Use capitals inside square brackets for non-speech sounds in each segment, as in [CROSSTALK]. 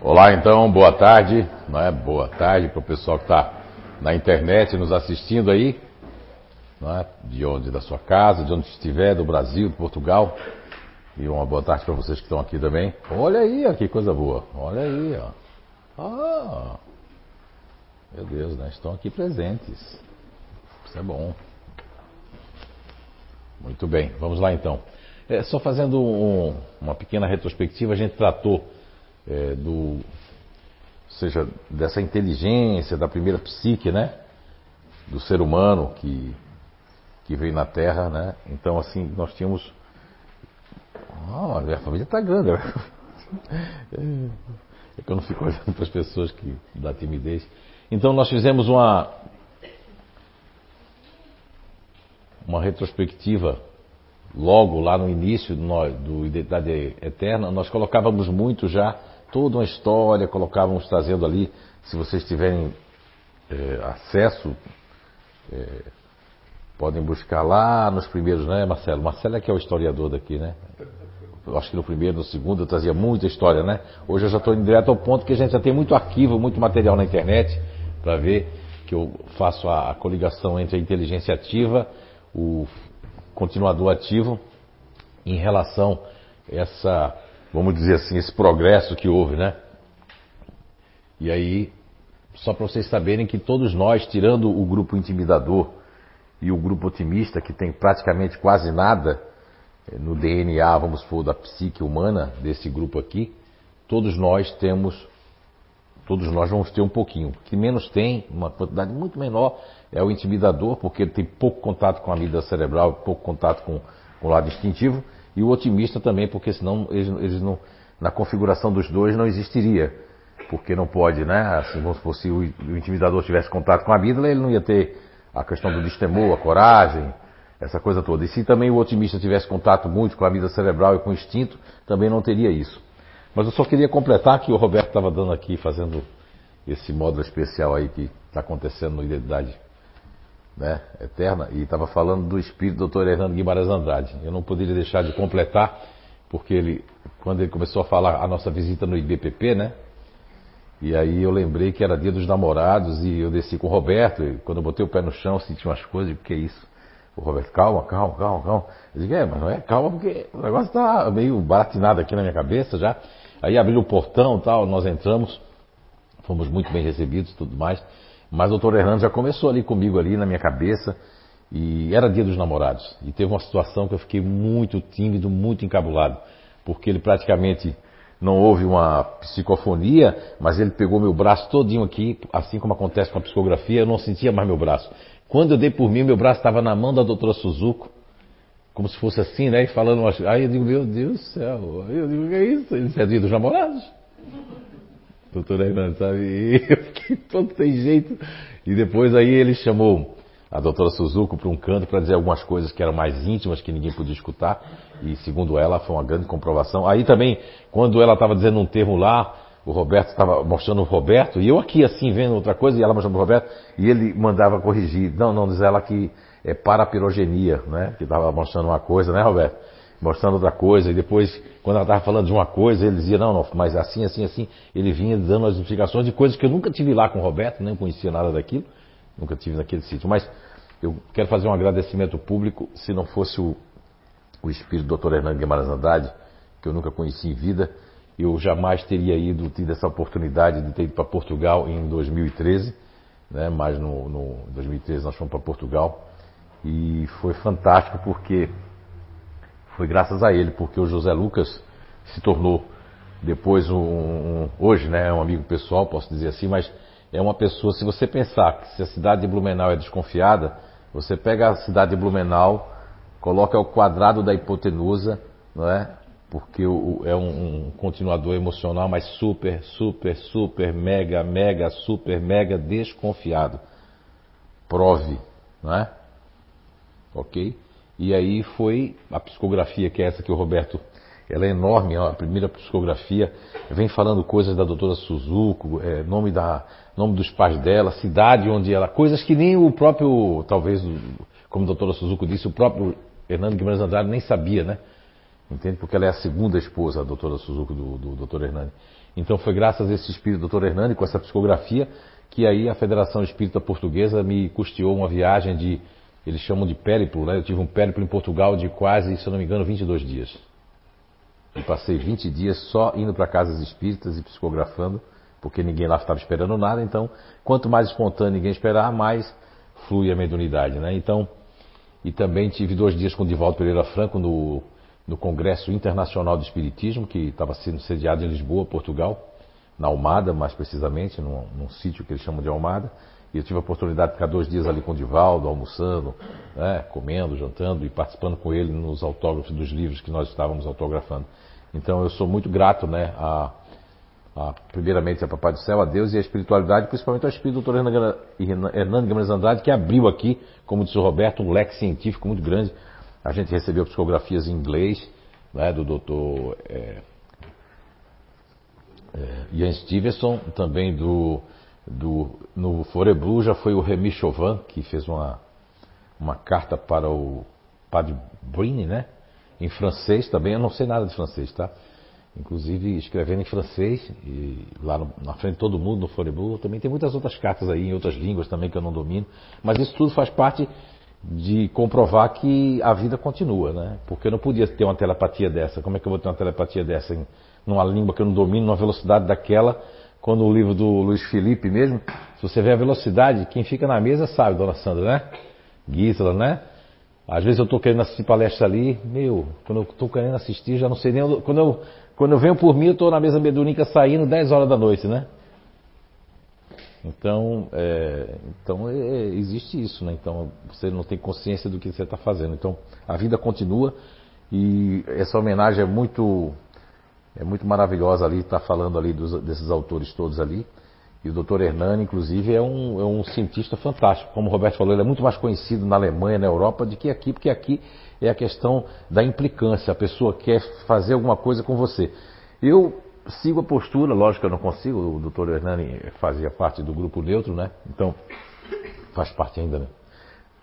Olá, então, boa tarde, não é? Boa tarde para o pessoal que está na internet nos assistindo aí, não é? De onde? Da sua casa, de onde estiver, do Brasil, de Portugal. E uma boa tarde para vocês que estão aqui também. Olha aí, ó, que coisa boa. Olha aí, ó. Ah, meu Deus, né? Estão aqui presentes. Isso é bom. Muito bem, vamos lá então. É, só fazendo um, uma pequena retrospectiva, a gente tratou é, do, seja, dessa inteligência da primeira psique, né, do ser humano que que veio na Terra, né? Então assim nós tínhamos, oh, a família está grande, né? [LAUGHS] é que eu não fico olhando para as pessoas que dá timidez. Então nós fizemos uma uma retrospectiva logo lá no início do, do Identidade Eterna, nós colocávamos muito já toda uma história, colocávamos trazendo ali, se vocês tiverem é, acesso, é, podem buscar lá nos primeiros, né, Marcelo? Marcelo é que é o historiador daqui, né? Acho que no primeiro, no segundo eu trazia muita história, né? Hoje eu já estou indo direto ao ponto que a gente já tem muito arquivo, muito material na internet para ver que eu faço a, a coligação entre a inteligência ativa, o continuador ativo, em relação a essa vamos dizer assim, esse progresso que houve, né? E aí, só para vocês saberem que todos nós, tirando o grupo intimidador e o grupo otimista, que tem praticamente quase nada eh, no DNA, vamos supor, da psique humana desse grupo aqui, todos nós temos, todos nós vamos ter um pouquinho. O que menos tem, uma quantidade muito menor, é o intimidador, porque ele tem pouco contato com a mídia cerebral, pouco contato com, com o lado instintivo, e o otimista também, porque senão eles, eles não, na configuração dos dois não existiria. Porque não pode, né? Assim, vamos supor, se o, o intimidador tivesse contato com a amígdala, ele não ia ter a questão do destemor, a coragem, essa coisa toda. E se também o otimista tivesse contato muito com a vida cerebral e com o instinto, também não teria isso. Mas eu só queria completar que o Roberto estava dando aqui, fazendo esse módulo especial aí que está acontecendo no Identidade né, eterna, e estava falando do espírito do Dr. Hernando Guimarães Andrade. Eu não poderia deixar de completar, porque ele, quando ele começou a falar a nossa visita no IBPP, né? E aí eu lembrei que era dia dos namorados e eu desci com o Roberto, e quando eu botei o pé no chão, senti umas coisas, o que é isso? O Roberto, calma, calma, calma, calma. Eu disse, é, mas não é calma porque o negócio está meio baratinado aqui na minha cabeça já. Aí abriu o portão tal, nós entramos, fomos muito bem recebidos tudo mais. Mas o doutor Hernando já começou ali comigo, ali na minha cabeça, e era dia dos namorados. E teve uma situação que eu fiquei muito tímido, muito encabulado, porque ele praticamente não houve uma psicofonia, mas ele pegou meu braço todinho aqui, assim como acontece com a psicografia, eu não sentia mais meu braço. Quando eu dei por mim, meu braço estava na mão da doutora Suzuko, como se fosse assim, né? E falando. Aí eu digo, meu Deus do céu, aí eu digo, o que é isso? Ele disse, é dia dos namorados doutor Hernando, sabe? E [LAUGHS] eu fiquei todo sem jeito. E depois aí ele chamou a doutora Suzuko para um canto para dizer algumas coisas que eram mais íntimas, que ninguém podia escutar. E segundo ela, foi uma grande comprovação. Aí também, quando ela estava dizendo um termo lá, o Roberto estava mostrando o Roberto, e eu aqui assim vendo outra coisa, e ela mostrando o Roberto, e ele mandava corrigir. Não, não, diz ela que é parapirogenia, né? Que estava mostrando uma coisa, né, Roberto? Mostrando outra coisa, e depois, quando ela estava falando de uma coisa, ele dizia, não, não, mas assim, assim, assim, ele vinha dando as explicações de coisas que eu nunca tive lá com o Roberto, nem conhecia nada daquilo, nunca tive naquele sítio. Mas eu quero fazer um agradecimento público, se não fosse o, o espírito do Dr. Hernando Guimarães Andrade, que eu nunca conheci em vida, eu jamais teria ido, tido essa oportunidade de ter ido para Portugal em 2013, né, mas no, no 2013 nós fomos para Portugal, e foi fantástico porque foi graças a ele, porque o José Lucas se tornou depois um, hoje, né, um amigo pessoal, posso dizer assim, mas é uma pessoa, se você pensar que se a cidade de Blumenau é desconfiada, você pega a cidade de Blumenau, coloca o quadrado da hipotenusa, não é? Porque é um, um, continuador emocional, mas super, super, super, mega, mega, super, mega desconfiado. Prove, não é? Ok? E aí foi a psicografia, que é essa que o Roberto, ela é enorme, a primeira psicografia, vem falando coisas da doutora Suzuko, é, nome, da, nome dos pais dela, cidade onde ela, coisas que nem o próprio, talvez, como a doutora Suzuko disse, o próprio Hernando Guimarães Andrade nem sabia, né? Entende? Porque ela é a segunda esposa, a doutora Suzuko, do, do doutor Hernani. Então foi graças a esse espírito doutor Hernani, com essa psicografia, que aí a Federação Espírita Portuguesa me custeou uma viagem de, eles chamam de périplo, né? Eu tive um périplo em Portugal de quase, se eu não me engano, 22 dias. E passei 20 dias só indo para casas espíritas e psicografando, porque ninguém lá estava esperando nada, então quanto mais espontâneo ninguém esperar, mais flui a mediunidade, né? Então, e também tive dois dias com o Divaldo Pereira Franco no no Congresso Internacional de Espiritismo, que estava sendo sediado em Lisboa, Portugal, na Almada, mais precisamente, num, num sítio que eles chamam de Almada. E eu tive a oportunidade de ficar dois dias ali com o Divaldo, almoçando, né, comendo, jantando e participando com ele nos autógrafos dos livros que nós estávamos autografando. Então eu sou muito grato, né, a, a, primeiramente a Papai do Céu, a Deus e a espiritualidade, principalmente ao espírito do Dr. Hernando Guimarães Andrade, que abriu aqui, como disse o Roberto, um leque científico muito grande a gente recebeu psicografias em inglês, né, do doutor é, é, Ian Stevenson, também do, do no Foreblu já foi o Remy Chauvin, que fez uma, uma carta para o Padre Brini, né? Em francês também, eu não sei nada de francês, tá? Inclusive escrevendo em francês, e lá no, na frente de todo mundo no Foreblu, também tem muitas outras cartas aí em outras línguas também que eu não domino, mas isso tudo faz parte de comprovar que a vida continua, né? Porque eu não podia ter uma telepatia dessa. Como é que eu vou ter uma telepatia dessa em numa língua que eu não domino, numa velocidade daquela? Quando o livro do Luiz Felipe mesmo, se você vê a velocidade, quem fica na mesa sabe, dona Sandra, né? Gisela, né? Às vezes eu estou querendo assistir palestra ali, meu, quando eu estou querendo assistir, já não sei nem. Quando eu, quando eu venho por mim, eu estou na mesa mediúnica saindo 10 horas da noite, né? Então, é, então é, existe isso, né? Então você não tem consciência do que você está fazendo. Então a vida continua e essa homenagem é muito é muito maravilhosa ali, está falando ali dos, desses autores todos ali. E o Dr. Hernani, inclusive, é um, é um cientista fantástico. Como o Roberto falou, ele é muito mais conhecido na Alemanha, na Europa, do que aqui, porque aqui é a questão da implicância. A pessoa quer fazer alguma coisa com você. Eu sigo a postura, lógico que eu não consigo, o doutor Hernani fazia parte do grupo neutro, né? Então, faz parte ainda, né?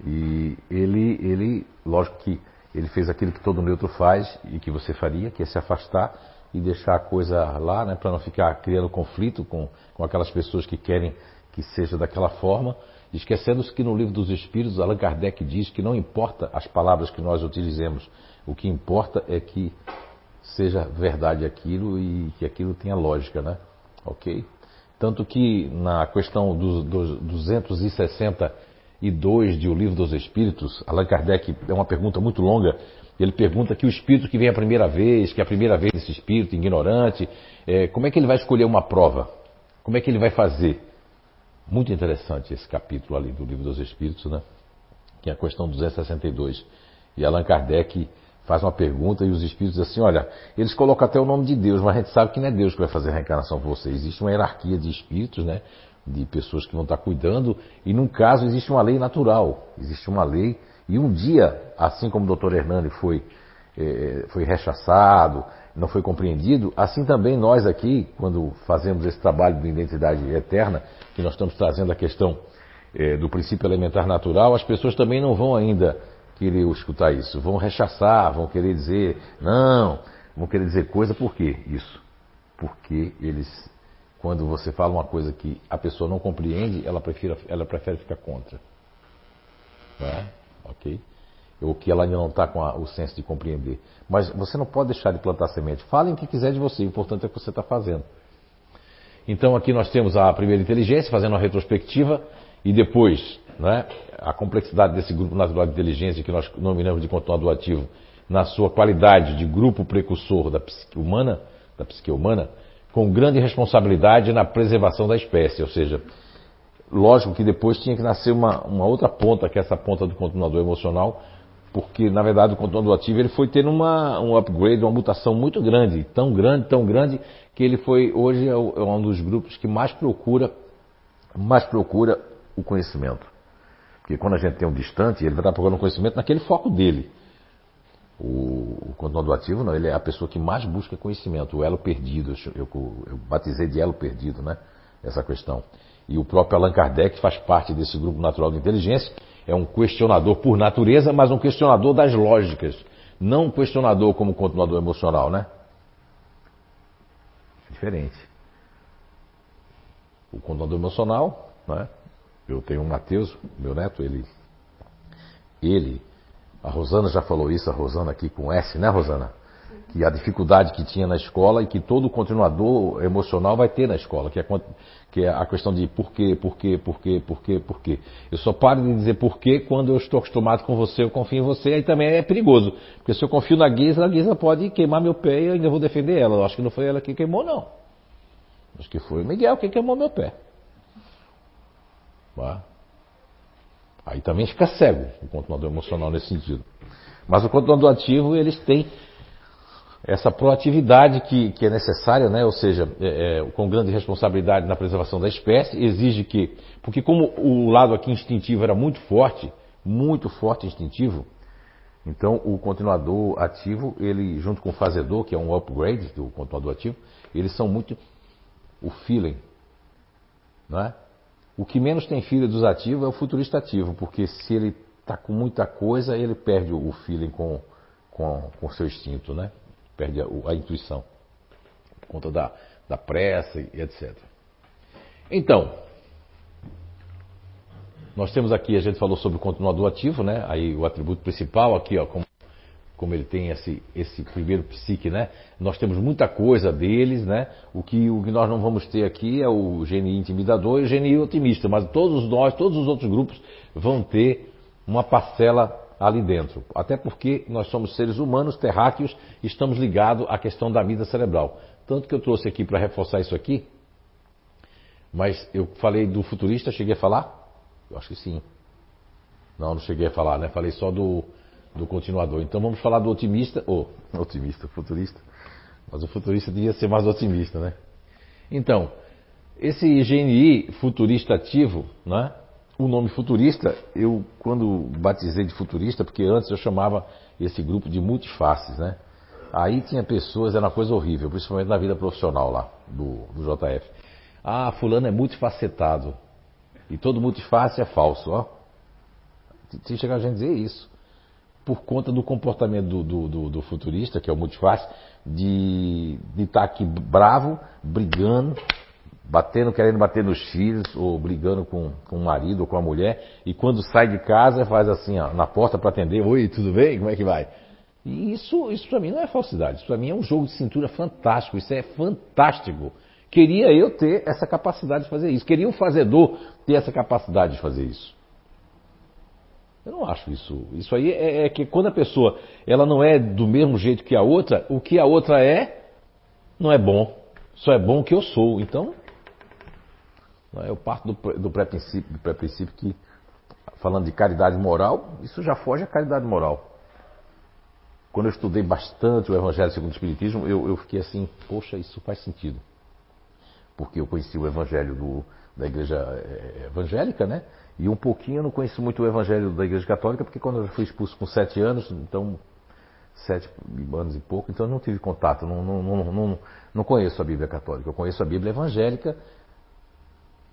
E ele, ele, lógico que ele fez aquilo que todo neutro faz e que você faria, que é se afastar e deixar a coisa lá, né? Para não ficar criando conflito com, com aquelas pessoas que querem que seja daquela forma. Esquecendo-se que no livro dos Espíritos, Allan Kardec diz que não importa as palavras que nós utilizemos, o que importa é que seja verdade aquilo e que aquilo tenha lógica, né? Ok? Tanto que na questão dos, dos 262 de O Livro dos Espíritos, Allan Kardec é uma pergunta muito longa. Ele pergunta que o espírito que vem a primeira vez, que é a primeira vez desse espírito ignorante, é, como é que ele vai escolher uma prova? Como é que ele vai fazer? Muito interessante esse capítulo ali do Livro dos Espíritos, né? Que é a questão 262. E Allan Kardec faz uma pergunta e os espíritos dizem assim, olha, eles colocam até o nome de Deus, mas a gente sabe que não é Deus que vai fazer a reencarnação por você. Existe uma hierarquia de espíritos, né? De pessoas que vão estar cuidando, e num caso existe uma lei natural, existe uma lei, e um dia, assim como o doutor Hernani foi, eh, foi rechaçado, não foi compreendido, assim também nós aqui, quando fazemos esse trabalho de identidade eterna, que nós estamos trazendo a questão eh, do princípio elementar natural, as pessoas também não vão ainda querer escutar isso. Vão rechaçar, vão querer dizer não, vão querer dizer coisa, por quê isso? Porque eles, quando você fala uma coisa que a pessoa não compreende, ela prefere, ela prefere ficar contra. Né? Ok? Ou que ela ainda não está com a, o senso de compreender. Mas você não pode deixar de plantar semente. Falem o que quiser de você, o importante é o que você está fazendo. Então aqui nós temos a primeira inteligência, fazendo uma retrospectiva, e depois né, a complexidade desse grupo natural de inteligência que nós nominamos de continuador ativo, na sua qualidade de grupo precursor da psique humana, da psique humana, com grande responsabilidade na preservação da espécie, ou seja, lógico que depois tinha que nascer uma, uma outra ponta, que é essa ponta do continuador emocional, porque na verdade o continuador ativo ele foi tendo uma, um upgrade, uma mutação muito grande, tão grande, tão grande, que ele foi hoje é, é um dos grupos que mais procura, mais procura o conhecimento. Porque quando a gente tem um distante, ele vai estar procurando conhecimento naquele foco dele. O, o continuador ativo, não, ele é a pessoa que mais busca conhecimento, o elo perdido. Eu, eu, eu, batizei de elo perdido, né? Essa questão. E o próprio Allan Kardec faz parte desse grupo natural de inteligência. É um questionador por natureza, mas um questionador das lógicas. Não um questionador como continuador emocional, né? Diferente. o controlador emocional, né? Eu tenho o Matheus, meu neto, ele, ele, a Rosana já falou isso, a Rosana aqui com S, né, Rosana? Que a dificuldade que tinha na escola e que todo continuador emocional vai ter na escola, que é, que é a questão de por quê, por quê, por quê, por quê, por quê. Eu só paro de dizer por quê quando eu estou acostumado com você, eu confio em você, aí também é perigoso. Porque se eu confio na Guisa, a Guisa pode queimar meu pé e eu ainda vou defender ela. Eu acho que não foi ela que queimou, não. Acho que foi o Miguel que queimou meu pé. Aí também fica cego o continuador emocional nesse sentido. Mas o continuador ativo, eles têm essa proatividade que, que é necessária, né? ou seja, é, é, com grande responsabilidade na preservação da espécie, exige que, porque como o lado aqui instintivo era muito forte, muito forte instintivo, então o continuador ativo, ele junto com o fazedor, que é um upgrade do continuador ativo, eles são muito o feeling, não é? O que menos tem filho dos ativos é o futurista ativo, porque se ele está com muita coisa, ele perde o feeling com, com, com seu instinto, né? Perde a, a intuição, por conta da, da pressa e etc. Então, nós temos aqui, a gente falou sobre o continuador ativo, né? Aí o atributo principal aqui, ó, como como ele tem esse, esse primeiro psique, né? Nós temos muita coisa deles, né? O que, o que nós não vamos ter aqui é o GNI intimidador e o GNI otimista, mas todos nós, todos os outros grupos vão ter uma parcela ali dentro. Até porque nós somos seres humanos, terráqueos, e estamos ligados à questão da vida cerebral. Tanto que eu trouxe aqui para reforçar isso aqui, mas eu falei do futurista, cheguei a falar? Eu acho que sim. Não, não cheguei a falar, né? Falei só do, do continuador. Então vamos falar do otimista, ou [LAUGHS] oh, otimista, futurista. Mas o futurista devia ser mais otimista, né? Então, esse GNI futurista ativo, né? O nome futurista, eu quando batizei de futurista, porque antes eu chamava esse grupo de multifaces, né? Aí tinha pessoas, era uma coisa horrível, principalmente na vida profissional lá, do, do JF. Ah, fulano é multifacetado. E todo multiface é falso, ó. Tinha chegar a gente dizer isso por conta do comportamento do, do, do, do futurista, que é o multiface, de estar tá aqui bravo, brigando, batendo, querendo bater nos filhos, ou brigando com, com o marido ou com a mulher, e quando sai de casa faz assim, ó, na porta para atender, oi, tudo bem? Como é que vai? E isso, isso para mim não é falsidade, isso para mim é um jogo de cintura fantástico, isso é fantástico. Queria eu ter essa capacidade de fazer isso, queria o fazedor ter essa capacidade de fazer isso. Eu não acho isso. Isso aí é, é, que quando a pessoa ela não é do mesmo jeito que a outra, o que a outra é não é bom. Só é bom o que eu sou. Então? Eu parto do, pré-princípio pré que, falando de caridade moral, isso já foge à caridade moral. Quando eu estudei bastante o Evangelho segundo o Espiritismo, eu, eu fiquei assim, poxa, isso faz sentido. Porque eu conheci o Evangelho do, da Igreja eh, Evangélica, né? E um pouquinho, eu não conheço muito o evangelho da Igreja Católica, porque quando eu fui expulso com sete anos, então, sete anos e pouco, então eu não tive contato, não, não, não, não conheço a Bíblia Católica. Eu conheço a Bíblia Evangélica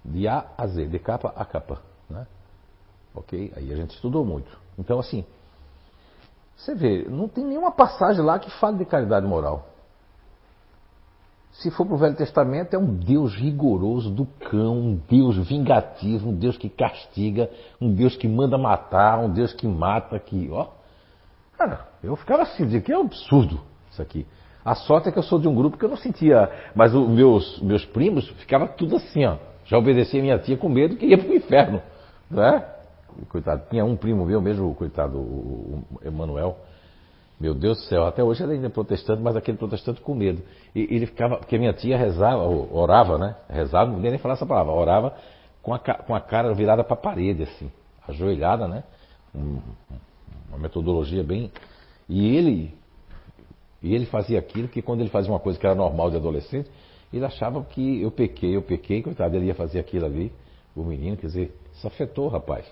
de A a Z, de capa a capa. Né? Ok? Aí a gente estudou muito. Então, assim, você vê, não tem nenhuma passagem lá que fale de caridade moral. Se for para o Velho Testamento, é um Deus rigoroso do cão, um Deus vingativo, um Deus que castiga, um Deus que manda matar, um Deus que mata, que, ó. Cara, eu ficava assim, dizia que é um absurdo isso aqui. A sorte é que eu sou de um grupo que eu não sentia, mas os meus, meus primos ficavam tudo assim, ó. Já obedecia minha tia com medo que ia para o inferno, né? Coitado, tinha um primo meu mesmo, coitado, o Emanuel, meu Deus do céu, até hoje ele ainda é protestante, mas aquele protestante com medo. E ele ficava, porque minha tia rezava, orava, né? Rezava, não podia nem falar essa palavra, orava com a, com a cara virada para a parede, assim, ajoelhada, né? Um, uma metodologia bem. E ele, e ele fazia aquilo que quando ele fazia uma coisa que era normal de adolescente, ele achava que eu pequei, eu pequei, coitado, ele ia fazer aquilo ali, o menino, quer dizer, isso afetou o rapaz.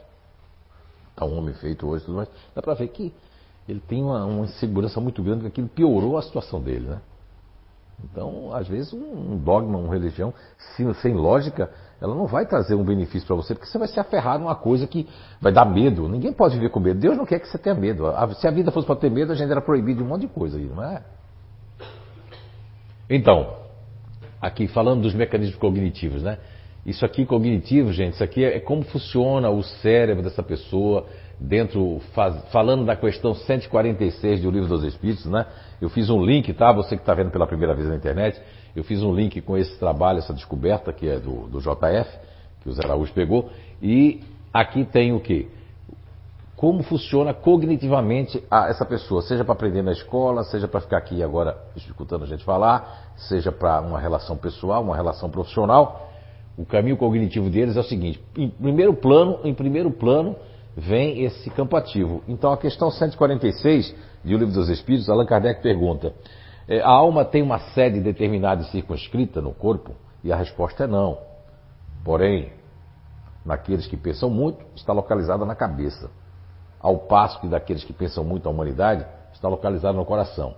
Tá um homem feito hoje, tudo mais. Dá para ver que ele tem uma, uma insegurança muito grande que aquilo piorou a situação dele, né? Então, às vezes, um dogma, uma religião, sem lógica, ela não vai trazer um benefício para você, porque você vai se aferrar numa coisa que vai dar medo. Ninguém pode viver com medo. Deus não quer que você tenha medo. Se a vida fosse para ter medo, a gente era proibido de um monte de coisa não é? Então, aqui falando dos mecanismos cognitivos, né? Isso aqui cognitivo, gente, isso aqui é, é como funciona o cérebro dessa pessoa dentro, faz, falando da questão 146 do Livro dos Espíritos, né? Eu fiz um link, tá? Você que está vendo pela primeira vez na internet, eu fiz um link com esse trabalho, essa descoberta que é do, do JF, que o Zé Araújo pegou, e aqui tem o quê? Como funciona cognitivamente a, essa pessoa, seja para aprender na escola, seja para ficar aqui agora escutando a gente falar, seja para uma relação pessoal, uma relação profissional. O caminho cognitivo deles é o seguinte: em primeiro plano, em primeiro plano vem esse campo ativo. Então a questão 146 de O Livro dos Espíritos, Allan Kardec pergunta: é, a alma tem uma sede determinada e circunscrita no corpo? E a resposta é não. Porém, naqueles que pensam muito, está localizada na cabeça. Ao passo que daqueles que pensam muito a humanidade, está localizada no coração.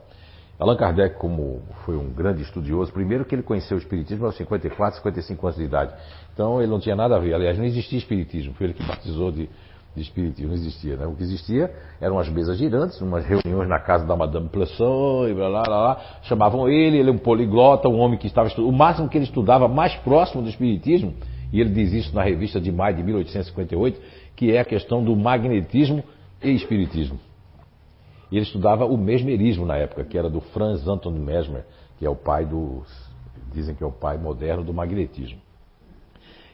Allan Kardec, como foi um grande estudioso, primeiro que ele conheceu o Espiritismo aos 54, 55 anos de idade. Então ele não tinha nada a ver. Aliás, não existia Espiritismo. Foi ele que batizou de, de Espiritismo. Não existia. Né? O que existia eram as mesas girantes, umas reuniões na casa da Madame Plesson e blá, blá, blá, blá. Chamavam ele, ele é um poliglota, um homem que estava estudando. O máximo que ele estudava mais próximo do Espiritismo, e ele diz isso na revista de maio de 1858, que é a questão do magnetismo e Espiritismo. Ele estudava o mesmerismo na época, que era do Franz Anton Mesmer, que é o pai dos. dizem que é o pai moderno do magnetismo.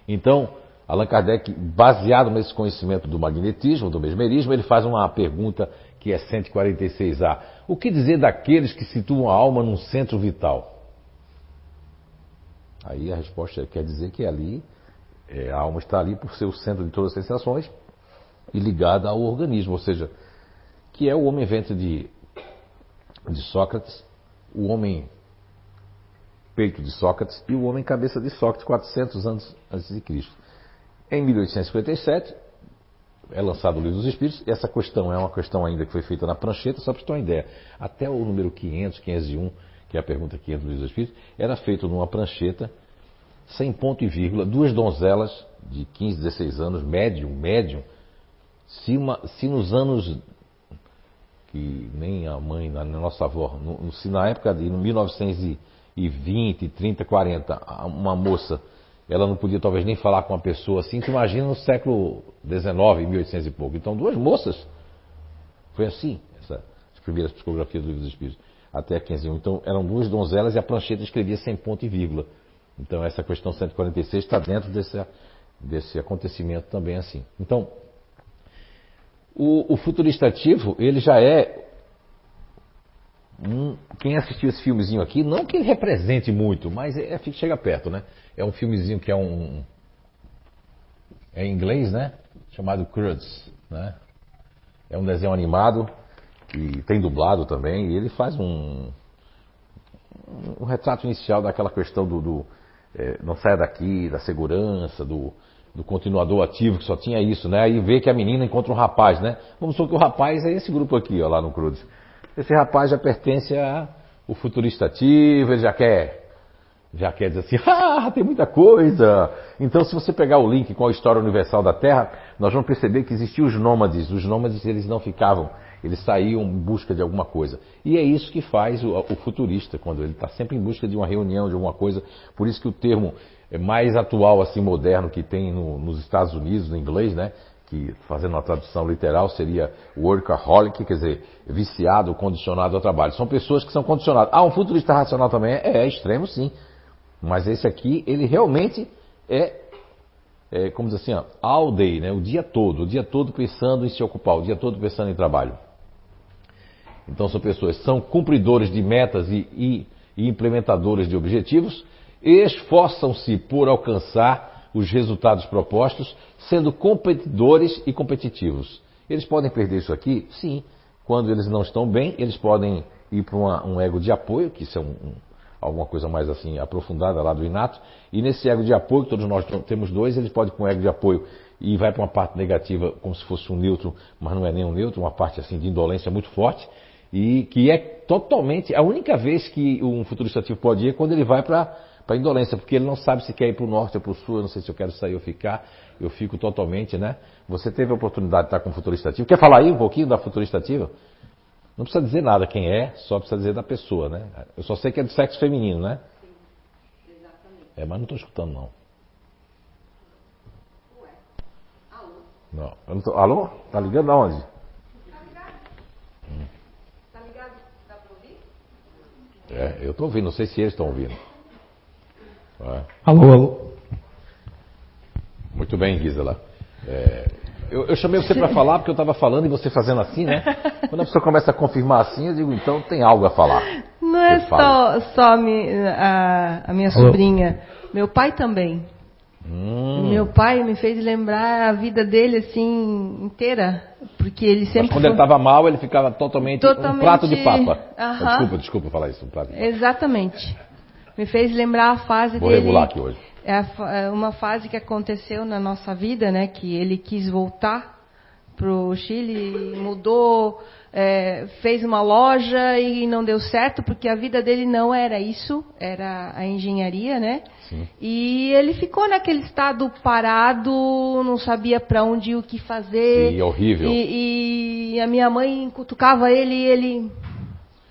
Então, Allan Kardec, baseado nesse conhecimento do magnetismo, do mesmerismo, ele faz uma pergunta que é 146A. O que dizer daqueles que situam a alma num centro vital? Aí a resposta quer dizer que ali é, a alma está ali por ser o centro de todas as sensações e ligada ao organismo, ou seja, que é o homem ventre de, de Sócrates, o homem peito de Sócrates e o homem cabeça de Sócrates 400 anos antes de Cristo. Em 1857 é lançado o Livro dos Espíritos. Essa questão é uma questão ainda que foi feita na prancheta, só para você ter uma ideia. Até o número 500, 501, que é a pergunta 500 do Livro dos Espíritos, era feito numa prancheta, sem ponto e vírgula, duas donzelas de 15, 16 anos, médium, médium, se, uma, se nos anos que nem a mãe, a nossa avó, no, se na época de 1920, 30, 40, uma moça, ela não podia talvez nem falar com uma pessoa assim, tu imagina no século XIX, 1800 e pouco. Então, duas moças. Foi assim, essa, as primeiras psicografias do livro dos Espíritos, até 15. Então, eram duas donzelas e a prancheta escrevia sem ponto e vírgula. Então, essa questão 146 está dentro desse, desse acontecimento também assim. Então, o, o futurista ativo, ele já é. Um, quem assistiu esse filmezinho aqui, não que ele represente muito, mas é, é, chega perto, né? É um filmezinho que é um. É em inglês, né? Chamado Cruz, né? É um desenho animado e tem dublado também, e ele faz um, um retrato inicial daquela questão do, do é, não saia daqui, da segurança, do, do continuador ativo, que só tinha isso, né? Aí vê que a menina encontra um rapaz, né? Vamos supor que o rapaz é esse grupo aqui, ó, lá no Cruz. Esse rapaz já pertence ao futurista ativo, ele já quer, já quer dizer assim, [LAUGHS] ah, tem muita coisa. Então, se você pegar o link com a história universal da Terra, nós vamos perceber que existiam os nômades. Os nômades, eles não ficavam, eles saíam em busca de alguma coisa. E é isso que faz o, o futurista, quando ele está sempre em busca de uma reunião, de alguma coisa. Por isso que o termo é mais atual, assim, moderno que tem no, nos Estados Unidos, no inglês, né? Que fazendo uma tradução literal seria workaholic, quer dizer, viciado, condicionado ao trabalho. São pessoas que são condicionadas. Ah, um futurista racional também é, é extremo, sim. Mas esse aqui, ele realmente é, é como diz assim, ó, all day, né? O dia todo, o dia todo pensando em se ocupar, o dia todo pensando em trabalho. Então são pessoas que são cumpridores de metas e, e, e implementadores de objetivos esforçam-se por alcançar os resultados propostos, sendo competidores e competitivos. Eles podem perder isso aqui? Sim. Quando eles não estão bem, eles podem ir para um ego de apoio, que isso é um, um, alguma coisa mais assim aprofundada lá do inato. E nesse ego de apoio, todos nós temos dois, eles podem com um ego de apoio e vai para uma parte negativa como se fosse um neutro, mas não é nem um neutro, uma parte assim de indolência muito forte e que é totalmente a única vez que um futurista ativo pode ir é quando ele vai para para indolência, porque ele não sabe se quer ir para o norte ou para o sul, eu não sei se eu quero sair ou ficar, eu fico totalmente, né? Você teve a oportunidade de estar com o futurista ativo. Quer falar aí um pouquinho da futurista ativa? Não precisa dizer nada quem é, só precisa dizer da pessoa, né? Eu só sei que é do sexo feminino, né? Sim, exatamente. É, mas não estou escutando não. Não. Eu não tô... Alô? Tá ligando aonde? Tá ligado? Hum. Tá ligado? Dá pra ouvir? É, eu tô ouvindo, não sei se eles estão ouvindo. É. Alô, alô. Muito bem, Gisela. É, eu, eu, chamei você para falar porque eu estava falando e você fazendo assim, né? Quando a pessoa começa a confirmar assim, eu digo, então tem algo a falar. Não é só, só a, a minha sobrinha. Meu pai também. Hum. Meu pai me fez lembrar a vida dele assim inteira, porque ele sempre. Mas quando foi... ele estava mal, ele ficava totalmente, totalmente... um prato de papa. Desculpa, desculpa falar isso, um prato de papa. Exatamente. Me fez lembrar a fase Vou dele. Vou regular aqui hoje. É, é uma fase que aconteceu na nossa vida, né? Que ele quis voltar para o Chile, mudou, é, fez uma loja e não deu certo porque a vida dele não era isso, era a engenharia, né? Sim. E ele ficou naquele estado parado, não sabia para onde o que fazer. Sim, horrível. E, e, a minha mãe cutucava ele e ele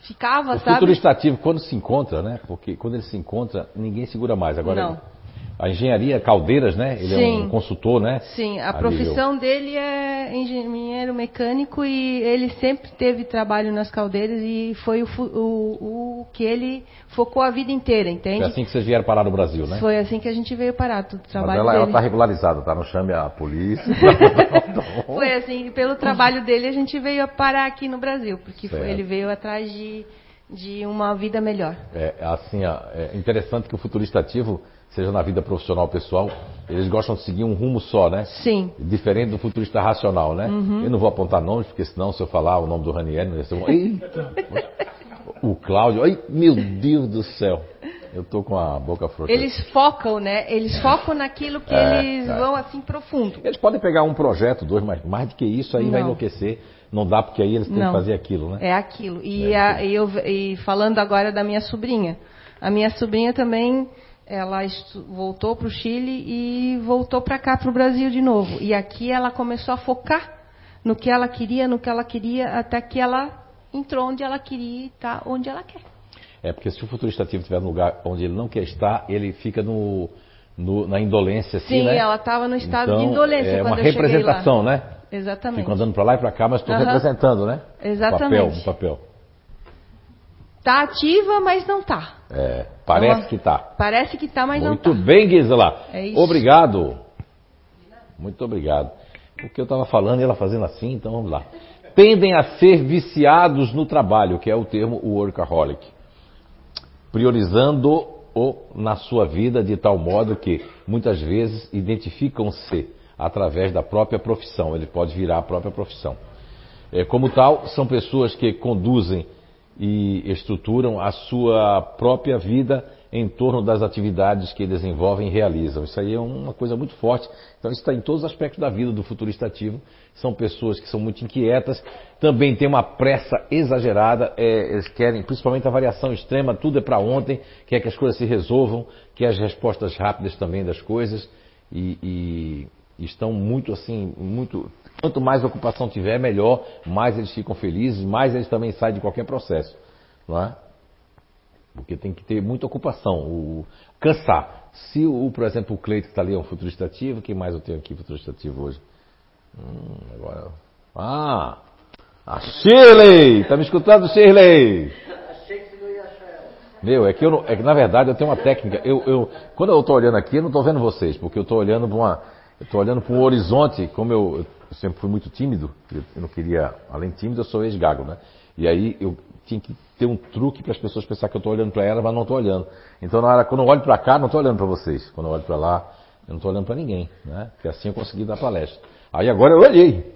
ficava, o sabe? O futuro estativo, quando se encontra, né? Porque quando ele se encontra, ninguém segura mais. Agora, não a engenharia Caldeiras, né? Ele Sim. é um consultor, né? Sim, a, profissão nível... dele é engenheiro mecânico e ele sempre teve trabalho nas caldeiras e foi o, o, o que ele focou a vida inteira, entende? Foi assim que vocês vieram parar no Brasil, né? Foi assim que a gente veio parar, tudo trabalho Mas ela, dele. ela tá regularizada, tá? Não chame a polícia. [LAUGHS] foi assim, pelo trabalho dele a gente veio parar aqui no Brasil, porque foi, ele veio atrás de, de uma vida melhor. É, assim, é interessante que o futurista ativo seja na vida profissional pessoal, eles gostam de seguir um rumo só, né? Sim. Diferente do futurista racional, né? Uhum. Eu não vou apontar nomes, porque senão, se eu falar o nome do Ranieri, não ia ser Eita! o Cláudio, ai, meu Deus do céu. Eu tô com a boca frouxa. Eles focam, né? Eles focam naquilo que é, eles é. vão assim profundo. Eles podem pegar um projeto, dois, mas mais do que isso aí não. vai enlouquecer. Não dá porque aí eles têm não. que fazer aquilo, né? É aquilo. E, é a, eu, e falando agora da minha sobrinha, a minha sobrinha também ela voltou para o Chile e voltou para cá, para o Brasil de novo. E aqui ela começou a focar no que ela queria, no que ela queria, até que ela entrou onde ela queria e está onde ela quer. É, porque se o futurista ativo estiver no lugar onde ele não quer estar, ele fica no, no na indolência, assim, Sim, né? ela estava no estado então, de indolência é quando uma representação, né? Exatamente. Fico andando para lá e para cá, mas estou representando, né? Exatamente. Um papel, um papel. Está ativa, mas não está. É, parece então, que está. Parece que está, mas Muito não está. Muito bem, Gisela. É isso. Obrigado. Muito obrigado. O que eu estava falando e ela fazendo assim, então vamos lá. Tendem a ser viciados no trabalho, que é o termo workaholic. Priorizando-o na sua vida de tal modo que muitas vezes identificam-se através da própria profissão. Ele pode virar a própria profissão. É, como tal, são pessoas que conduzem e estruturam a sua própria vida em torno das atividades que desenvolvem e realizam. Isso aí é uma coisa muito forte. Então, isso está em todos os aspectos da vida do futurista ativo. São pessoas que são muito inquietas, também têm uma pressa exagerada, é, eles querem, principalmente a variação extrema, tudo é para ontem, quer que as coisas se resolvam, quer as respostas rápidas também das coisas, e, e, e estão muito assim, muito Quanto mais ocupação tiver, melhor, mais eles ficam felizes, mais eles também saem de qualquer processo. Não é? Porque tem que ter muita ocupação. O, cansar. Se, o, por exemplo, o Cleito que está ali é um futurista ativo, quem mais eu tenho aqui futurista ativo hoje? Hum, agora. Ah! A Shirley! Tá me escutando, Shirley? Achei que você não ia achar ela. Meu, é que, eu, é que na verdade eu tenho uma técnica. Eu, eu, quando eu estou olhando aqui, eu não estou vendo vocês, porque eu estou olhando para uma. Eu estou olhando para um horizonte, como eu, eu sempre fui muito tímido, eu não queria, além tímido, eu sou ex-gago, né? E aí eu tinha que ter um truque para as pessoas pensar que eu estou olhando para ela, mas não estou olhando. Então, na hora, quando eu olho para cá, não estou olhando para vocês. Quando eu olho para lá, eu não estou olhando para ninguém, né? Porque assim eu consegui dar palestra. Aí agora eu olhei.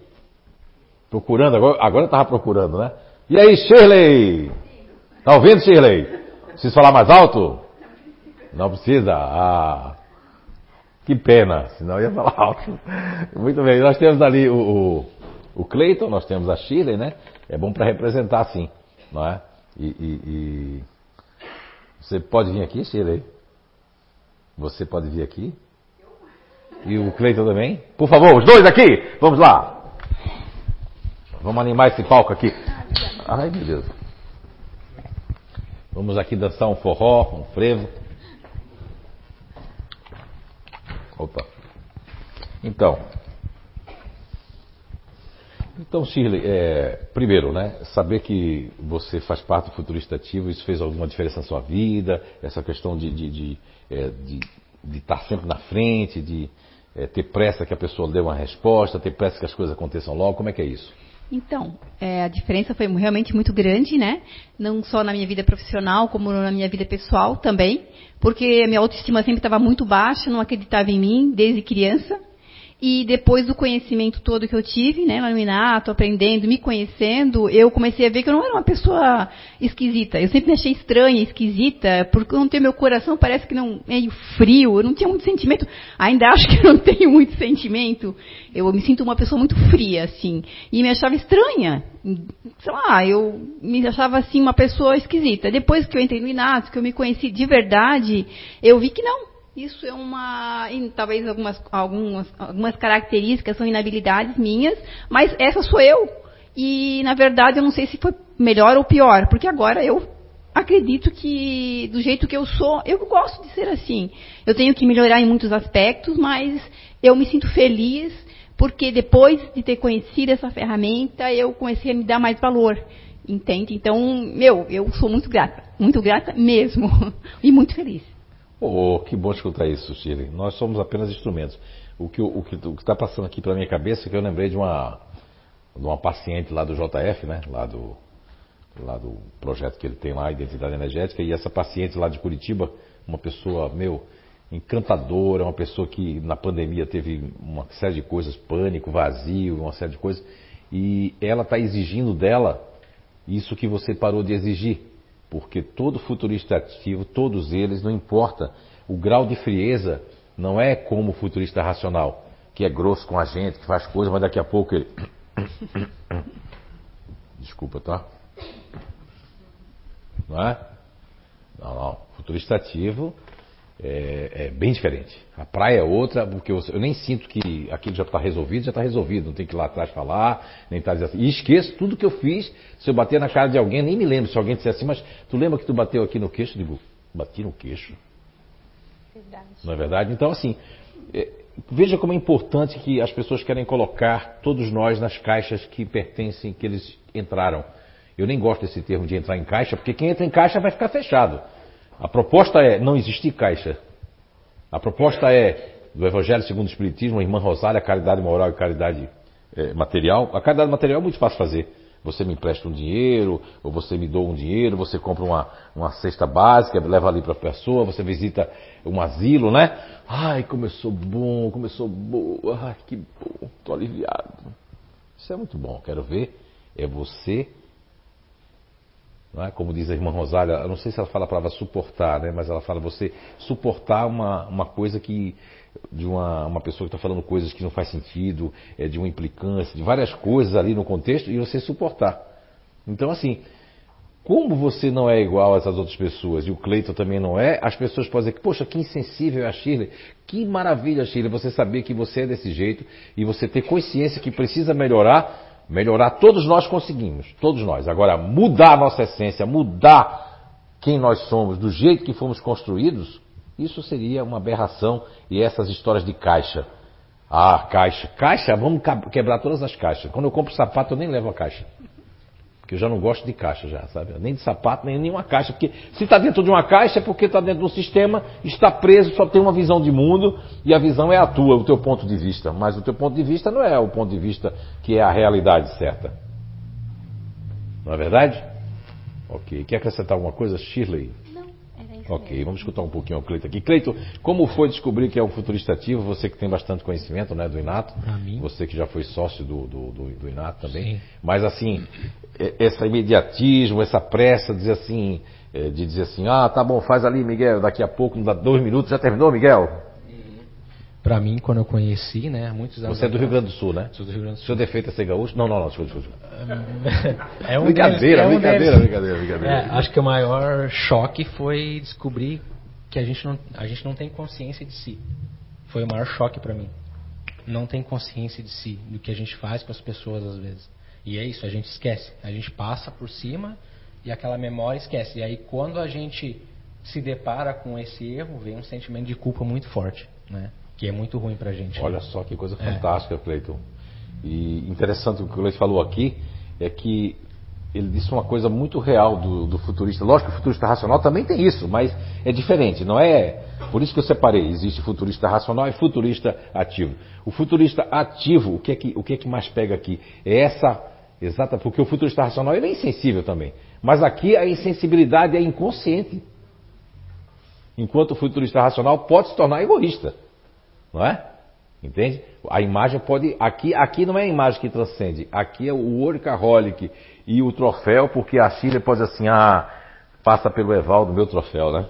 Procurando, agora, agora eu estava procurando, né? E aí, Shirley? Tá ouvindo, Shirley? Preciso falar mais alto? Não precisa? Ah, que pena, senão eu ia falar alto. Muito bem, nós temos ali o, o, o Cleiton, nós temos a Shirley, né? É bom para representar sim, não é? E, e, e, Você pode vir aqui, Shirley? Você pode vir aqui? E o Cleiton também? Por favor, os dois aqui! Vamos lá! Vamos animar esse palco aqui. Ai, meu Deus. Vamos aqui dançar um forró, um frevo. Opa. Então, Então, Shirley, é, primeiro, né, saber que você faz parte do Futurista Ativo, isso fez alguma diferença na sua vida? Essa questão de, de, de, é, de, de estar sempre na frente, de é, ter pressa que a pessoa dê uma resposta, ter pressa que as coisas aconteçam logo, como é que é isso? Então, é, a diferença foi realmente muito grande, né? Não só na minha vida profissional, como na minha vida pessoal também, porque minha autoestima sempre estava muito baixa, não acreditava em mim desde criança. E depois do conhecimento todo que eu tive, né, lá no Inato, aprendendo, me conhecendo, eu comecei a ver que eu não era uma pessoa esquisita. Eu sempre me achei estranha, esquisita, porque eu não tenho meu coração, parece que não meio frio, eu não tinha muito sentimento. Ainda acho que eu não tenho muito sentimento. Eu me sinto uma pessoa muito fria, assim, e me achava estranha. Sei lá, eu me achava assim uma pessoa esquisita. Depois que eu entrei no Inato, que eu me conheci de verdade, eu vi que não, isso é uma. talvez algumas, algumas, algumas características são inabilidades minhas, mas essa sou eu. E, na verdade, eu não sei se foi melhor ou pior, porque agora eu acredito que, do jeito que eu sou, eu gosto de ser assim. Eu tenho que melhorar em muitos aspectos, mas eu me sinto feliz porque depois de ter conhecido essa ferramenta, eu comecei a me dar mais valor. Entende? Então, meu, eu sou muito grata. Muito grata mesmo. [LAUGHS] e muito feliz. Oh, que bom escutar isso, Shirley. Nós somos apenas instrumentos. O que o está passando aqui pela minha cabeça é que eu lembrei de uma, de uma paciente lá do JF, né? Lá do, lá do projeto que ele tem lá, Identidade Energética, e essa paciente lá de Curitiba, uma pessoa, meu, encantadora, uma pessoa que na pandemia teve uma série de coisas, pânico, vazio, uma série de coisas, e ela está exigindo dela isso que você parou de exigir porque todo futurista ativo, todos eles, não importa, o grau de frieza não é como o futurista racional, que é grosso com a gente, que faz coisas, mas daqui a pouco ele. [COUGHS] Desculpa, tá? Não é? Não, não. Futurista ativo é, é, bem diferente. A praia é outra, porque eu, eu nem sinto que aquilo já está resolvido, já está resolvido. Não tem que ir lá atrás falar, nem estar tá assim. E esqueço tudo que eu fiz. Se eu bater na cara de alguém, nem me lembro. Se alguém disser assim, mas tu lembra que tu bateu aqui no queixo? Eu digo, bati no queixo. Verdade. Não é verdade? Então, assim, é, veja como é importante que as pessoas querem colocar todos nós nas caixas que pertencem, que eles entraram. Eu nem gosto desse termo de entrar em caixa, porque quem entra em caixa vai ficar fechado. A proposta é não existir caixa. A proposta é do Evangelho segundo o Espiritismo, a irmã Rosália, caridade moral e caridade é, material. A caridade material é muito fácil fazer. Você me empresta um dinheiro, ou você me doa um dinheiro, você compra uma, uma cesta básica, leva ali para a pessoa, você visita um asilo, né? Ai, começou bom, começou boa, ai, que bom, estou aliviado. Isso é muito bom, quero ver. É você é? Como diz a irmã Rosália, não sei se ela fala a palavra suportar, né? mas ela fala você suportar uma, uma coisa que. de uma, uma pessoa que está falando coisas que não faz sentido, é, de uma implicância, de várias coisas ali no contexto, e você suportar. Então, assim, como você não é igual a essas outras pessoas e o Cleiton também não é, as pessoas podem dizer que, poxa, que insensível é a Shirley. Que maravilha, Shirley, você saber que você é desse jeito e você ter consciência que precisa melhorar Melhorar todos nós conseguimos, todos nós. Agora, mudar a nossa essência, mudar quem nós somos, do jeito que fomos construídos, isso seria uma aberração. E essas histórias de caixa. Ah, caixa. Caixa, vamos quebrar todas as caixas. Quando eu compro sapato, eu nem levo a caixa. Porque eu já não gosto de caixa já, sabe? Nem de sapato, nem nenhuma caixa. Porque se está dentro de uma caixa é porque está dentro de um sistema, está preso, só tem uma visão de mundo e a visão é a tua, o teu ponto de vista. Mas o teu ponto de vista não é o ponto de vista que é a realidade certa. Não é verdade? Ok. Quer acrescentar alguma coisa, Shirley? Ok, vamos escutar um pouquinho o Cleito aqui. Cleito, como foi descobrir que é um futurista ativo? Você que tem bastante conhecimento né, do Inato. Você que já foi sócio do, do, do, do Inato também. Sim. Mas assim, esse imediatismo, essa pressa, dizer assim, é, de dizer assim, ah, tá bom, faz ali, Miguel, daqui a pouco, não dá dois minutos, já terminou, Miguel? Para mim, quando eu conheci, né, muitos anos Você é do Rio Grande do Sul, né? Sou do Rio Grande do Sul. Seu defeito é ser gaúcho? Não, não, não, desculpa, desculpa. [LAUGHS] É um brincadeira, é um brincadeira, brincadeira, brincadeira, é, acho que o maior choque foi descobrir que a gente não, a gente não tem consciência de si. Foi o maior choque para mim. Não tem consciência de si, do que a gente faz com as pessoas às vezes. E é isso, a gente esquece. A gente passa por cima e aquela memória esquece. E aí quando a gente se depara com esse erro, vem um sentimento de culpa muito forte, né? Que é muito ruim pra gente. Olha só que coisa é. fantástica, Cleiton. E interessante o que o Leite falou aqui é que ele disse uma coisa muito real do, do, futurista. Lógico que o futurista racional também tem isso, mas é diferente, não é? Por isso que eu separei. Existe futurista racional e futurista ativo. O futurista ativo, o que é que, o que, é que mais pega aqui? É essa exata, porque o futurista racional ele é insensível também. Mas aqui a insensibilidade é inconsciente. Enquanto o futurista racional pode se tornar egoísta, não é? Entende? A imagem pode. Aqui, aqui não é a imagem que transcende. Aqui é o workaholic e o troféu, porque a Chile pode assim, ah, passa pelo Evaldo meu troféu, né?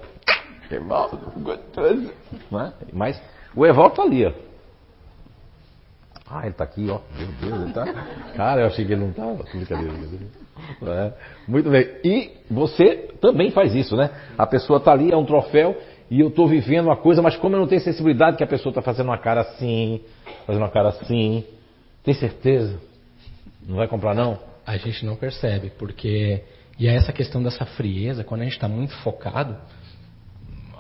Evaldo, gostoso. Né? Mas o Evaldo tá ali, ó. Ah, ele tá aqui, ó. Meu Deus, ele tá. [LAUGHS] Cara, eu achei que ele não tava. É. Muito bem. E você também faz isso, né? A pessoa tá ali, é um troféu, e eu estou vivendo uma coisa, mas como eu não tenho sensibilidade que a pessoa está fazendo uma cara assim, fazendo uma cara assim, tem certeza? Não vai comprar não? A gente não percebe, porque e é essa questão dessa frieza, quando a gente está muito focado,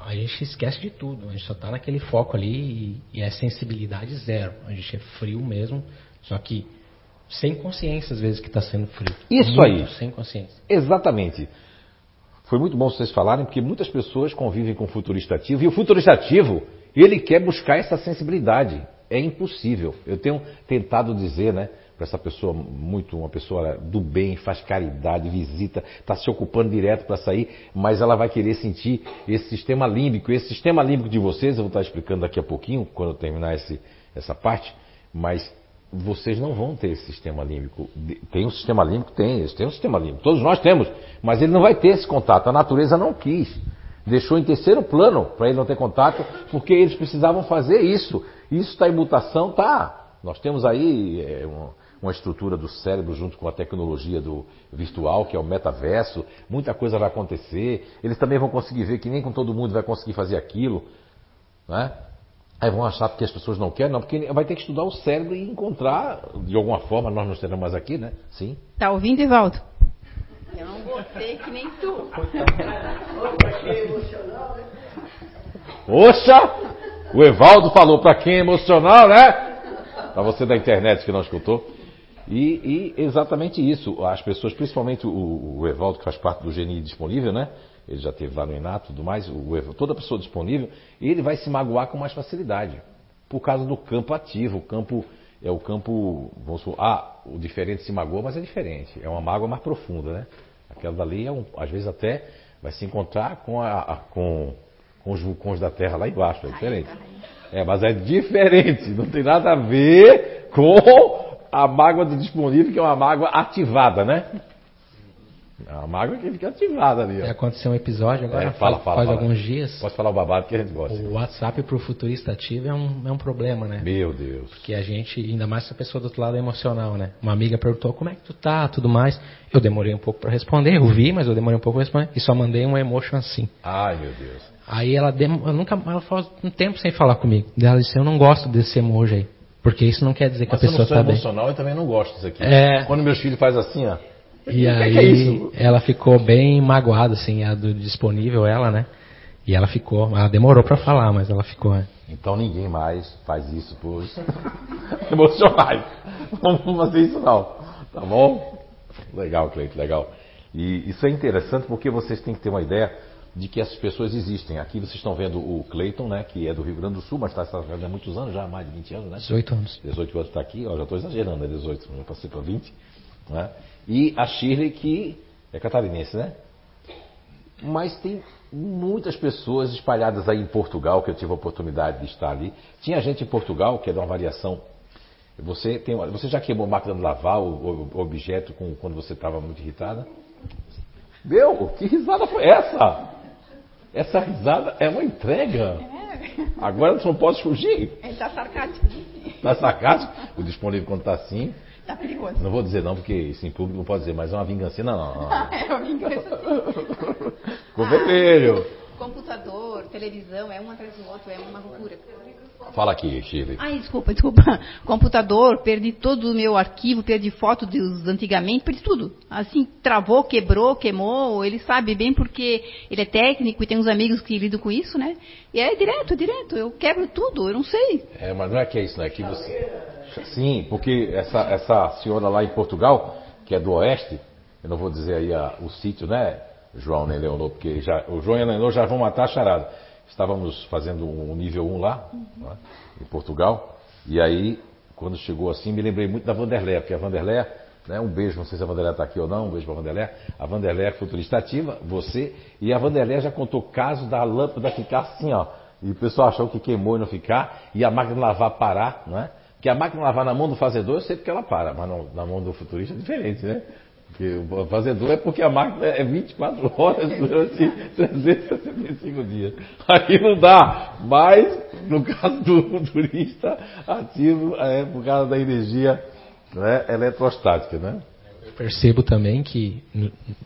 a gente esquece de tudo, a gente só está naquele foco ali e, e é sensibilidade zero. A gente é frio mesmo, só que sem consciência às vezes que está sendo frio. Isso muito aí. Sem consciência. Exatamente. Foi muito bom vocês falarem, porque muitas pessoas convivem com o futurista ativo, e o futurista ativo, ele quer buscar essa sensibilidade. É impossível. Eu tenho tentado dizer, né, para essa pessoa, muito uma pessoa do bem, faz caridade, visita, está se ocupando direto para sair, mas ela vai querer sentir esse sistema límbico. Esse sistema límbico de vocês, eu vou estar explicando daqui a pouquinho, quando eu terminar esse, essa parte, mas vocês não vão ter esse sistema límbico. Tem um sistema límbico? Tem, eles têm um sistema límbico. Todos nós temos, mas ele não vai ter esse contato. A natureza não quis. Deixou em terceiro plano para ele não ter contato, porque eles precisavam fazer isso. Isso está em mutação? Tá. Nós temos aí é, uma, uma estrutura do cérebro junto com a tecnologia do virtual, que é o metaverso. Muita coisa vai acontecer. Eles também vão conseguir ver que nem com todo mundo vai conseguir fazer aquilo. Né? Aí vão achar que as pessoas não querem, não, porque vai ter que estudar o cérebro e encontrar, de alguma forma, nós não estaremos mais aqui, né? Sim. Tá ouvindo, Evaldo? Eu não gostei que nem tu. Oxa! O Evaldo falou para quem é emocional, né? Para você da internet que não escutou. E, e, exatamente isso. As pessoas, principalmente o, o Evaldo, que faz parte do GNI disponível, né? Ele já teve lá no Inato tudo mais, o, toda pessoa disponível, ele vai se magoar com mais facilidade. Por causa do campo ativo. O campo é o campo. Vamos supor, ah, o diferente se magoa, mas é diferente. É uma mágoa mais profunda, né? Aquela dali, é um, às vezes até vai se encontrar com, a, a, com, com os vulcões da Terra lá embaixo. É diferente. É, mas é diferente. Não tem nada a ver com a mágoa do disponível, que é uma mágoa ativada, né? É uma mágoa que fica ativada ali. Ó. É, aconteceu um episódio agora, é, fala, fala, faz fala. alguns dias. Pode falar o babado que a gente gosta. O WhatsApp para o futurista ativo é um, é um problema, né? Meu Deus. Porque a gente, ainda mais se a pessoa do outro lado é emocional, né? Uma amiga perguntou como é que tu tá, tudo mais. Eu demorei um pouco para responder, eu vi, mas eu demorei um pouco para responder. E só mandei um emotion assim. Ai, meu Deus. Aí ela, dem... eu nunca, ela falou um tempo sem falar comigo. Ela disse, eu não gosto desse emoji aí. Porque isso não quer dizer que mas a pessoa está bem. eu emocional, eu também não gosto disso aqui. É... Quando meus filhos fazem assim, ó. E [LAUGHS] aí é ela ficou bem magoada, assim, a do disponível, ela, né? E ela ficou, ela demorou para falar, mas ela ficou. Né? Então ninguém mais faz isso por [LAUGHS] emocionais. Não vamos fazer isso não, tá bom? Legal, Cleito, legal. E isso é interessante porque vocês têm que ter uma ideia de que essas pessoas existem. Aqui vocês estão vendo o Cleiton, né, que é do Rio Grande do Sul, mas está há muitos anos, já há mais de 20 anos, né? 18 anos. 18 anos está aqui, ó, já estou exagerando, né, 18, já passei para 20. Né? E a Shirley, que é catarinense, né? Mas tem muitas pessoas espalhadas aí em Portugal, que eu tive a oportunidade de estar ali. Tinha gente em Portugal que é de uma variação. Você, tem, você já queimou máquina de lavar o, o objeto com, quando você estava muito irritada? Meu, que risada foi essa? Essa risada é uma entrega. É. Agora você não pode fugir. Ele está sarcástico. Está sarcástico? O disponível quando está assim. Tá perigoso. Não vou dizer não, porque isso em público não pode dizer, mas é uma vingança. Não, não. [LAUGHS] é uma vingança. [LAUGHS] Ficou vermelho. Computador, televisão, é um atrás do outro, é uma loucura. Fala aqui, Chile. Ai, desculpa, desculpa. [LAUGHS] Computador, perdi todo o meu arquivo, perdi foto dos antigamente, perdi tudo. Assim, travou, quebrou, queimou. Ele sabe bem porque ele é técnico e tem uns amigos que lidam com isso, né? E é direto, direto. Eu quebro tudo, eu não sei. É, mas não é que é isso, não é que você. Sim, porque essa, essa senhora lá em Portugal, que é do Oeste, eu não vou dizer aí a, o sítio, né, João nem Leonor, porque já, o João e a Leonor já vão matar a charada. Estávamos fazendo um nível 1 lá, né, em Portugal, e aí, quando chegou assim, me lembrei muito da Vanderléia, porque a Vanderléia, né, um beijo, não sei se a Vanderléia está aqui ou não, um beijo para a Vanderléia. A Vanderléia é futurista ativa, você, e a Vanderléia já contou caso da lâmpada ficar assim, ó. E o pessoal achou que queimou e não ficar, e a máquina de lavar parar, não é? Porque a máquina lavar na mão do fazedor, eu sei porque ela para, mas não, na mão do futurista é diferente, né? Porque o fazedor é porque a máquina é 24 [LAUGHS] horas durante 365 dias. Aí não dá. Mas, no caso do futurista ativo, é por causa da energia né, eletrostática, né? Eu percebo também que,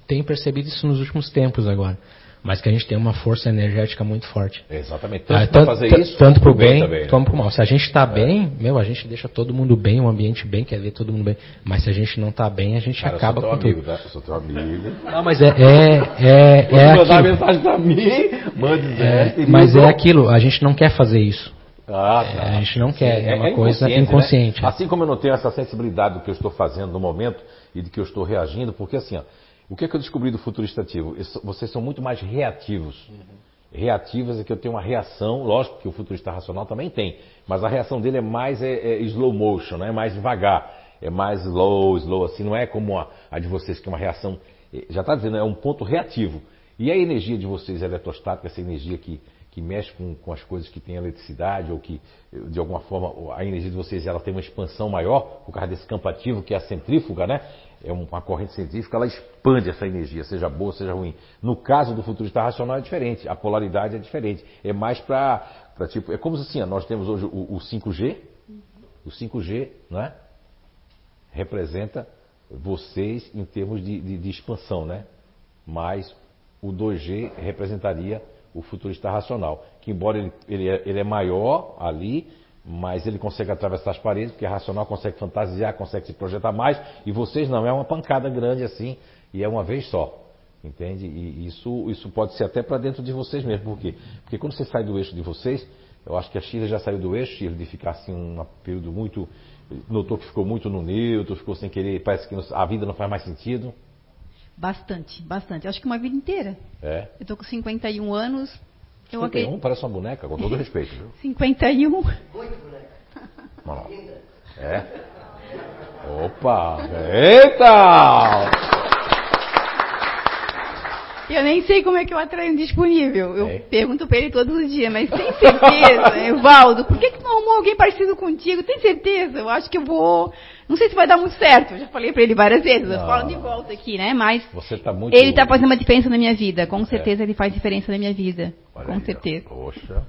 tenho percebido isso nos últimos tempos agora, mas que a gente tem uma força energética muito forte. Exatamente. Tanto, Tanto ah, para fazer isso, tanto para o bem, né? como para o mal. Se a gente está é. bem, meu, a gente deixa todo mundo bem, o ambiente bem, quer ver todo mundo bem. Mas se a gente não está bem, a gente Cara, acaba com amigo, tudo. Tá? Eu sou teu amigo. Não, mas é é é, é mandar mensagem para mim, mande É, mas é aquilo. A gente não quer fazer isso. Ah, tá. É, a gente não quer. Sim, é uma coisa inconsciente, né? Assim como eu não tenho essa sensibilidade do que eu estou fazendo no momento e do que eu estou reagindo, porque assim, ó, o que, é que eu descobri do futurista ativo? Isso- Vocês são muito mais reativos. Reativos é que eu tenho uma reação, lógico que o futurista racional também tem, mas a reação dele é mais é, é slow motion, né? é mais devagar, é mais slow, slow, assim, não é como a, a de vocês, que é uma reação, eh, já está dizendo, é um ponto reativo. E a energia de vocês é eletrostática, essa energia que, que mexe com, com as coisas que têm eletricidade, ou que, eh, de alguma forma, a energia de vocês ela tem uma expansão maior, por causa desse campo ativo, que é a centrífuga, né? É uma corrente científica, ela expande essa energia, seja boa, seja ruim. No caso do futurista racional é diferente, a polaridade é diferente. É mais para, tipo, é como assim, ó, nós temos hoje o, o 5G, o 5G, não é? Representa vocês em termos de, de- de expansão, né? Mas o 2G representaria o futurista racional, que embora ele, ele, é, ele é maior ali, mas ele consegue atravessar as paredes, porque a racional consegue fantasiar, consegue se projetar mais, e vocês não, é uma pancada grande assim, e é uma vez só. Entende? E isso, isso pode ser até para dentro de vocês mesmo. Por quê? Porque quando você sai do eixo de vocês, eu acho que a Chile já saiu do eixo, Chile, de ficar assim um período muito. Notou que ficou muito no neutro, ficou sem querer, parece que a vida não faz mais sentido. Bastante, bastante. Acho que uma vida inteira. É. Eu tô com 51 anos. Eu 51 acredito. parece uma boneca, com todo respeito, viu? 51. Não, não. É? Opa! Eita! Eu nem sei como é que eu atraio um disponível. Eu É. pergunto pra ele todos os dias, mas tem certeza, [LAUGHS] Evaldo, por que, que não arrumou alguém parecido contigo? Tem certeza? Eu acho que eu vou. Não sei se vai dar muito certo. Eu já falei pra ele várias vezes, eu falo de volta aqui, né? Mas Você está muito. ele tá fazendo uma diferença na minha vida. Com certeza ele faz diferença na minha vida. Olha Com aí, ó. certeza. Poxa.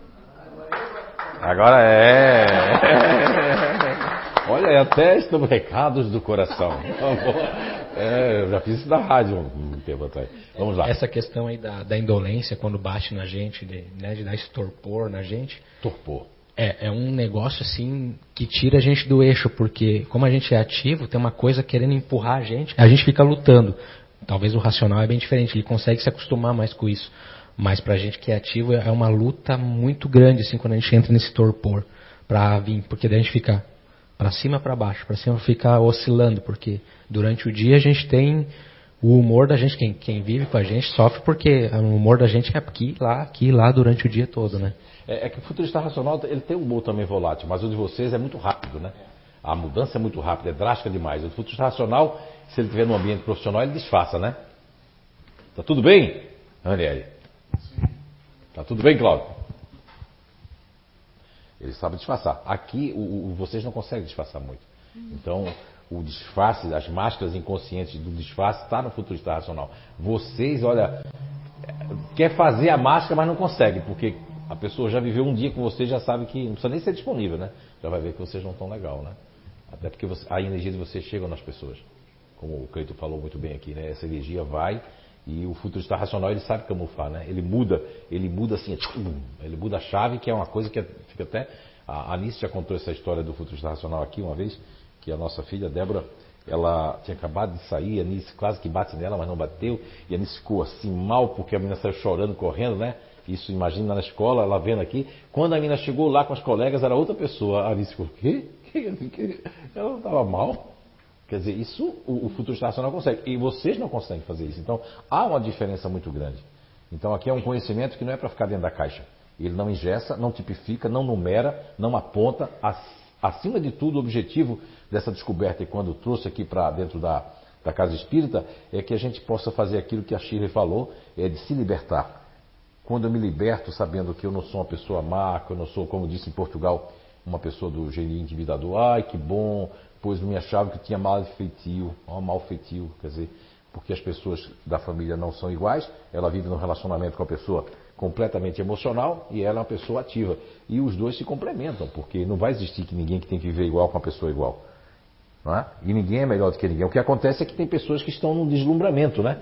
Agora é. [LAUGHS] Olha, é até estamos recados do coração. É, eu já fiz isso na rádio um tempo atrás. Vamos lá. Essa questão aí da, da indolência, quando bate na gente, de, né, de dar esse torpor na gente, Torpor. É, é um negócio assim que tira a gente do eixo, porque como a gente é ativo, tem uma coisa querendo empurrar a gente, a gente fica lutando. Talvez o racional é bem diferente, ele consegue se acostumar mais com isso. Mas pra gente que é ativo é uma luta muito grande assim quando a gente entra nesse torpor pra vir, porque daí a gente fica pra cima pra baixo, pra cima fica oscilando, porque durante o dia a gente tem o humor da gente, quem, quem vive com a gente sofre porque o humor da gente é aqui, lá, aqui, lá durante o dia todo, né? É, é que o futurista racional ele tem um humor também volátil, mas o de vocês é muito rápido, né? A mudança é muito rápida, é drástica demais. O futurista racional, se ele estiver num ambiente profissional, ele disfarça, né? Tá tudo bem, Aniele? Tá tudo bem, Cláudio? Ele sabe disfarçar. Aqui, o, o- vocês não conseguem disfarçar muito. Então, o disfarce, as máscaras inconscientes do disfarce está no futurista racional. Vocês, olha, quer fazer a máscara, mas não consegue, porque a pessoa já viveu um dia com você, já sabe que não precisa nem ser disponível, né? Já vai ver que vocês não estão legal, né? Até porque você- a energia de vocês chega nas pessoas. Como o Cleito falou muito bem aqui, né? Essa energia vai e o futurista racional ele sabe camuflar, né? Ele muda, ele muda assim, ele muda a chave, que é uma coisa que é- fica até. A Anice já contou essa história do futurista racional aqui uma vez, que a nossa filha, Débora, ela tinha acabado de sair, a Anice quase que bate nela, mas não bateu, e a Anice ficou assim mal porque a menina saiu chorando, correndo, né? Isso, imagina na escola, ela vendo aqui. Quando a menina chegou lá com as colegas, era outra pessoa. A Alice ficou, quê? Ela não estava mal? Quer dizer, isso o, o futuro estacional consegue. E vocês não conseguem fazer isso. Então, há uma diferença muito grande. Então, aqui é um conhecimento que não é para ficar dentro da caixa. Ele não ingessa, não tipifica, não numera, não aponta. Acima de tudo, o objetivo dessa descoberta, e quando trouxe aqui para dentro da, da casa espírita, é que a gente possa fazer aquilo que a Shirley falou, é de se libertar. Quando eu me liberto sabendo que eu não sou uma pessoa má, que eu não sou, como disse em Portugal, uma pessoa do gênio intimidador, ai que bom, pois me achava que tinha mal feitio, ó, mal feitio, quer dizer, porque as pessoas da família não são iguais, ela vive num relacionamento com a pessoa completamente emocional e ela é uma pessoa ativa. E os dois se complementam, porque não vai existir que ninguém que tem que viver igual com uma pessoa igual. É? E ninguém é melhor do que ninguém. O que acontece é que tem pessoas que estão num deslumbramento, né?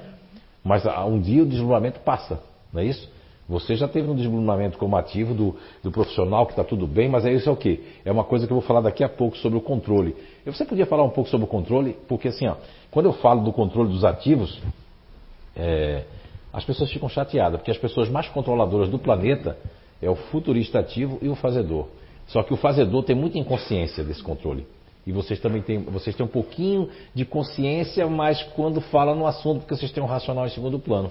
Mas ah, um dia o deslumbramento passa, não é isso? Você já teve um deslumbramento como ativo do, do profissional, que está tudo bem, mas é isso é o quê? É uma coisa que eu vou falar daqui a pouco sobre o controle. Você podia falar um pouco sobre o controle, porque assim, ó, quando eu falo do controle dos ativos, é, as pessoas ficam chateadas, porque as pessoas mais controladoras do planeta é o futurista ativo e o fazedor. Só que o fazedor tem muita inconsciência desse controle. E vocês também têm, vocês têm um pouquinho de consciência, mas quando fala no assunto, porque vocês têm um racional em segundo plano.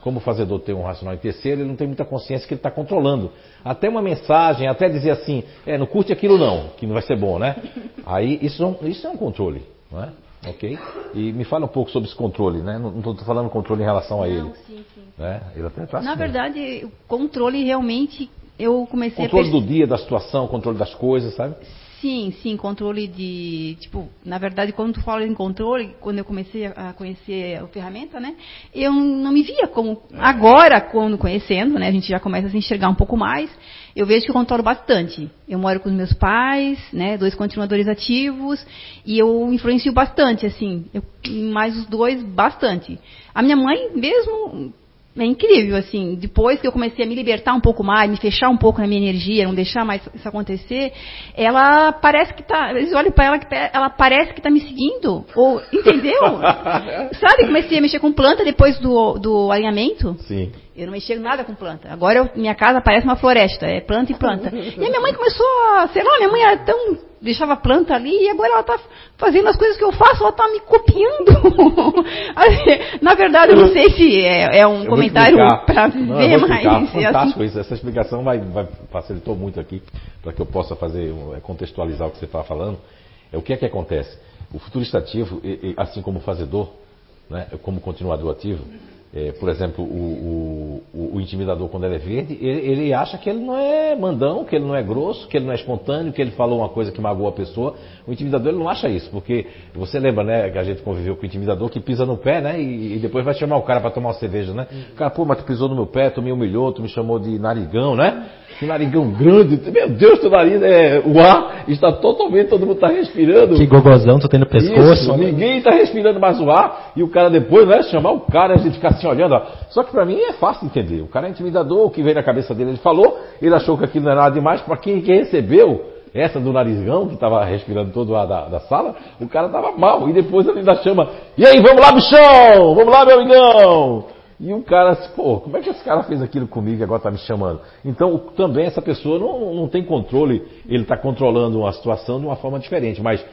Como o fazedor tem um racional em terceiro, ele não tem muita consciência que ele está controlando. Até uma mensagem, até dizer assim, é, não curte aquilo não, que não vai ser bom, né? [LAUGHS] Aí isso, isso é um controle, não é? Ok? E me fala um pouco sobre esse controle, né? Não estou falando controle em relação a ele. sim, sim. Né? Ele até tá Na assim, verdade, o controle realmente eu comecei Controle a do dia, da situação, controle das coisas, sabe? Sim, sim, controle de. Tipo, na verdade, quando tu fala em controle, quando eu comecei a conhecer a ferramenta, né? Eu não me via como. Agora, quando conhecendo, né? A gente já começa a se enxergar um pouco mais. Eu vejo que eu controlo bastante. Eu moro com os meus pais, né? Dois continuadores ativos. E eu influencio bastante, assim. Eu, mais os dois, bastante. A minha mãe, mesmo é incrível, assim, depois que eu comecei a me libertar um pouco mais, me fechar um pouco na minha energia, não deixar mais isso acontecer, ela parece que tá, eles olham para ela que ela parece que tá me seguindo, ou, entendeu? [LAUGHS] Sabe, comecei a mexer com planta depois do, do alinhamento. Sim. Eu não mexia nada com planta. Agora eu, minha casa parece uma floresta, é planta e planta. E a minha mãe começou a, sei lá, minha mãe era tão deixava planta ali e agora ela está fazendo as coisas que eu faço, ela está me copiando. [LAUGHS] Na verdade, eu não sei se é, é um Eu comentário para ver, mas. é Fantástico assim, isso. Essa explicação vai, vai facilitou muito aqui para que eu possa fazer é, contextualizar o que você estava falando. É o que é que acontece? O futurista ativo, e- e, assim como o fazedor, né, como continuador ativo, é, por exemplo, o, o- o- intimidador, quando ele é verde, ele, ele acha que ele não é mandão, que ele não é grosso, que ele não é espontâneo, que ele falou uma coisa que magoou a pessoa. O intimidador ele não acha isso, porque você lembra, né, que a gente conviveu com o intimidador que pisa no pé, né, e, e depois vai chamar o cara para tomar uma cerveja, né? O cara, pô, mas tu pisou no meu pé, tu me humilhou, tu me chamou de narigão, né? Que narigão grande, meu Deus, teu nariz é. O ar está totalmente, todo mundo está respirando. Que gogozão tu tem no pescoço. Isso, ninguém está respirando mais o ar e o cara depois, né, chamar o cara a gente ficar assim olhando. Ó. Só que para mim é fácil entender. O cara é intimidador, o que veio na cabeça dele ele falou, ele achou que aquilo não era nada demais. Para quem, quem recebeu essa do narizão, que estava respirando todo o ar da, da sala, o cara estava mal. E depois ele ainda chama: E aí, vamos lá, bichão! Vamos lá, meu amigão! E o cara, pô, como é que esse cara fez aquilo comigo e agora está me chamando? Então, também essa pessoa não, não tem controle, ele está controlando uma situação de uma forma diferente. Mas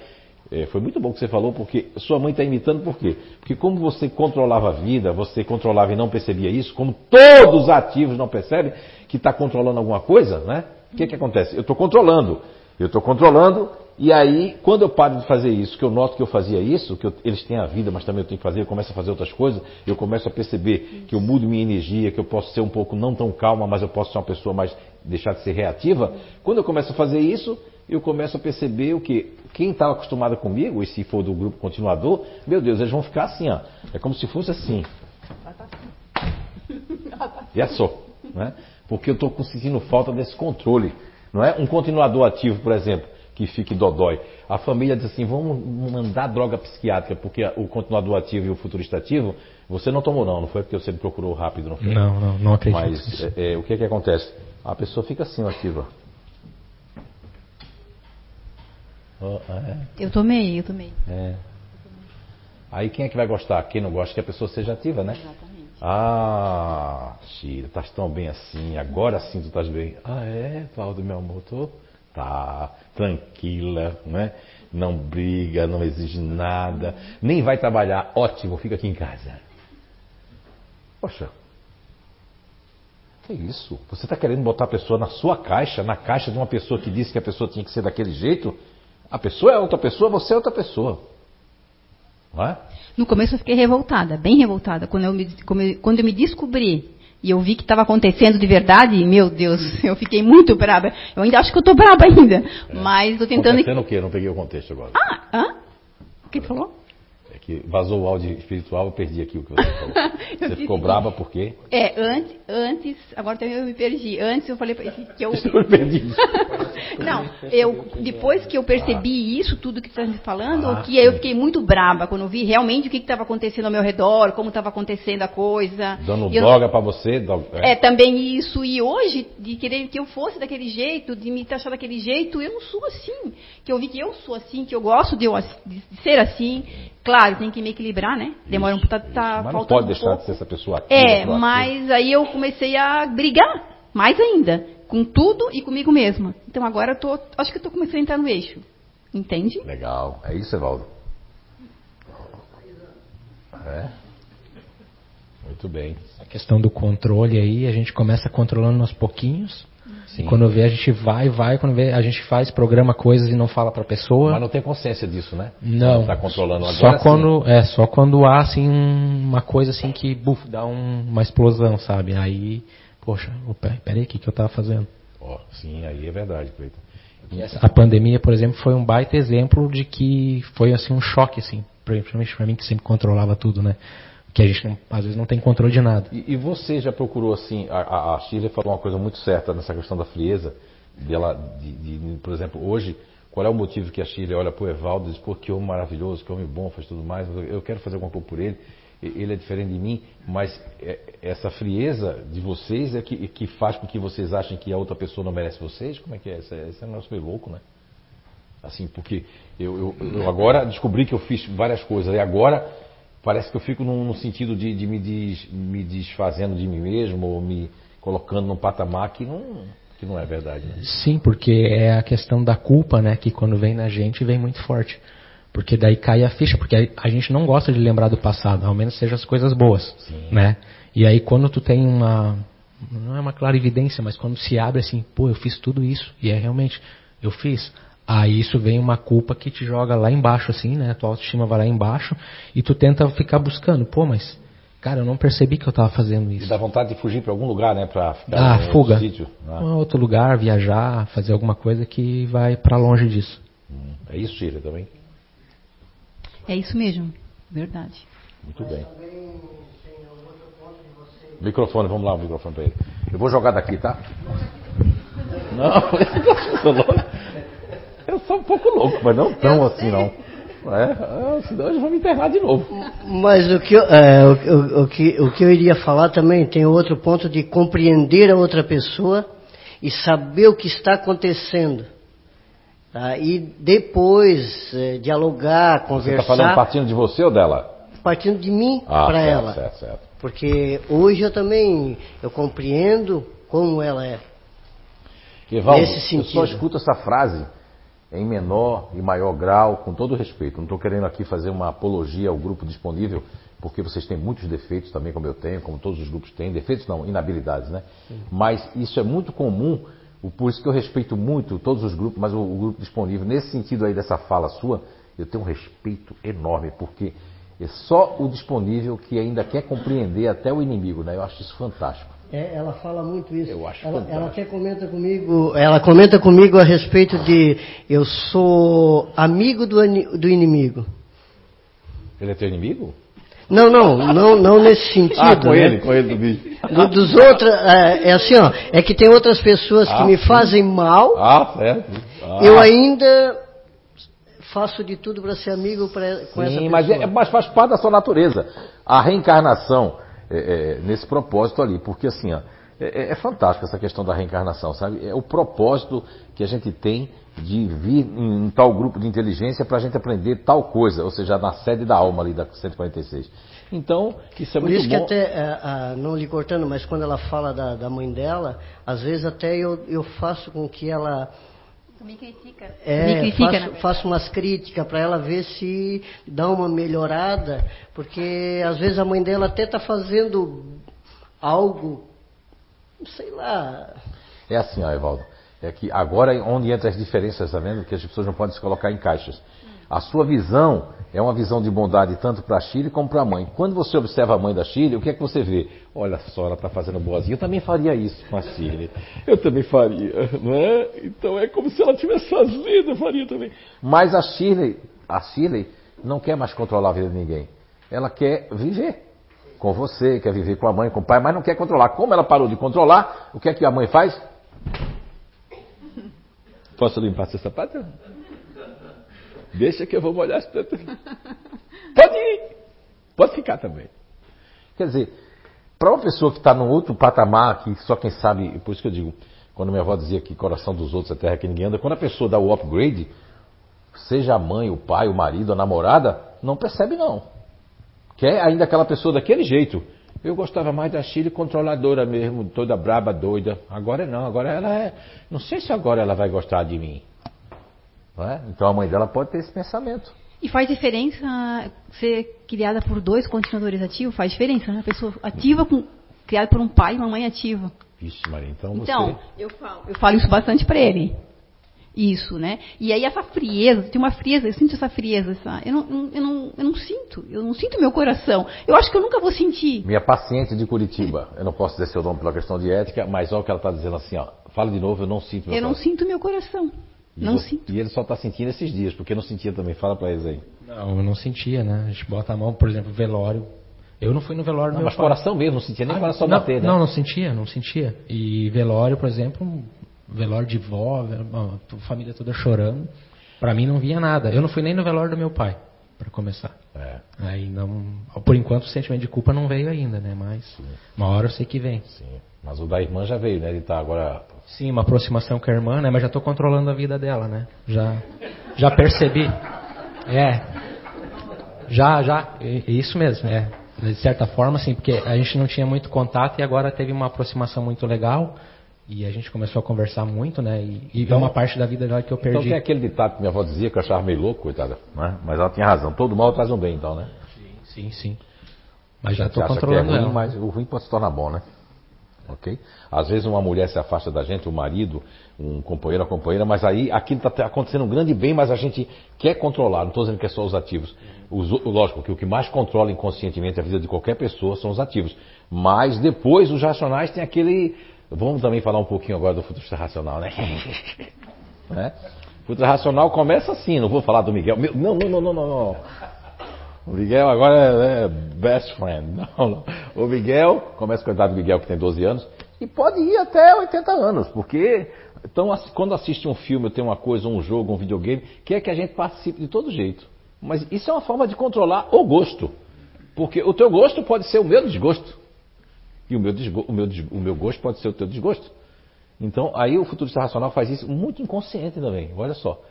é, foi muito bom que você falou, porque sua mãe está imitando por quê? Porque como você controlava a vida, você controlava e não percebia isso, como todos os ativos não percebem que está controlando alguma coisa, né? O que, que acontece? Eu estou controlando. Eu estou controlando, e aí, quando eu paro de fazer isso, que eu noto que eu fazia isso, que eu- eles têm a vida, mas também eu tenho que fazer, eu começo a fazer outras coisas, eu começo a perceber que eu mudo minha energia, que eu posso ser um pouco não tão calma, mas eu posso ser uma pessoa mais, deixar de ser reativa. Quando eu começo a fazer isso, eu começo a perceber o que quem estava acostumado comigo, e se for do grupo continuador, meu Deus, eles vão ficar assim, ó. É como se fosse assim. E é só, né? Porque eu estou sentindo falta desse controle, não é? Um continuador ativo, por exemplo, que fique dodói. A família diz assim, vamos mandar droga psiquiátrica, porque o continuador ativo e o futurista ativo, você não tomou não, não foi porque você me procurou rápido, não foi? Não, não, não acredito Mas é, é, o que é que acontece? A pessoa fica assim, ativa. Ó, é, Eu tomei, eu tomei. é. Aí quem é que vai gostar? Quem não gosta que a pessoa seja ativa, né? Exatamente. Ah, Shira, estás tão bem assim, agora sim tu estás bem. Ah, é, Valdo, meu amor, tô? Tá, tranquila, né? Não briga, não exige nada, nem vai trabalhar. Ótimo, fica aqui em casa. Poxa, que isso? Você está querendo botar a pessoa na sua caixa, na caixa de uma pessoa que disse que a pessoa tinha que ser daquele jeito? A pessoa é outra pessoa, você é outra pessoa. Não é? No começo eu fiquei revoltada, bem revoltada. Quando eu me, quando eu me descobri e eu vi que estava acontecendo de verdade, meu Deus, [LAUGHS] eu fiquei muito braba. Eu ainda acho que eu estou braba ainda. É. Mas estou tentando. Acontecendo o quê? Não peguei o contexto agora. Ah, hã? O que falou? Que vazou o áudio espiritual, eu perdi aqui o que você falou. [LAUGHS] você ficou brava por quê? É, antes, antes, agora também eu me perdi. Antes eu falei que eu. [LAUGHS] Eu perdi. [LAUGHS] Não, eu, depois que eu percebi isso, tudo que você está me falando, ah, que eu fiquei muito brava quando eu vi realmente o que estava acontecendo ao meu redor, como estava acontecendo a coisa. Dando droga para você? É. é. também isso. E hoje, de querer que eu fosse daquele jeito, de me taxar daquele jeito, eu não sou assim. Que eu vi que eu sou assim, que eu gosto de, eu, de ser assim, Claro, tem que me equilibrar, né? Demora um tá, tá mas não pode deixar um de ser essa pessoa ativa, É, mas aí eu comecei a brigar, mais ainda, com tudo e comigo mesma. Então agora eu tô, acho que eu tô começando a entrar no eixo. Entende? Legal. É isso, Evaldo? É. Muito bem. A questão do controle aí, a gente começa controlando aos pouquinhos Sim. Quando vê, a gente vai, vai, quando vê, a gente faz, programa coisas e não fala para a pessoa. Mas não tem consciência disso, né? Não. Está controlando agora. Só quando, sim. é, só quando há assim uma coisa assim que buf, dá um, uma explosão, sabe? Aí, poxa, opa, peraí, o que, que eu estava fazendo? Oh, sim, aí é verdade, Cleiton. A pandemia, por exemplo, foi um baita exemplo de que foi assim um choque, assim, principalmente para mim que sempre controlava tudo, né? Que a gente às vezes não tem controle de nada. E, e você já procurou assim, a, a Shirley falou uma coisa muito certa nessa questão da frieza, dela, de, de, por exemplo, hoje, qual é o motivo que a Shirley olha para o Evaldo e diz, pô, que homem maravilhoso, que homem bom, faz tudo mais, eu quero fazer alguma coisa por ele, ele é diferente de mim, mas é, essa frieza de vocês é que, que faz com que vocês achem que a outra pessoa não merece vocês? Como é que é? Esse, esse é um negócio meio louco, né? Assim, porque eu, eu, eu agora descobri que eu fiz várias coisas, e agora parece que eu fico no, no sentido de, de me, des, me, desfazendo de mim mesmo, ou me colocando num patamar que não, que não é verdade. Né? Sim, porque é a questão da culpa, né, que quando vem na gente vem muito forte. Porque daí cai a ficha, porque a gente não gosta de lembrar do passado, ao menos seja as coisas boas, Sim. né? E aí quando tu tem uma não é uma clara evidência, mas quando se abre assim, pô, eu fiz tudo isso e é realmente eu fiz. Aí isso vem uma culpa que te joga lá embaixo, assim, né? A tua autoestima vai lá embaixo e tu tenta ficar buscando. Pô, mas, cara, eu não percebi que eu estava fazendo isso. E dá vontade de fugir para algum lugar, né? Para ficar ah, fuga. outro sítio. Ah. outro lugar, viajar, fazer alguma coisa que vai para longe disso. Hum. É isso, Tira, também? É isso mesmo. Verdade. Muito bem. Microfone, vamos lá, o microfone para ele. Eu vou jogar daqui, tá? [LAUGHS] Não, [LAUGHS] Eu sou um pouco louco, mas não tão assim não. É, senão eles vão me enterrar de novo. Mas o que, eu, é, o, o, que, o que eu iria falar também tem outro ponto de compreender a outra pessoa e saber o que está acontecendo. Tá? E depois é, dialogar, conversar. Você está falando partindo de você ou dela? Partindo de mim ah, para ela. Certo, certo. Porque hoje eu também eu compreendo como ela é. Evaldo, Nesse sentido. eu só escuto essa frase em menor e maior grau, com todo respeito. Não estou querendo aqui fazer uma apologia ao grupo disponível, porque vocês têm muitos defeitos também, como eu tenho, como todos os grupos têm. Defeitos não, inabilidades, né? Sim. Mas isso é muito comum, por isso que eu respeito muito todos os grupos, mas o, o grupo disponível, nesse sentido aí dessa fala sua, eu tenho um respeito enorme, porque é só o disponível que ainda quer compreender até o inimigo, né? Eu acho isso fantástico. É, ela fala muito isso. Eu acho ela, ela até comenta comigo, ela comenta comigo a respeito de eu sou amigo do, do inimigo. Ele é teu inimigo? Não, não, não, não nesse sentido. Ah, com né? ele, com ele do bicho. Do, dos outros, é, é, assim, ó, é que tem outras pessoas ah, que me fazem mal. Ah, certo. Ah. Eu ainda faço de tudo para ser amigo pra, com sim, essa pessoa. Mas, é, mas faz parte da sua natureza. A reencarnação é, é, nesse propósito ali, porque assim, ó, É, é, é fantástico essa questão da reencarnação, sabe? É o propósito que a gente tem de vir em, tal grupo de inteligência para a gente aprender tal coisa, ou seja, na sede da alma ali da 146. Então, isso é Por muito isso que bom. até, é, não lhe cortando, mas quando ela fala da, da mãe dela, às vezes até eu, eu faço com que ela Me critica. É, Me critica, faço, faço umas críticas para ela ver se dá uma melhorada, porque às vezes a mãe dela até está fazendo algo, sei lá. É assim, ó, Evaldo. É que agora é onde entra as diferenças, tá vendo? Que as pessoas não podem se colocar em caixas. A sua visão é uma visão de bondade tanto para a Chile como para a mãe. Quando você observa a mãe da Chile, o que é que você vê? Olha só, ela está fazendo boazinha. Eu também faria isso com a Chile. Eu também faria, não é? Então é como se ela tivesse fazendo, eu faria também. Mas a Chile, a Chile não quer mais controlar a vida de ninguém. Ela quer viver com você, quer viver com a mãe, com o pai, mas não quer controlar. Como ela parou de controlar, o que é que a mãe faz? Posso limpar seu sapato? Deixa que eu vou molhar as tantas. [LAUGHS] Pode ir. Pode ficar também. Quer dizer, para uma pessoa que está num outro patamar, que só quem sabe, por isso que eu digo, quando minha avó dizia que coração dos outros é terra que ninguém anda, quando a pessoa dá o upgrade, seja a mãe, o pai, o marido, a namorada, não percebe não. Quer ainda aquela pessoa daquele jeito. Eu gostava mais da Chile controladora mesmo, toda braba, doida. Agora não, agora ela é. Não sei se agora ela vai gostar de mim. Não é? Então a mãe dela pode ter esse pensamento. E faz diferença ser criada por dois continuadores ativos? Faz diferença, né? A pessoa ativa com, criada por um pai e uma mãe ativa. Vixe, Maria, então, Então, você. eu falo, eu falo isso bastante para ele. Isso, né? E aí essa frieza, tem uma frieza, eu sinto essa frieza, essa, eu, não, eu, não, eu não sinto, eu não sinto meu coração. Eu acho que eu nunca vou sentir. Minha paciente de Curitiba, eu não posso dizer seu nome pela questão de ética, mas olha o que ela está dizendo assim, ó. Fala de novo, eu não sinto meu Eu não coração. sinto meu coração. E Não você- sinto. E ele só está sentindo esses dias, porque não sentia também. Fala para eles aí. Não, eu não sentia, né? A gente bota a mão, por exemplo, velório. Eu não fui no velório do Não, meu mas pai. coração mesmo, não sentia nem Ah, coração não, bater, né? Não, não sentia, não sentia. E velório, por exemplo, velório de vó, a família toda chorando. Pra mim não vinha nada. Eu não fui nem no velório do meu pai, pra começar. É, Aí não, por enquanto o sentimento de culpa não veio ainda, né? Mas uma hora eu sei que vem. sim. Mas o da irmã já veio, né? Ele tá agora. Sim, uma aproximação com a irmã, né? Mas já tô controlando a vida dela, né? Já, já percebi. É. Já, já. É é isso mesmo, é. De certa forma, sim, porque a gente não tinha muito contato e agora teve uma aproximação muito legal. E a gente começou a conversar muito, né? E, e Então- uma parte da vida dela que eu Então perdi. tem aquele ditado que minha avó dizia que eu achava meio louco, coitada. Né? Mas ela tinha razão. Todo mal traz um bem, então, né? Sim, sim. Mas já que é controlando ruim, ela. mas o ruim pode se tornar bom, né? Ok? Às vezes uma mulher se afasta da gente, o marido, um companheiro, a companheira, mas aí aquilo está acontecendo um grande bem, mas a gente quer controlar. Não estou dizendo que é só os ativos. Os, lógico que o que mais controla inconscientemente a vida de qualquer pessoa são os ativos. Mas depois os racionais têm aquele. Vamos também falar um pouquinho agora do futurista racional, né? [LAUGHS] né? Futurista racional começa assim, não vou falar do Miguel. Não, não, não, não, não, não. O Miguel agora é, é best friend. [LAUGHS] Não, não. O Miguel, começa com a idade do Miguel, que tem 12 anos, e pode ir até 80 anos, porque então, quando assiste um filme, tem uma coisa, um jogo, um videogame, quer que a gente participe de todo jeito. Mas isso é uma forma de controlar o gosto. Porque o teu gosto pode ser o meu desgosto. E o meu, desgo- o meu, o meu gosto pode ser o teu desgosto. Então, aí o futurista racional faz isso muito inconsciente também. Olha só.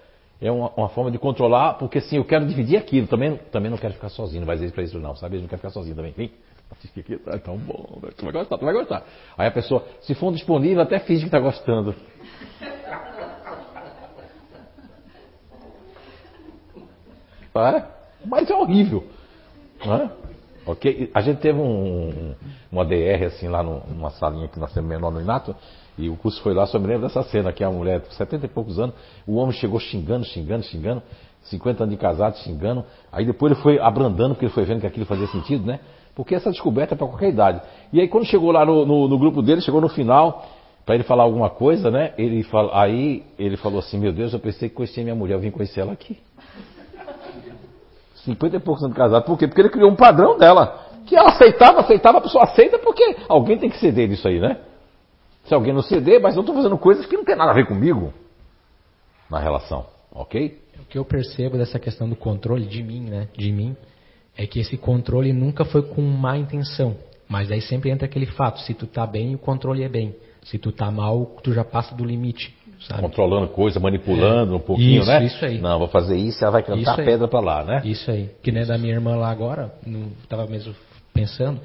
É uma, uma forma de controlar, porque assim, eu quero dividir aquilo. Também, também não quero ficar sozinho, vai dizer pra isso não, sabe? Eu não quero ficar sozinho também. Vem, tá tão bom. né? Tu vai gostar, tu vai gostar. Aí a pessoa, se for disponível, até finge que tá gostando. [LAUGHS] É? Mas é horrível. É? Ok? A gente teve um, um- uma assim lá no- numa salinha que nós temos menor no Inato, e o curso foi lá, só me lembro dessa cena, que a mulher, 70 e poucos anos, o homem chegou xingando, xingando, xingando, 50 anos de casado xingando, aí depois ele foi abrandando, porque ele foi vendo que aquilo fazia sentido, né? Porque essa descoberta é para qualquer idade. E aí quando chegou lá no, no- no grupo dele, chegou no final, para ele falar alguma coisa, né? Ele fala, aí ele falou assim, meu Deus, eu pensei que conhecia minha mulher, eu vim conhecer ela aqui. 50 e poucos anos de casado. Por quê? Porque ele criou um padrão dela. Que ela aceitava, aceitava, a pessoa aceita porque alguém tem que ceder disso aí, né? Se alguém não ceder, mas eu estou fazendo coisas que não tem nada a ver comigo na relação, ok? O que eu percebo dessa questão do controle de mim, né? De mim, é que esse controle nunca foi com má intenção. Mas daí sempre entra aquele fato, se tu tá bem, o controle é bem. Se tu tá mal, tu já passa do limite, sabe? Controlando coisa, manipulando um pouquinho, Isso, né? isso aí. Não, vou fazer isso, ela vai cantar aí. pedra pra lá, né? Isso aí. Que nem da minha irmã lá agora, não tava mesmo pensando,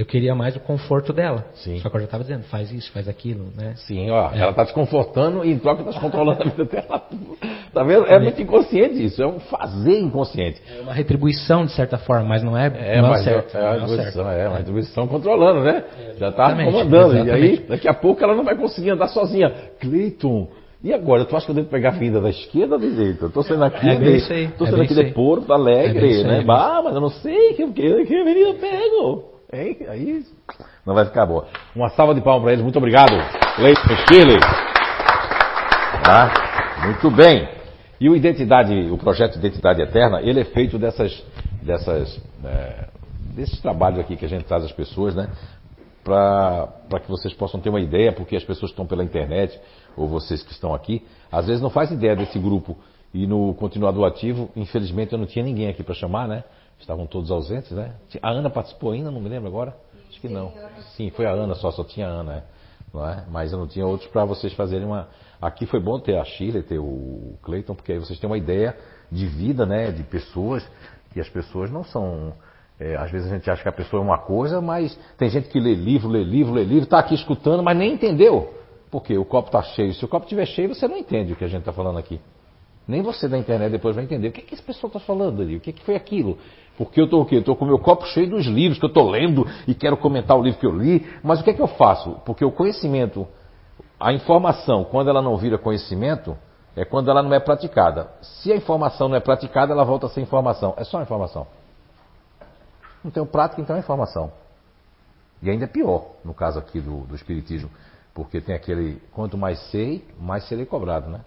eu queria mais o conforto dela. Sim. Só que eu já tava dizendo, faz isso, faz aquilo, né? Sim, ó, É. ela tá te confortando e em troca tá te controlando a vida dela. [LAUGHS] Tá vendo? É muito inconsciente isso, é um fazer inconsciente. É uma retribuição, de certa forma, mas não é, É, não é certo. é, uma é o distribuição, certo. é uma distribuição controlando, né? Já tá Exatamente, comandando. E aí, exatamente. daqui a pouco ela não vai conseguir andar sozinha. Cleiton, e agora? Tu acha que eu devo pegar a vinda da esquerda ou da direita? Eu tô saindo aqui É de, tô é saindo bem aqui de. Porto É Alegre, né? é Bah, mas eu não sei que, que, que menina eu pego. Hein? Aí não vai ficar boa. Uma salva de palmas para eles. Muito obrigado, Cleiton Shirley. Tá? Muito bem. E o Identidade, o projeto Identidade Eterna, ele é feito dessas, dessas, é, desses trabalhos aqui que a gente traz às pessoas, né? Para que vocês possam ter uma ideia, porque as pessoas que estão pela internet, ou vocês que estão aqui, às vezes não faz ideia desse grupo. E no continuador ativo, infelizmente eu não tinha ninguém aqui para chamar, né? Estavam todos ausentes, né? A Ana participou ainda, não me lembro agora? Acho que não. Sim, foi a Ana só, só tinha a Ana, é. não é? Mas eu não tinha outros para vocês fazerem uma. Aqui foi bom ter a Shirley, ter o Cleiton, porque aí vocês têm uma ideia de vida, né? De pessoas, que as pessoas não são. é, às vezes a gente acha que a pessoa é uma coisa, mas tem gente que lê livro, lê livro, lê livro, está aqui escutando, mas nem entendeu. Porque o copo está cheio. Se o copo estiver cheio, você não entende o que a gente está falando aqui. Nem você da internet depois vai entender o que, que esse pessoal está falando ali, o que, que foi aquilo. Porque eu estou o quê? Estou com o meu copo cheio dos livros que eu estou lendo e quero comentar o livro que eu li, mas o que é que eu faço? Porque o conhecimento, a informação, quando ela não vira conhecimento, é quando ela não é praticada. Se a informação não é praticada, ela volta a ser informação. É só informação. Não tem prática, então é informação. E ainda é pior, no caso aqui do, do Espiritismo, porque tem aquele, quanto mais sei, mais serei cobrado, né?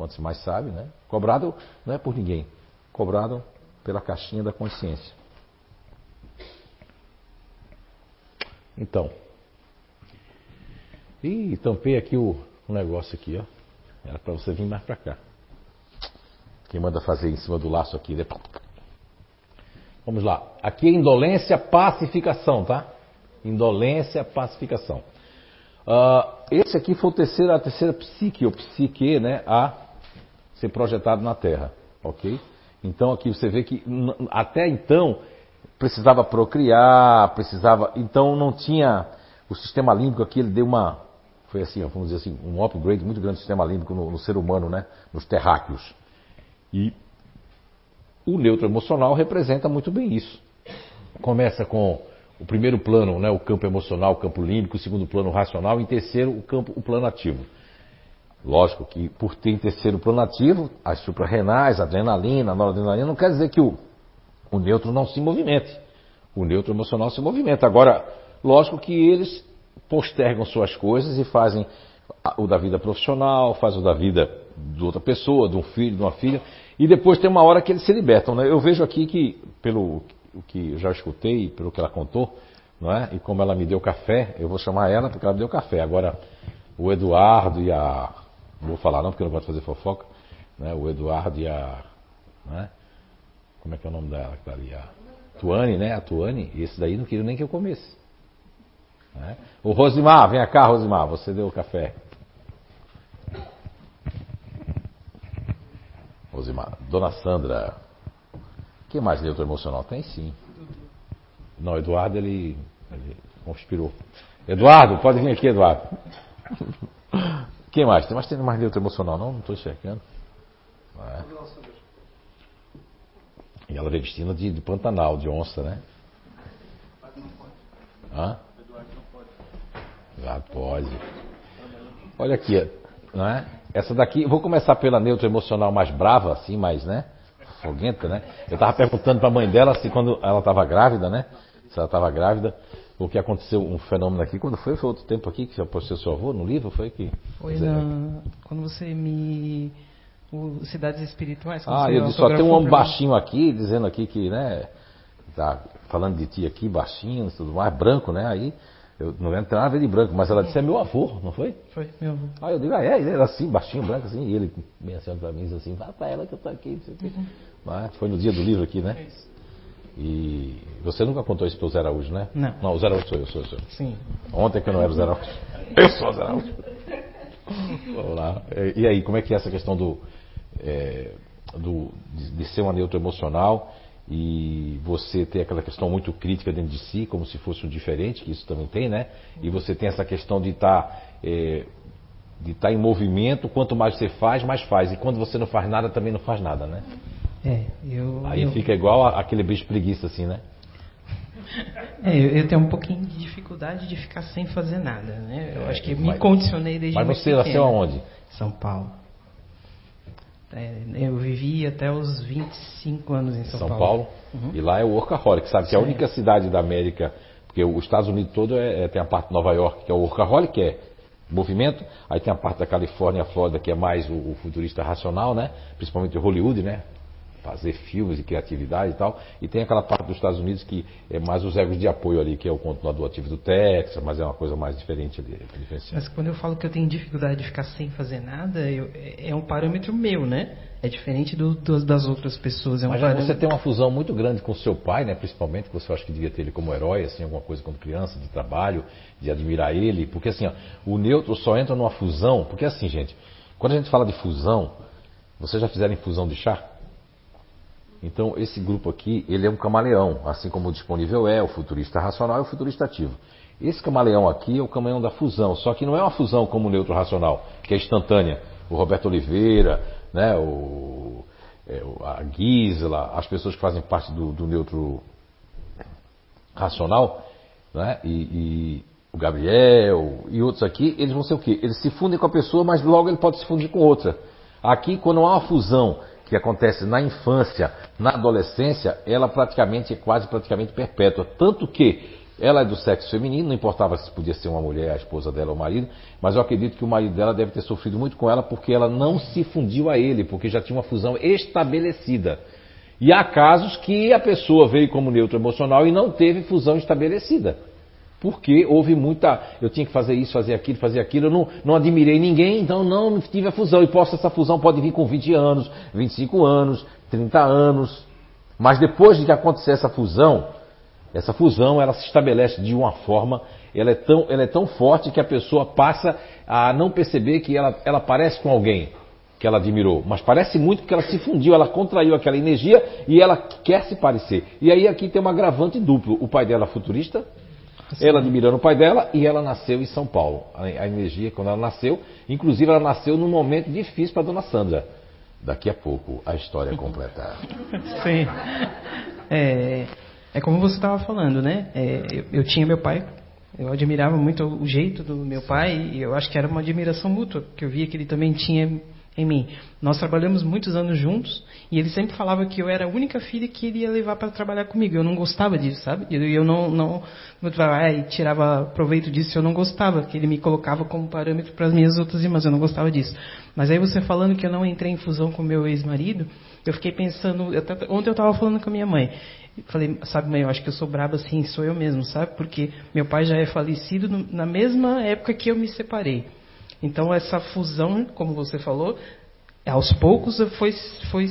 Quanto mais sabe, né? Cobrado não é por ninguém, cobrado pela caixinha da consciência. Então, ih, tampei aqui o, o negócio aqui, ó. Era para você vir mais para cá. Quem manda fazer em cima do laço aqui, né? Vamos lá. Aqui é indolência, pacificação, tá? Indolência, pacificação. Ah, esse aqui foi o terceiro, a terceira psique, ou psique, né? A ser projetado na Terra, ok? Então aqui você vê que até então precisava procriar, precisava, então não tinha o sistema límbico aqui, ele deu uma, foi assim, vamos dizer assim, um upgrade muito grande do sistema límbico no, no ser humano, né? Nos terráqueos. E o neutro emocional representa muito bem isso. Começa com o primeiro plano, né, o campo emocional, o campo límbico, o segundo plano racional, e em terceiro o campo, o plano ativo. Lógico que por ter terceiro plano ativo, as suprarrenais, adrenalina, noradrenalina, não quer dizer que o, o neutro não se movimente. O neutro emocional se movimenta. Agora, lógico que eles postergam suas coisas e fazem o da vida profissional, fazem o da vida de outra pessoa, de um filho, de uma filha, e depois tem uma hora que eles se libertam. Né? Eu vejo aqui que, pelo o que eu já escutei, pelo que ela contou, não é? e como ela me deu café, eu vou chamar ela porque ela me deu café. Agora, o Eduardo e a. Não vou falar não, porque não gosto de fazer fofoca. Né? O Eduardo e a. Né? Como é que é o nome dela que tá ali? A Tuane, né? A Tuane, esse daí não queria nem que eu comesse. Né? O Rosimar, vem cá, Rosimar, você deu o café. Rosimar, Dona Sandra. Quem mais neutro emocional? Tem sim. Não, Eduardo ele, ele conspirou. Eduardo, pode vir aqui, Eduardo. Quem mais? Tem mais tem mais neutro emocional? Não, não estou. Não é? E ela veio vestindo de, de Pantanal, de onça, né? Hã? Já pode. Olha aqui, não é? Essa daqui, vou começar pela neutra emocional mais brava, assim, mais, né? Foguenta, né? Eu estava perguntando para a mãe dela se quando ela estava grávida, né? Se ela estava grávida, o que aconteceu, um fenômeno aqui, quando foi? Foi outro tempo aqui que postou seu avô no livro? Foi que. Foi na, quando você me. O Cidades Espirituais. Ah, eu disse, só tem um homem baixinho aqui, dizendo aqui que, né? Tá falando de ti aqui, baixinho tudo mais, branco, né? Aí, eu não lembro, tem nada a ver de branco, mas ela disse, é meu avô, não foi? Foi, meu avô. Aí eu digo, ah, é, ele era assim, baixinho, branco, assim, e ele bem assim pra mim, diz assim, vai pra ela que eu tô aqui, não sei o quê. Mas foi no dia do livro aqui, né? E você nunca contou isso pro Zé Araújo, né? Não. Não, o Zé Araújo sou eu, sou eu. Sou. Sim. Ontem que eu não era o Zé Araújo. Eu sou o Zé Araújo. Vamos lá. E aí, como é que é essa questão do, é, do de, de ser uma neutro emocional e você ter aquela questão muito crítica dentro de si, como se fosse um diferente, que isso também tem, né? E você tem essa questão de estar é, de estar em movimento, quanto mais você faz, mais faz. E quando você não faz nada, também não faz nada, né? É, eu. Aí eu, fica igual aquele bicho preguiça, assim, né? é, eu, tenho um pouquinho de dificuldade de ficar sem fazer nada, né? Eu acho que me mas- condicionei desde Mas você nasceu aonde? São Paulo. É, eu vivi até os 25 anos em São, São Paulo. Uhum. E lá é o Workaholic, sabe? Que é a única cidade da América, porque os Estados Unidos todo é, é- tem a parte de Nova York, que é o Workaholic, que é movimento. Aí tem a parte da Califórnia, a Flórida, que é mais o, o futurista racional, né? Principalmente Hollywood, né? Fazer filmes e criatividade e tal. E tem aquela parte dos Estados Unidos que é mais os egos de apoio ali, que é o continuador ativo do Texas, mas é uma coisa mais diferente ali. Mas quando eu falo que eu tenho dificuldade de ficar sem fazer nada, eu- é é um parâmetro meu, né? É diferente do, do- das outras pessoas. É um Mas parâmetro... você tem uma fusão muito grande com seu pai, né? Principalmente, que você acha que devia ter ele como herói, assim, alguma coisa quando criança, de trabalho, de admirar ele. Porque assim, ó, o neutro só entra numa fusão, porque assim, gente, quando a gente fala de fusão, vocês já fizeram infusão de chá? Então, esse grupo aqui, ele é um camaleão, assim como o disponível é, o futurista racional e o futurista ativo. Esse camaleão aqui é o camaleão da fusão, só que não é uma fusão como o neutro racional, que é instantânea. O Roberto Oliveira, né, o, é, a Gisela, as pessoas que fazem parte do, do neutro racional, né, e, e o Gabriel e outros aqui, eles vão ser o quê? Eles se fundem com a pessoa, mas logo ele pode se fundir com outra. Aqui, quando há uma fusão que acontece na infância, na adolescência, ela praticamente é quase praticamente perpétua. Tanto que ela é do sexo feminino, não importava se podia ser uma mulher, a esposa dela ou o marido, mas eu acredito que o marido dela deve ter sofrido muito com ela porque ela não se fundiu a ele, porque já tinha uma fusão estabelecida. E há casos que a pessoa veio como neutro emocional e não teve fusão estabelecida. Porque houve muita. Eu tinha que fazer isso, fazer aquilo, fazer aquilo. Eu não, não admirei ninguém, então não tive a fusão. E posso, essa fusão pode vir com 20 anos, 25 anos, 30 anos. Mas depois de que acontecer essa fusão, essa fusão ela se estabelece de uma forma, ela é tão, ela é tão forte que a pessoa passa a não perceber que ela, ela parece com alguém que ela admirou, mas parece muito porque ela se fundiu, ela contraiu aquela energia e ela quer se parecer. E aí aqui tem um agravante duplo: o pai dela é futurista, ela admirando o pai dela e ela nasceu em São Paulo. A, a energia, quando ela nasceu, inclusive ela nasceu num momento difícil para dona Sandra. Daqui a pouco a história completa. [LAUGHS] Sim. É, é como você estava falando, né? É, eu, eu tinha meu pai, eu admirava muito o jeito do meu pai e eu acho que era uma admiração mútua, que eu via que ele também tinha em mim. Nós trabalhamos muitos anos juntos e ele sempre falava que eu era a única filha que ele ia levar para trabalhar comigo. Eu não gostava disso, sabe? E eu, não, não ai, tirava proveito disso, eu não gostava, que ele me colocava como parâmetro para as minhas outras irmãs, eu não gostava disso. Mas aí você falando que eu não entrei em fusão com meu ex-marido, eu fiquei pensando, eu até- ontem eu estava falando com a minha mãe, falei, sabe mãe, eu acho que eu sou brabo assim, sou eu mesmo, sabe? Porque meu pai já é falecido no- na mesma época que eu me separei. Então essa fusão, como você falou, aos poucos foi, foi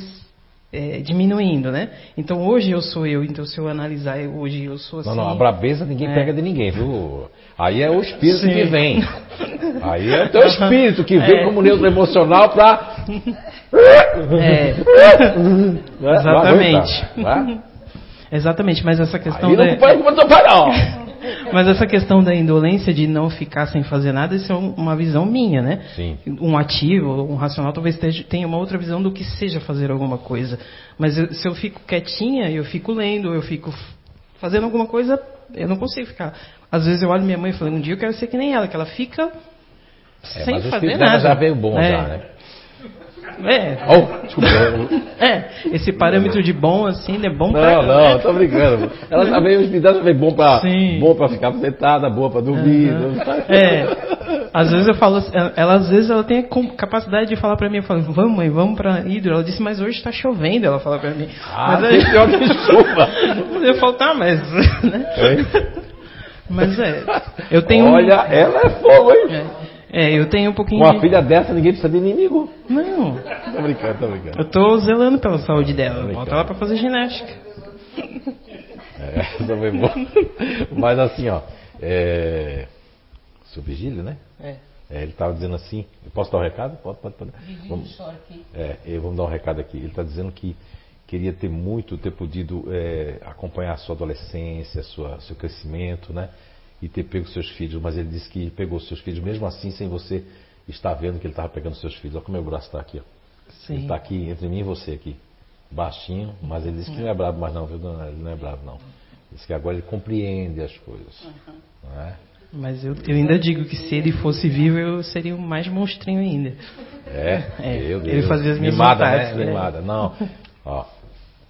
é, diminuindo, né? Então hoje eu sou eu, então se eu analisar hoje eu sou assim. Não, não, a brabeza ninguém É. pega de ninguém, viu? Aí é o espírito Sim. que vem. [LAUGHS] Aí é o teu espírito que vem É. como neutro emocional pra. [LAUGHS] É? Exatamente. Né? exatamente, mas essa questão Aí da, não não. [LAUGHS] mas essa questão da indolência de não ficar sem fazer nada, isso é um- uma visão minha, né? Sim. Um ativo, um racional, talvez tenha uma outra visão do que seja fazer alguma coisa. Mas eu- se eu fico quietinha, eu fico lendo, eu fico fazendo alguma coisa, eu não consigo ficar. Às vezes eu olho minha mãe e falo, um dia eu quero ser que nem ela, que ela fica É, sem fazer nada. já veio bom, É. já, né? É, Oh, desculpa. [LAUGHS] é, esse parâmetro de bom assim, é bom Não, pra... não, né? eu tô brincando. Ela o espírito dela já veio bom pra, Sim. bom pra ficar sentada, boa pra dormir. É. Às vezes eu falo, assim, ela, às vezes ela tem a capacidade de falar pra mim, eu falo, vamos mãe, vamos pra hidro. Ela disse, mas hoje tá chovendo, ela fala pra mim. Ah, mas tem pior que chuva. [LAUGHS] eu falo, tá, mas. né? Mas é. Eu tenho. um- Olha, ela é fogo, hein? É, é, eu tenho um pouquinho. Com uma de- filha dessa, ninguém precisa de inimigo. Não. Tô brincando, tô brincando. Eu tô zelando pela saúde dela. Bota ela pra fazer ginástica. É, essa foi boa. Mas assim, ó. É... Seu Vigílio, né? É. É, ele estava dizendo assim, eu posso dar um recado? Pode, pode, pode. Vamos, é, eu- vamos dar um recado aqui. Ele está dizendo que queria ter muito, ter podido é, acompanhar a sua adolescência, sua, seu crescimento, né? E ter pego seus filhos, mas ele disse que pegou seus filhos, mesmo assim, sem você estar vendo que ele estava pegando seus filhos. Olha como meu braço está aqui, ó. Ele Sim. está aqui entre mim e você aqui. Baixinho, mas ele disse que não é bravo mais não, viu, dona? Ele não é bravo não. Ele disse que agora ele compreende as coisas. Não é? Mas eu, eu ainda digo que se ele fosse vivo, eu seria o mais monstrinho ainda. É, É, ele fazia as minhas Mimada, vontades, né? né? Mimada. Não. [LAUGHS] Ó,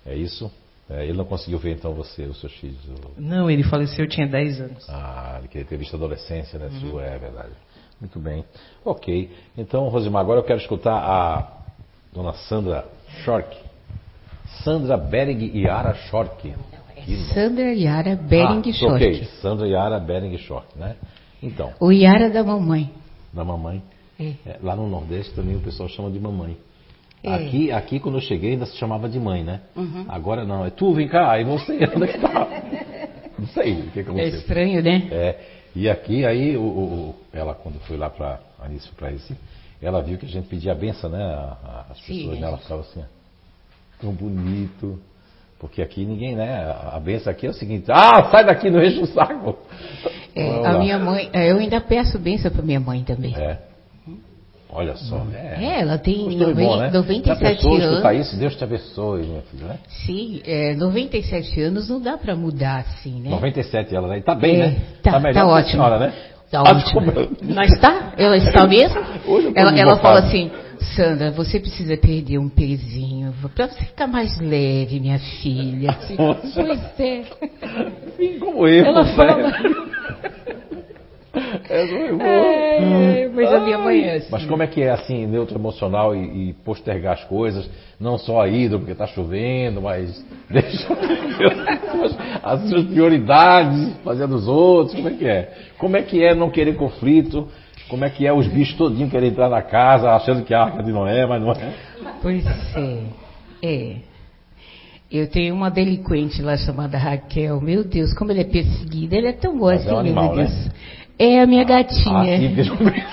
é isso? É, ele não conseguiu ver então você, os seus filhos. o- Não, ele faleceu, eu tinha 10 anos. Ah, ele queria ter visto a adolescência, né? Uhum. Sua, é verdade. Muito bem. Ok. Então, Rosimar, agora eu quero escutar a dona Sandra Schork. Sandra Bering Yara Schork. Que nome. Sandra Yara Bering ah, Schork. Ok, Sandra Yara Bering Schork, né? Então, O Yara da mamãe. da mamãe. É. É, lá no Nordeste também o pessoal chama de mamãe. É. Aqui, aqui quando eu cheguei ainda se chamava de mãe, né? Uhum. Agora não, é tu, vem cá, aí você, onde é que tá? Não sei o que É aconteceu. estranho, né? É, e aqui, aí, o, o- ela quando foi lá para Anísio para esse, ela viu que a gente pedia a benção, né? a- a- as Sim, pessoas, a né? Ela ficava assim, ó, tão bonito. Porque aqui ninguém, né? A benção aqui é o seguinte, ah, sai daqui, não enche o saco. É, a minha mãe, é, eu ainda peço benção para minha mãe também. É. Olha só, é. É, ela tem Costume bom, né? Se a 97 pessoa escutar anos. isso, Deus te abençoe, minha filha, né? Sim, é, 97 anos não dá para mudar assim, né? 97 ela, né? Tá bem, É, né? tá- melhor tá que a ótimo. senhora, né? Tá Ah, ótimo. Mas tá? Ela está mesmo? [LAUGHS] Ela, ela fala assim, Sandra, você precisa perder um pezinho para você ficar mais leve, minha filha. Nossa. [LAUGHS] Pois é. Sim, como eu. Ela né? fala. [LAUGHS] [LAUGHS] É, foi bom. É, mas a minha mãe é assim. Mas como é que é assim, neutro emocional e, e postergar as coisas, não só a ida porque está chovendo, mas [LAUGHS] deixa as suas, as suas prioridades, fazendo os outros, como é que é? Como é que é não querer conflito? Como é que é os bichos todinhos querem entrar na casa achando que a arca de Noé, mas não é? Pois é. É. Eu tenho uma delinquente lá chamada Raquel. Meu Deus, como ela é perseguida. Ela é tão boa Mas é assim, um animal, meu né? É a minha Ah, gatinha. [LAUGHS] eu ver.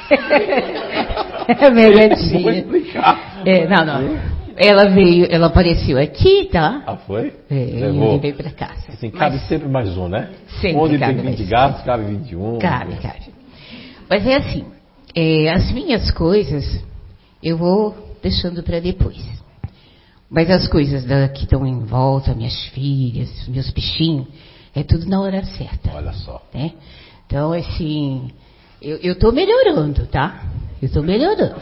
é a minha [LAUGHS] Vou gatinha. explicar. É, não, não. Ela veio, ela apareceu aqui, tá? Ah, foi? É, eu Levou. levei pra casa. Assim, cabe sempre mais um, né? Sempre Onde tem 20 mais. gatos, cabe 21. Cabe, cabe. Mas é assim, é, as minhas coisas eu vou deixando para depois. Mas as coisas da, que estão em volta, minhas filhas, meus bichinhos, é tudo na hora certa. Olha só. Né? Então, assim, eu estou melhorando, tá? Eu estou melhorando.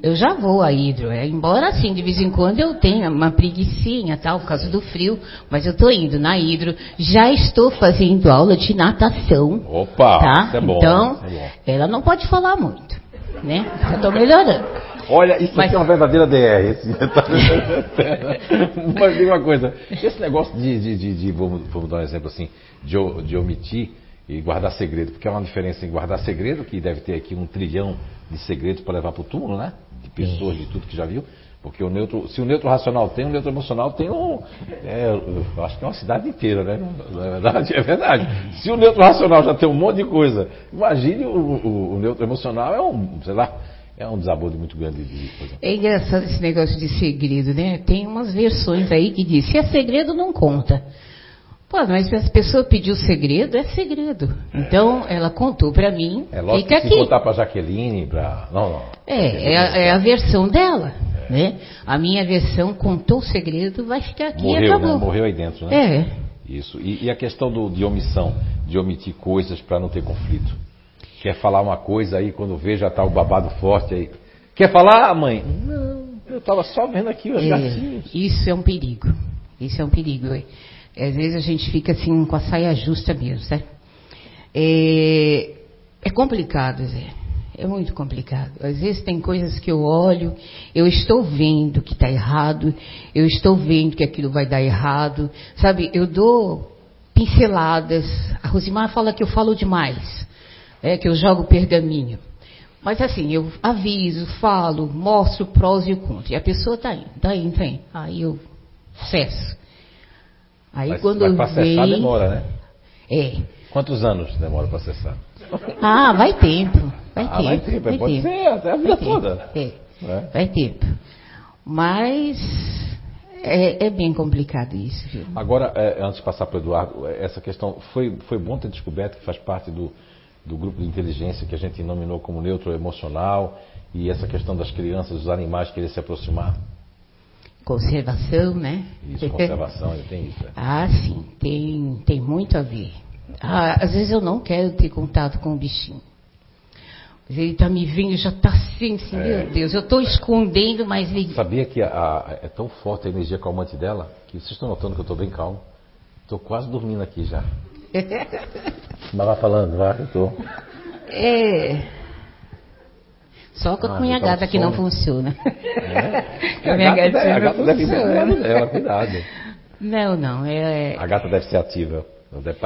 Eu já vou a hidro, é, embora assim, de vez em quando eu tenha uma preguiçinha, tal, por causa do frio, mas eu estou indo na hidro, já estou fazendo aula de natação. Opa, tá? isso é bom. então, é bom. ela não pode falar muito, né? Eu estou melhorando. Olha, isso Mas- aqui é uma verdadeira DR. Esse [LAUGHS] Mas diga uma coisa, esse negócio de, de, de, de- vamos, vamos dar um exemplo assim, de, de omitir e guardar segredo, porque há uma diferença em guardar segredo, que deve ter aqui um trilhão de segredos para levar para o túmulo, né? De pessoas, de tudo que já viu. Porque o neutro, se o neutro racional tem, o neutro emocional tem um. é, eu acho que é uma cidade inteira, né? Não é verdade? É verdade. Se o neutro racional já tem um monte de coisa, imagine o, o- o neutro emocional é um, sei lá, é um desabodo muito grande de coisa. É engraçado esse negócio de segredo, né? Tem umas versões aí que diz, se é segredo, não conta. Pô, mas se a pessoa pediu segredo, é segredo. Então, ela contou pra mim, É lógico fica que se aqui. contar para Jaqueline, para. Não, não. É, é a, é a versão dela, né? A minha versão contou o segredo, vai ficar aqui e Morreu, acabou. né? Morreu aí dentro, né? É, Isso. E, e a questão do- de omissão, de omitir coisas para não ter conflito. Quer falar uma coisa aí, quando vê já tá o babado forte aí. Quer falar, mãe? Não, eu estava só vendo aqui os é, gatinhos. isso é um perigo. Isso é um perigo. é. Às vezes a gente fica assim com a saia justa mesmo, sabe? É, é complicado, Zé. É muito complicado. Às vezes tem coisas que eu olho, eu estou vendo que está errado, eu estou vendo que aquilo vai dar errado, sabe? Eu dou pinceladas. A Rosimar fala que eu falo demais, é, que eu jogo pergaminho. Mas assim, eu aviso, falo, mostro prós e contra. E a pessoa está indo, está indo, está indo. Aí eu cesso. Aí Mas, quando mas pra acessar vem, demora, né? É. Quantos anos demora para acessar? Ah, vai tempo. Vai Ah, tempo. vai tempo, pode ser até a vida Vai tempo, toda. É. É. Vai tempo. Mas é, é bem complicado isso, viu? Agora, é, antes de passar para o Eduardo, é, essa questão foi, foi bom ter descoberto que faz parte do, do grupo de inteligência que a gente nominou como neutro emocional e essa questão das crianças, dos animais querer se aproximar. Conservação, né? Isso, conservação, ele tem isso. é. Ah, sim, tem, tem muito a ver. Ah, às vezes eu não quero ter contato com o bichinho. Ele está me vendo, já está assim, assim É. meu Deus, eu estou escondendo, mas ele. Sabia que a- a- é tão forte a energia calmante dela que vocês estão notando que eu estou bem calmo. Estou quase dormindo aqui já. [LAUGHS] Mas vai falando, vai, eu estou. É. Só com Ah, [LAUGHS] a minha então gata que não funciona. É? A minha gata, deve, gatinha a não gata deve lado dela, cuidado. Não, não, é, A gata deve ser ativa. Deve,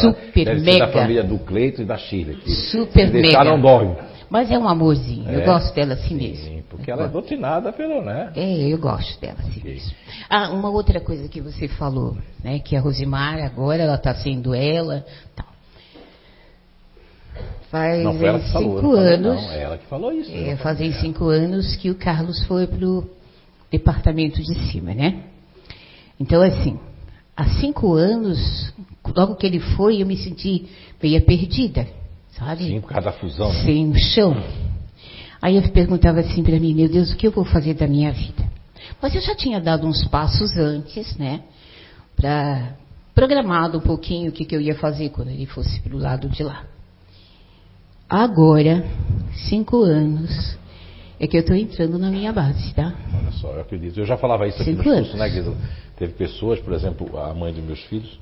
Super deve ser da mega. família do Cleito e da Shirley. super se deixar, mega. não dorme. Mas é um amorzinho, eu É? gosto dela assim mesmo. Sim, porque ela é doutrinada pelo, né? É, eu gosto dela assim Ok. mesmo. Ah, uma outra coisa que você falou, né, que a Rosimar agora ela está sendo ela, tal. Faz Não foi ela que falou. cinco falei, anos, Não, é ela que falou isso. é, fazem cinco anos que o Carlos foi pro departamento de cima, né? Então assim, há cinco anos, logo que ele foi, eu me senti meio perdida, sabe? Sim, por causa da fusão. sem chão. Aí eu perguntava assim para mim, meu Deus, o que eu vou fazer da minha vida? Mas eu já tinha dado uns passos antes, né? Para programado um pouquinho o que, que eu ia fazer quando ele fosse pro lado de lá. Agora, cinco anos, é que eu estou entrando na minha base, tá? Olha só, eu acredito. Eu já falava isso aqui Cinco no anos. curso, né, Guida? Teve pessoas, por exemplo, a mãe dos meus filhos,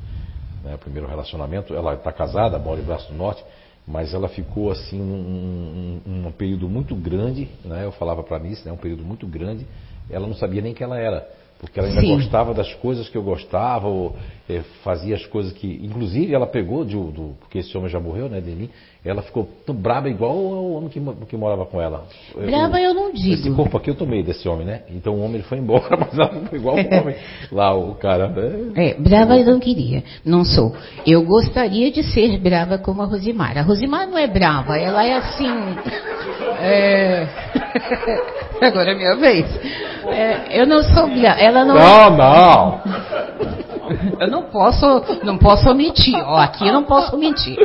né, o primeiro relacionamento, ela está casada, mora em Braço do Norte, mas ela ficou assim num, num- um período muito grande, né? Eu falava para Nice, né? Um período muito grande. Ela não sabia nem quem ela era, porque ela ainda Sim. gostava das coisas que eu gostava, ou eh, fazia as coisas que, inclusive, ela pegou de, do, porque esse homem já morreu, né, Denis? Ela ficou tão braba igual ao homem que, que morava com ela. Brava eu não Esse digo. corpo aqui eu tomei desse homem, né? Então o homem ele foi embora, [LAUGHS] mas ela foi igual o homem. [LAUGHS] Lá o cara. né? É, brava eu não queria, não sou. Eu gostaria de ser brava como a Rosimar. A Rosimar não é brava, ela é assim. é, [LAUGHS] Agora é minha vez. É, eu não sou brava, ela não. é- Não, não. [LAUGHS] Eu não posso, não posso omitir. Ó, aqui eu não posso omitir. [LAUGHS]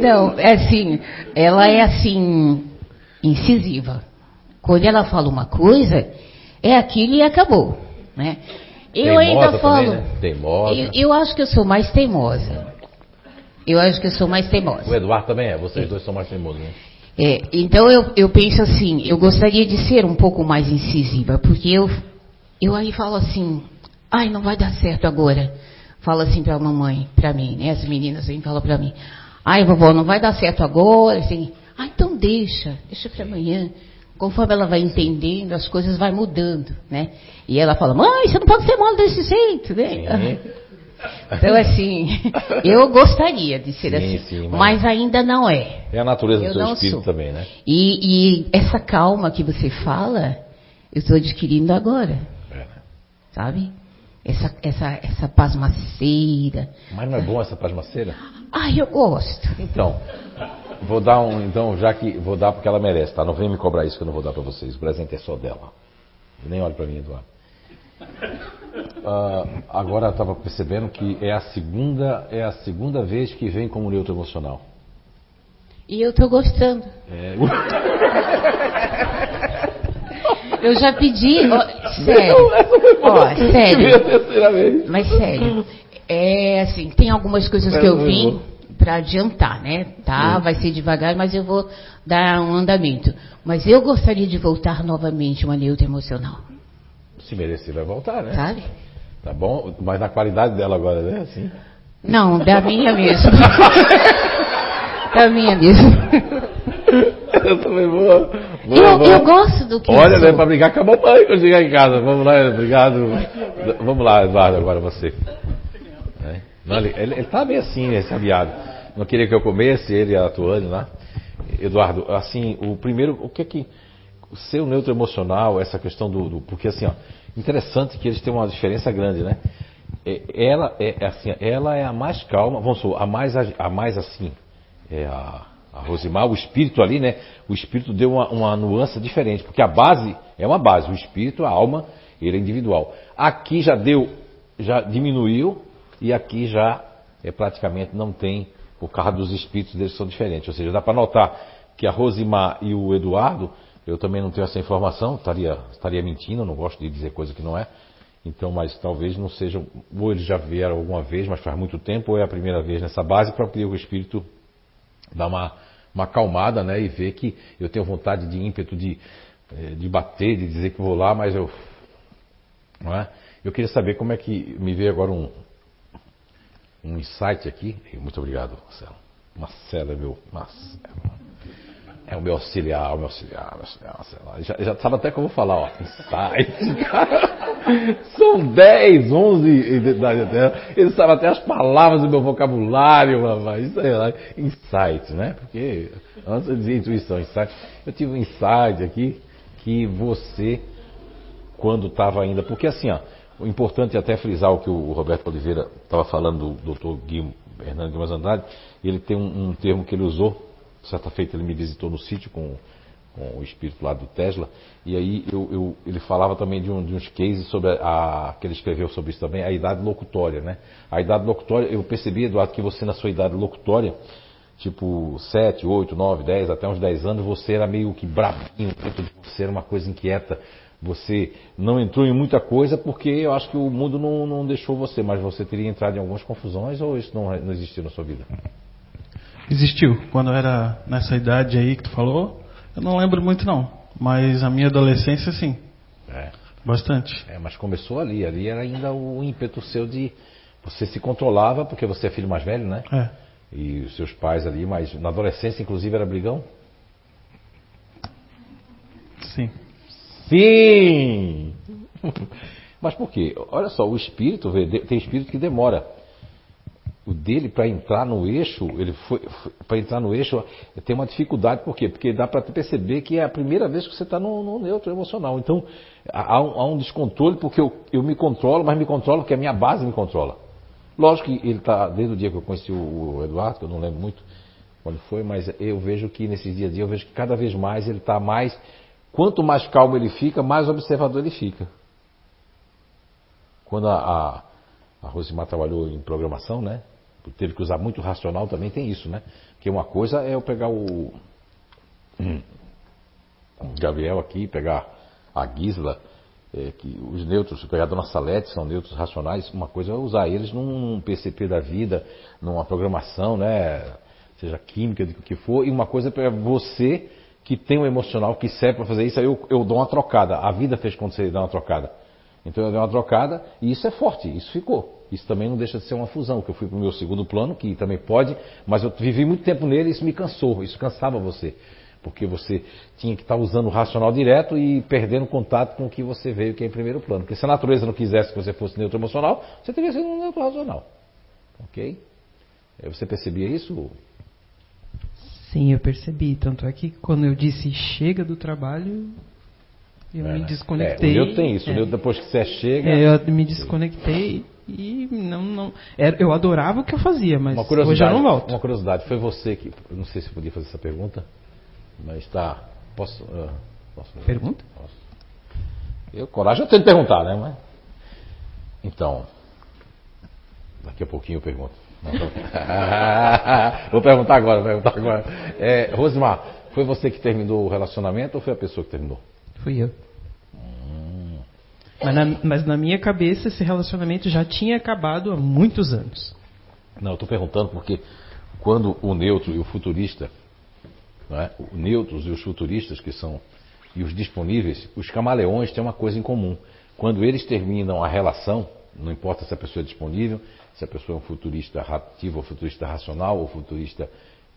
Não, é assim, ela é assim incisiva. Quando ela fala uma coisa, é aquilo e acabou, né? Eu Teimosa ainda também, falo. né? Teimosa. Eu, eu acho que eu sou mais teimosa. Eu acho que eu sou mais teimosa. O Eduardo também é, vocês dois são mais teimosos, né? É, então eu, eu penso assim, eu gostaria de ser um pouco mais incisiva, porque eu, eu aí falo assim, ai, não vai dar certo agora. Fala assim pra mamãe, pra mim, né? As meninas e falam pra mim, ai, vovó, não vai dar certo agora, assim, ah, então deixa, deixa pra amanhã. Conforme ela vai entendendo, as coisas vai mudando, né? E ela fala, mãe, você não pode ser mole desse jeito, né? [LAUGHS] Então, assim, [LAUGHS] eu gostaria de ser Sim, assim, sim, mas- mas ainda não é. É a natureza Eu do seu espírito sou. também, né? E, e essa calma que você fala, eu estou adquirindo agora? Sabe? Essa, essa, essa pasmaceira. Mas não é bom essa pasmaceira? Ai, eu gosto. Então, vou dar um. Então, já que. Vou dar porque ela merece, tá? Não vem me cobrar isso que eu não vou dar pra vocês. O presente é só dela. Nem olhe pra mim, Eduardo. Ah, agora eu estava percebendo que é a segunda é a segunda vez que vem como neutro emocional. E eu estou gostando. É, [LAUGHS] Eu já pedi, ó, sério, ó, sério, terceira vez. mas sério. É assim, tem algumas coisas que eu vim para adiantar, né? Tá, vai ser devagar, mas eu vou dar um andamento. Mas eu gostaria de voltar novamente uma neutra emocional, Se merecer, vai voltar, né? sabe? Tá bom? Mas na qualidade dela agora, né? Assim. Não, da minha mesmo. [LAUGHS] da minha mesmo. [LAUGHS] Eu também vou. Vou, Eu, vou. eu gosto do que Olha, né, sou. pra brigar com a mamãe quando chegar em casa. Vamos lá, obrigado. Vamos lá, Eduardo, agora você. É. Não, ele, ele, ele tá bem assim, esse aviado. Não queria que eu comesse, ele a Tuane lá. Eduardo, assim, o primeiro, o que que. o seu neutro emocional, essa questão do, do, Porque assim, ó, interessante que eles têm uma diferença grande, né? É, ela é, é assim, ela é a mais calma, vamos supor, a mais, a mais assim, é a, a Rosimar, o espírito ali, né? O espírito deu uma, uma nuance diferente, porque a base é uma base, o espírito, a alma, ele é individual. Aqui já deu, já diminuiu, e aqui já é praticamente não tem, por causa dos espíritos deles são diferentes. Ou seja, dá para notar que a Rosimar e o Eduardo, eu também não tenho essa informação, estaria, estaria mentindo, não gosto de dizer coisa que não é. Então, mas talvez não sejam, ou eles já vieram alguma vez, mas faz muito tempo, ou é a primeira vez nessa base, para que o espírito dar uma, uma acalmada, né, e ver que eu tenho vontade de ímpeto de, eh, de bater, de dizer que vou lá, mas eu. Não é? Eu queria saber como é que me veio agora um, um insight aqui. Muito obrigado, Marcelo. Marcelo é meu. Marcelo. É o meu auxiliar, o meu auxiliar, meu auxiliar, Marcelo. Já, já sabe até como falar, ó. Insight. [LAUGHS] São 10, 11 Ele sabe até as palavras do meu vocabulário, rapaz. Isso é lá. Insight, né? Porque antes eu dizia intuição, insight. Eu tive um insight aqui que você, quando estava ainda. Porque assim, ó o importante é até frisar o que o Roberto Oliveira estava falando do Dr. Guilherme Hernando Guimarães Andrade. Ele tem um, um, termo que ele usou. Certa feita ele me visitou no sítio com, com, o espírito lá do Tesla. E aí eu, eu, ele falava também de, um, de uns cases sobre a, que ele escreveu sobre isso também, a idade locutória, né? A idade locutória, eu percebi, Eduardo, que você na sua idade locutória, tipo 7, 8, 9, 10, até uns 10 anos, você era meio que brabinho, você era uma coisa inquieta você não entrou em muita coisa porque eu acho que o mundo não, não deixou você, mas você teria entrado em algumas confusões ou isso não, não existiu na sua vida? Existiu. Quando eu era nessa idade aí que tu falou, eu não lembro muito não. Mas a minha adolescência, sim. É. Bastante. É, mas começou ali. Ali era ainda o ímpeto seu de. Você se controlava, porque você é filho mais velho, né? É. E os seus pais ali, mas na adolescência, inclusive, era brigão? Sim. Sim! [LAUGHS] Mas por quê? Olha só, o espírito, tem espírito que demora. O dele, para entrar no eixo, ele foi, foi para entrar no eixo, tem uma dificuldade, por quê? Porque dá para perceber que é a primeira vez que você está no, no, neutro emocional. Então, há um, há um descontrole, porque eu, eu, me controlo, mas me controlo porque a minha base me controla. Lógico que ele está, desde o dia que eu conheci o, o Eduardo, que eu não lembro muito quando foi, mas eu vejo que nesses dias a dia, eu vejo que cada vez mais ele está mais Quanto mais calmo ele fica, mais observador ele fica. Quando a, a, a Rosimar trabalhou em programação, né? Teve que usar muito racional, também tem isso, né? Porque uma coisa é eu pegar o, o Gabriel aqui, pegar a Gisla, é, que os neutros, pegar a Dona Salete, são neutros racionais, uma coisa é usar eles num PCP da vida, numa programação, né? Seja química, do que for, e uma coisa é pegar você que tem um emocional que serve para fazer isso, aí eu, eu dou uma trocada. A vida fez quando você dá uma trocada. Então eu dei uma trocada e isso é forte, isso ficou. Isso também não deixa de ser uma fusão, que eu fui para o meu segundo plano, que também pode, mas eu vivi muito tempo nele e isso me cansou, isso cansava você. Porque você tinha que estar usando o racional direto e perdendo contato com o que você veio, que é em primeiro plano. Porque se a natureza não quisesse que você fosse neutro emocional, você teria sido um neutro racional. Ok? Você percebia isso? Sim, eu percebi. Tanto é que quando eu disse chega do trabalho, eu é, me né? desconectei. É, o meu tem isso. É. O depois que você chega. É, eu me desconectei e não. não era, eu adorava o que eu fazia, mas hoje eu não volto. Uma curiosidade: foi você que. Não sei se podia fazer essa pergunta, mas está. Posso. Uh, posso pergunta? Posso. Eu, coragem eu tenho de perguntar, né? Mas, então. Daqui a pouquinho eu pergunto. [LAUGHS] vou perguntar agora, vou perguntar agora. É, Rosimar, foi você que terminou o relacionamento ou foi a pessoa que terminou? Fui eu. Mas, na, mas na minha cabeça esse relacionamento já tinha acabado há muitos anos. Não, eu estou perguntando porque quando o neutro e o futurista, é? o neutros e os futuristas que são e os disponíveis, os camaleões têm uma coisa em comum. Quando eles terminam a relação, não importa se a pessoa é disponível, se a pessoa é um futurista ativo ou futurista racional, ou futurista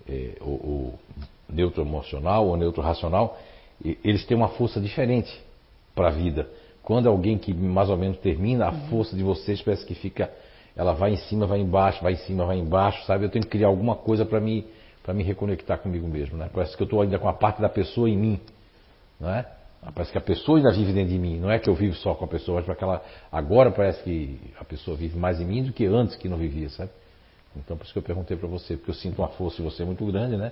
é, ou, ou neutro emocional ou neutro racional, eles têm uma força diferente para a vida. Quando alguém que mais ou menos termina, a força de vocês parece que fica, ela vai em cima, vai embaixo, vai em cima, vai embaixo, sabe? Eu tenho que criar alguma coisa para me para me reconectar comigo mesmo, né? Parece que eu estou ainda com a parte da pessoa em mim, não é? Parece que a pessoa ainda vive dentro de mim. Não é que eu vivo só com a pessoa, mas aquela, agora parece que a pessoa vive mais em mim do que antes que não vivia, sabe? Então por isso que eu perguntei para você, porque eu sinto uma força em você muito grande, né?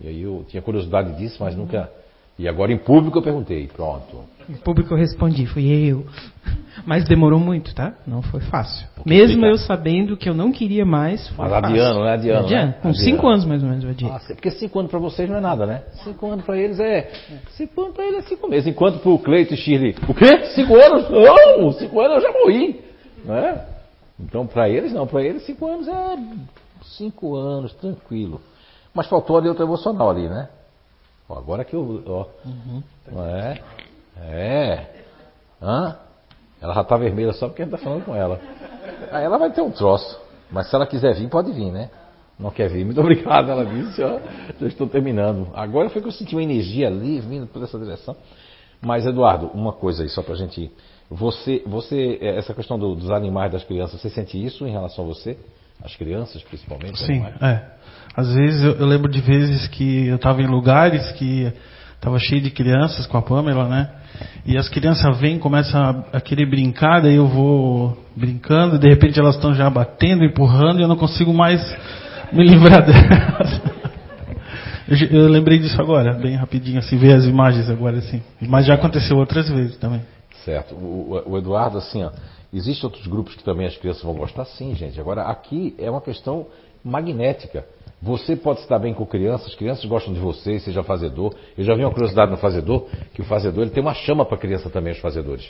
E aí eu tinha curiosidade disso, mas nunca e agora em público eu perguntei, pronto. Em público eu respondi, fui eu. [LAUGHS] Mas demorou muito, tá? Não foi fácil. Porque Mesmo eu sabendo que eu não queria mais, foi Mas adiando, né? Adiando, adiando. Né? Com adiando. cinco anos mais ou menos eu adiei. Ah, porque cinco anos para vocês não é nada, né? Cinco anos para eles é... Cinco anos para eles é cinco meses. Enquanto para o Cleito e Shirley, o quê? Cinco anos? Não! Cinco anos eu já morri. Né? Então para eles não, para eles cinco anos é... Cinco anos, tranquilo. Mas faltou ali outra emocional ali, né? Ó, agora que eu. Ó, uhum. É. É. Hã? Ela já tá vermelha só porque a gente tá falando com ela. Aí ela vai ter um troço. Mas se ela quiser vir, pode vir, né? Não quer vir, muito [LAUGHS] obrigado, ela disse, ó. Já estou terminando. Agora foi que eu senti uma energia ali vindo por essa direção. Mas, Eduardo, uma coisa aí, só pra gente ir. Você, você, é, essa questão do, dos animais, das crianças, você sente isso em relação a você? As crianças, principalmente? Sim, é. Às vezes eu, eu, lembro de vezes que eu estava em lugares que estava cheio de crianças com a Pamela, né? E as crianças vêm, começam a, a querer brincar, daí eu vou brincando, e de repente elas estão já batendo, empurrando, e eu não consigo mais me livrar [LAUGHS] delas. Eu, eu, lembrei disso agora, bem rapidinho, assim, ver as imagens agora, assim. Mas já aconteceu outras vezes também. Certo. O, o Eduardo, assim, ó, existem outros grupos que também as crianças vão gostar, sim, gente. Agora, aqui é uma questão magnética. Você pode estar bem com crianças, crianças gostam de você, seja fazedor. Eu já vi uma curiosidade no fazedor, que o fazedor ele tem uma chama para a criança também, os fazedores.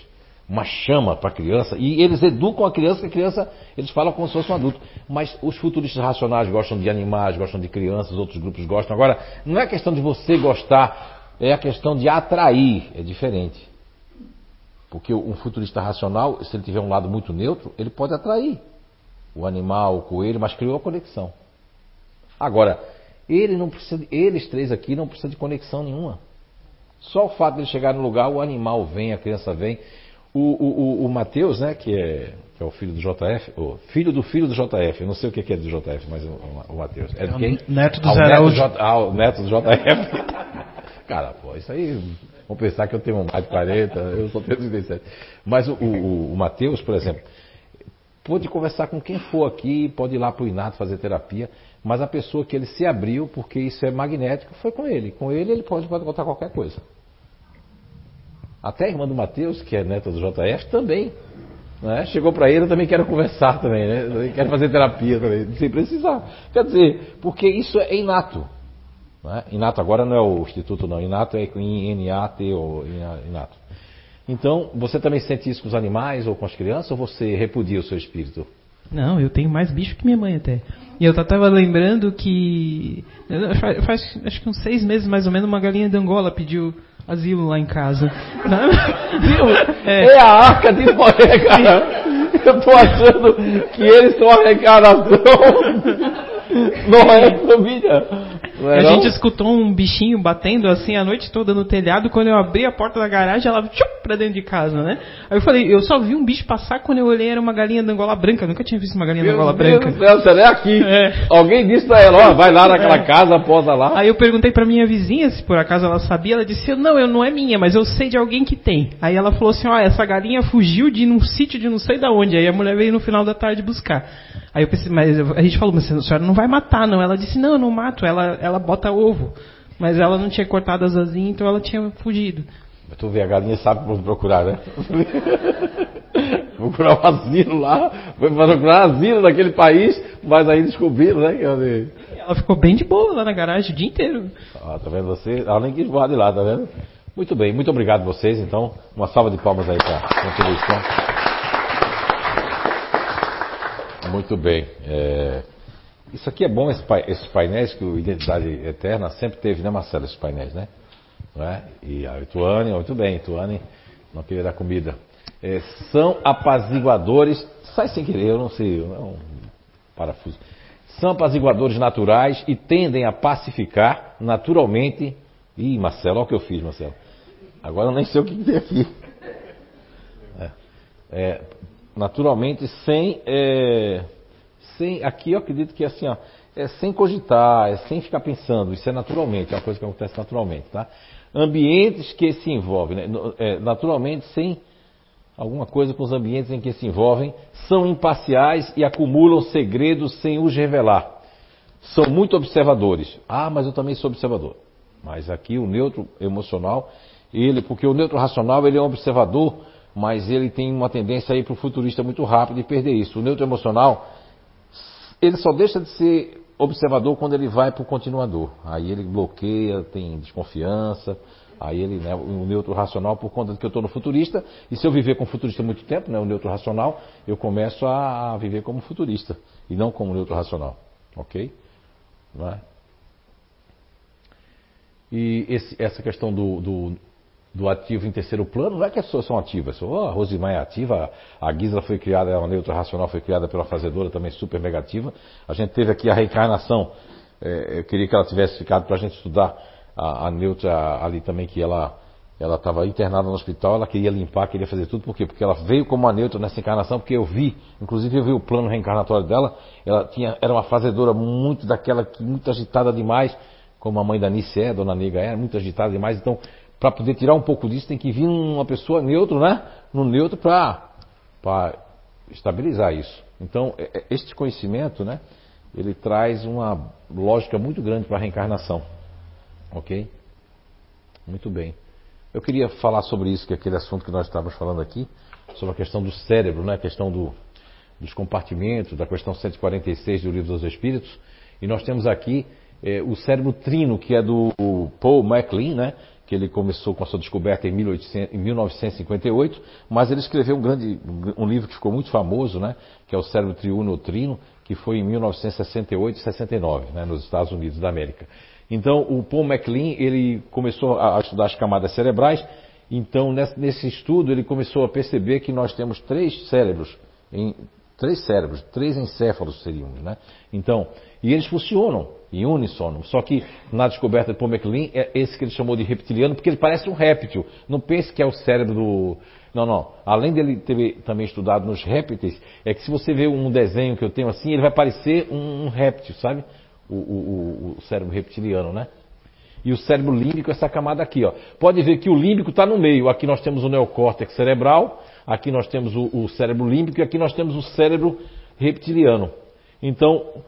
Uma chama para a criança, e eles educam a criança, que a criança, eles falam como se fosse um adulto. Mas os futuristas racionais gostam de animais, gostam de crianças, outros grupos gostam. Agora, não é questão de você gostar, é a questão de atrair, é diferente. Porque um futurista racional, se ele tiver um lado muito neutro, ele pode atrair o animal, o coelho, mas criou a conexão. Agora, ele não precisa, eles três aqui não precisam de conexão nenhuma. Só o fato de ele chegar no lugar, o animal vem, a criança vem. O, o, o, o Mateus, né, que é, que é o filho do JF, o filho do filho do JF, eu não sei o que é do JF, mas o, o Mateus. É de quem? Neto do ah, Zé Araújo. Ah, o neto do JF. [LAUGHS] Cara, pô, isso aí, vamos pensar que eu tenho mais de 40, eu só tenho 37. Mas o, o, o Mateus, por exemplo, pode conversar com quem for aqui, pode ir lá para o Inato fazer terapia. Mas a pessoa que ele se abriu, porque isso é magnético, foi com ele. Com ele ele pode, pode contar qualquer coisa. Até a irmã do Mateus, que é neta do JF, também. Né? Chegou para ele, eu também quero conversar também, né? quero fazer terapia também, sem precisar. Quer dizer, porque isso é inato. Né? Inato agora não é o instituto não, inato é N-A-T ou inato. Então, você também sente isso com os animais ou com as crianças ou você repudia o seu espírito? Não, eu tenho mais bicho que minha mãe até. E eu tava lembrando que faz, faz, acho que uns seis meses mais ou menos uma galinha de Angola pediu asilo lá em casa. [LAUGHS] Viu? É. é. a arca de Noé, cara. [LAUGHS] Eu tô achando que eles são a. [LAUGHS] Não é família. É a gente escutou um bichinho batendo assim a noite toda no telhado. Quando eu abri a porta da garagem, ela tchup, pra dentro de casa, né? Aí eu falei, eu só vi um bicho passar quando eu olhei, era uma galinha da Angola branca. Eu nunca tinha visto uma galinha da Angola Deus branca. Deus céu, é aqui. [LAUGHS] É. Alguém disse pra ela, ó, vai lá naquela é. casa, posa lá. Aí eu perguntei pra minha vizinha se por acaso ela sabia. Ela disse, não, eu não é minha, mas eu sei de alguém que tem. Aí ela falou assim, ó, essa galinha fugiu de um sítio de não sei da onde. Aí a mulher veio no final da tarde buscar. Aí eu pensei, mas a gente falou, mas a senhora não vai matar, não. Ela disse, não, eu não mato, ela, ela bota ovo. Mas ela não tinha cortado as asinhas, então ela tinha fugido. Tu vê, a galinha sabe como procurar, né? [LAUGHS] procurar um asilo lá, foi procurar asilo naquele país, mas aí descobriram, né? Ela ficou bem de boa lá na garagem o dia inteiro. Ah, tá vendo você? Ela nem quis voar de lá, tá vendo? Muito bem, muito obrigado a vocês, então. Uma salva de palmas aí para a contribuição. Muito bem. É... Isso aqui é bom, esses painéis que o Identidade Eterna sempre teve, né, Marcelo? Esses painéis, né? É? E a Ituane, muito bem, Ituane não queria dar comida. É, são apaziguadores, sai sem querer, eu não sei, é um parafuso. São apaziguadores naturais e tendem a pacificar naturalmente. Ih, Marcelo, olha o que eu fiz, Marcelo. Agora eu nem sei o que tem aqui. É, é, naturalmente sem, é, sem. Aqui eu acredito que assim, ó, é sem cogitar, é sem ficar pensando, isso é naturalmente, é uma coisa que acontece naturalmente, tá? ambientes que se envolvem, né? É, naturalmente sem alguma coisa com os ambientes em que se envolvem, são imparciais e acumulam segredos sem os revelar. São muito observadores. Ah, mas eu também sou observador. Mas aqui o neutro emocional, ele, porque o neutro racional ele é um observador, mas ele tem uma tendência aí para o futurista muito rápido e perder isso. O neutro emocional, ele só deixa de ser observador quando ele vai para o continuador. Aí ele bloqueia, tem desconfiança. Aí ele, né, o neutro racional, por conta de que eu estou no futurista, e se eu viver como futurista muito tempo, né, o neutro racional, eu começo a viver como futurista e não como neutro racional. Ok? Não é? E esse- essa questão do, do, do ativo em terceiro plano, não é que as pessoas são ativas. Oh, a Rosimar é ativa, a Gisela foi criada, a neutra racional foi criada pela fazedora, também super negativa. A gente teve aqui a reencarnação, eh, eu queria que ela tivesse ficado para a gente estudar a, a neutra ali também, que ela ela estava internada no hospital, ela queria limpar, queria fazer tudo, por quê? Porque ela veio como uma neutra nessa encarnação, porque eu vi, inclusive eu vi o plano reencarnatório dela, ela tinha, era uma fazedora muito daquela, que muito agitada demais, como a mãe da Nice é, a dona Nega é, muito agitada demais, então, para poder tirar um pouco disso, tem que vir uma pessoa neutro, né? No neutro para estabilizar isso. Então, é- é- este conhecimento, né? Ele traz uma lógica muito grande para a reencarnação. Ok? Muito bem. Eu queria falar sobre isso, que é aquele assunto que nós estávamos falando aqui, sobre a questão do cérebro, né? a questão do, dos compartimentos, da questão 146 do Livro dos Espíritos. E nós temos aqui eh, o cérebro trino, que é do Paul MacLean, né? Que ele começou com a sua descoberta em, 1800 em 1958, mas ele escreveu um grande um livro que ficou muito famoso, né? que é o Cérebro Triuno Trino, que foi em 1968 e 69, né? nos Estados Unidos da América. Então, o Paul MacLean, ele começou a estudar as camadas cerebrais, então nesse estudo ele começou a perceber que nós temos três cérebros, em, três cérebros, três encéfalos seriam, né? Então, e eles funcionam em uníssono, só que na descoberta de Paul é esse que ele chamou de reptiliano, porque ele parece um réptil, não pense que é o cérebro do... Não, não. Além dele ter também estudado nos répteis, é que se você vê um desenho que eu tenho assim, ele vai parecer um, um réptil, sabe? O- o- o cérebro reptiliano, né? E o cérebro límbico, essa camada aqui, ó. Pode ver que o límbico está no meio. Aqui nós temos o neocórtex cerebral, aqui nós temos o, o cérebro límbico e aqui nós temos o cérebro reptiliano. Então,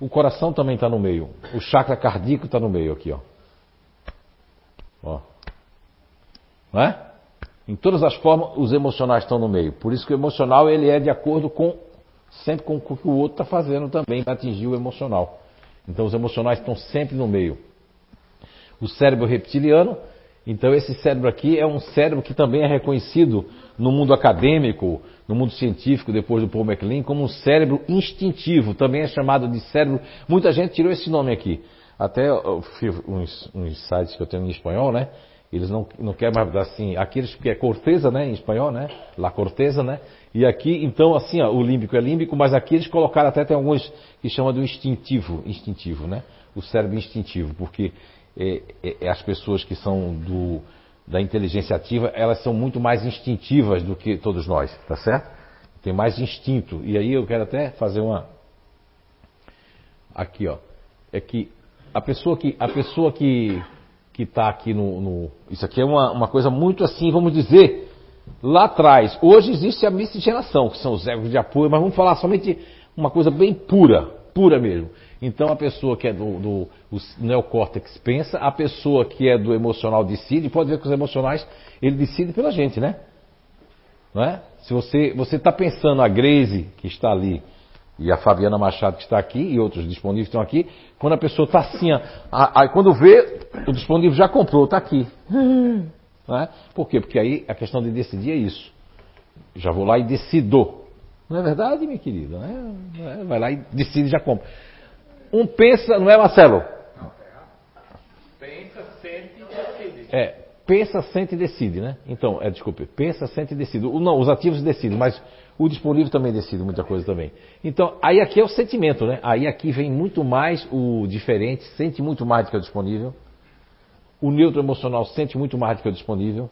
o coração também está no meio. O chakra cardíaco está no meio aqui, ó. Ó. Não é? Em todas as formas, os emocionais estão no meio. Por isso que o emocional ele é de acordo com sempre com o que o outro está fazendo também para atingir o emocional. Então os emocionais estão sempre no meio. O cérebro reptiliano, então esse cérebro aqui é um cérebro que também é reconhecido no mundo acadêmico, no mundo científico, depois do Paul MacLean, como um cérebro instintivo, também é chamado de cérebro. Muita gente tirou esse nome aqui. Até uns, uns sites que eu tenho em espanhol, né? Eles não, não querem mais assim, aqueles que é corteza, né, em espanhol, né? La corteza, né? E aqui, então, assim, ó, o límbico é límbico, mas aqui eles colocaram até tem alguns que chamam do instintivo, instintivo, né? O cérebro instintivo, porque é, é, é as pessoas que são do, da inteligência ativa, elas são muito mais instintivas do que todos nós, tá certo? Tem mais instinto. E aí eu quero até fazer uma aqui, ó. É que a pessoa que a pessoa que que está aqui no, no- isso aqui é uma, uma coisa muito assim, vamos dizer, lá atrás. Hoje existe a miscigenação, que são os egos de apoio, mas vamos falar somente uma coisa bem pura, pura mesmo. Então a pessoa que é do, do neocórtex pensa, a pessoa que é do emocional decide, pode ver que os emocionais, ele decide pela gente, né? Não é? Se você você está pensando a Grace que está ali e a Fabiana Machado que está aqui e outros disponíveis estão aqui, quando a pessoa está assim, aí quando vê, o disponível já comprou, está aqui. [LAUGHS] Não é? Por quê? Porque aí a questão de decidir é isso. Já vou lá e decido. Não é verdade, minha querida? Não é? Não é? Vai lá e decide e já compra. Um pensa, não é Marcelo? É, pensa, sente e decide, né? Então, é, desculpe, pensa, sente e decide. O- Não, os ativos decidem, mas o disponível também decide muita coisa também. Então, aí aqui é o sentimento, né? Aí aqui vem muito mais o diferente, sente muito mais do que o disponível. O neutro emocional sente muito mais do que o disponível.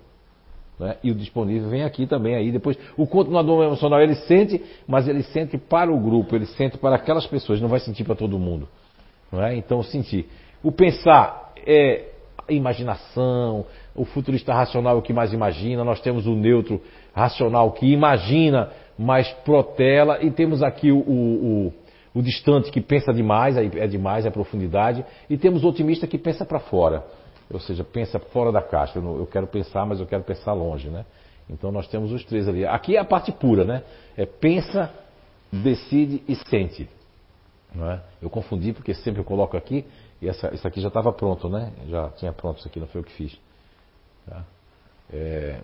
Né? E o disponível vem aqui também. Aí depois, o continuador emocional ele sente, mas ele sente para o grupo, ele sente para aquelas pessoas, não vai sentir para todo mundo. Não é? Então, sentir. O pensar é imaginação, o futurista racional é o que mais imagina, nós temos o neutro racional que imagina, mas protela, e temos aqui o, o, o, o distante que pensa demais, é demais, é profundidade, e temos o otimista que pensa para fora, ou seja, pensa fora da caixa. Eu, não, eu quero pensar, mas eu quero pensar longe, né? Então nós temos os três ali. Aqui é a parte pura, né? É pensa, decide e sente. Não é? Eu confundi porque sempre eu coloco aqui e essa, isso aqui já estava pronto, né? Já tinha pronto isso aqui, não foi o que fiz. Tá? É,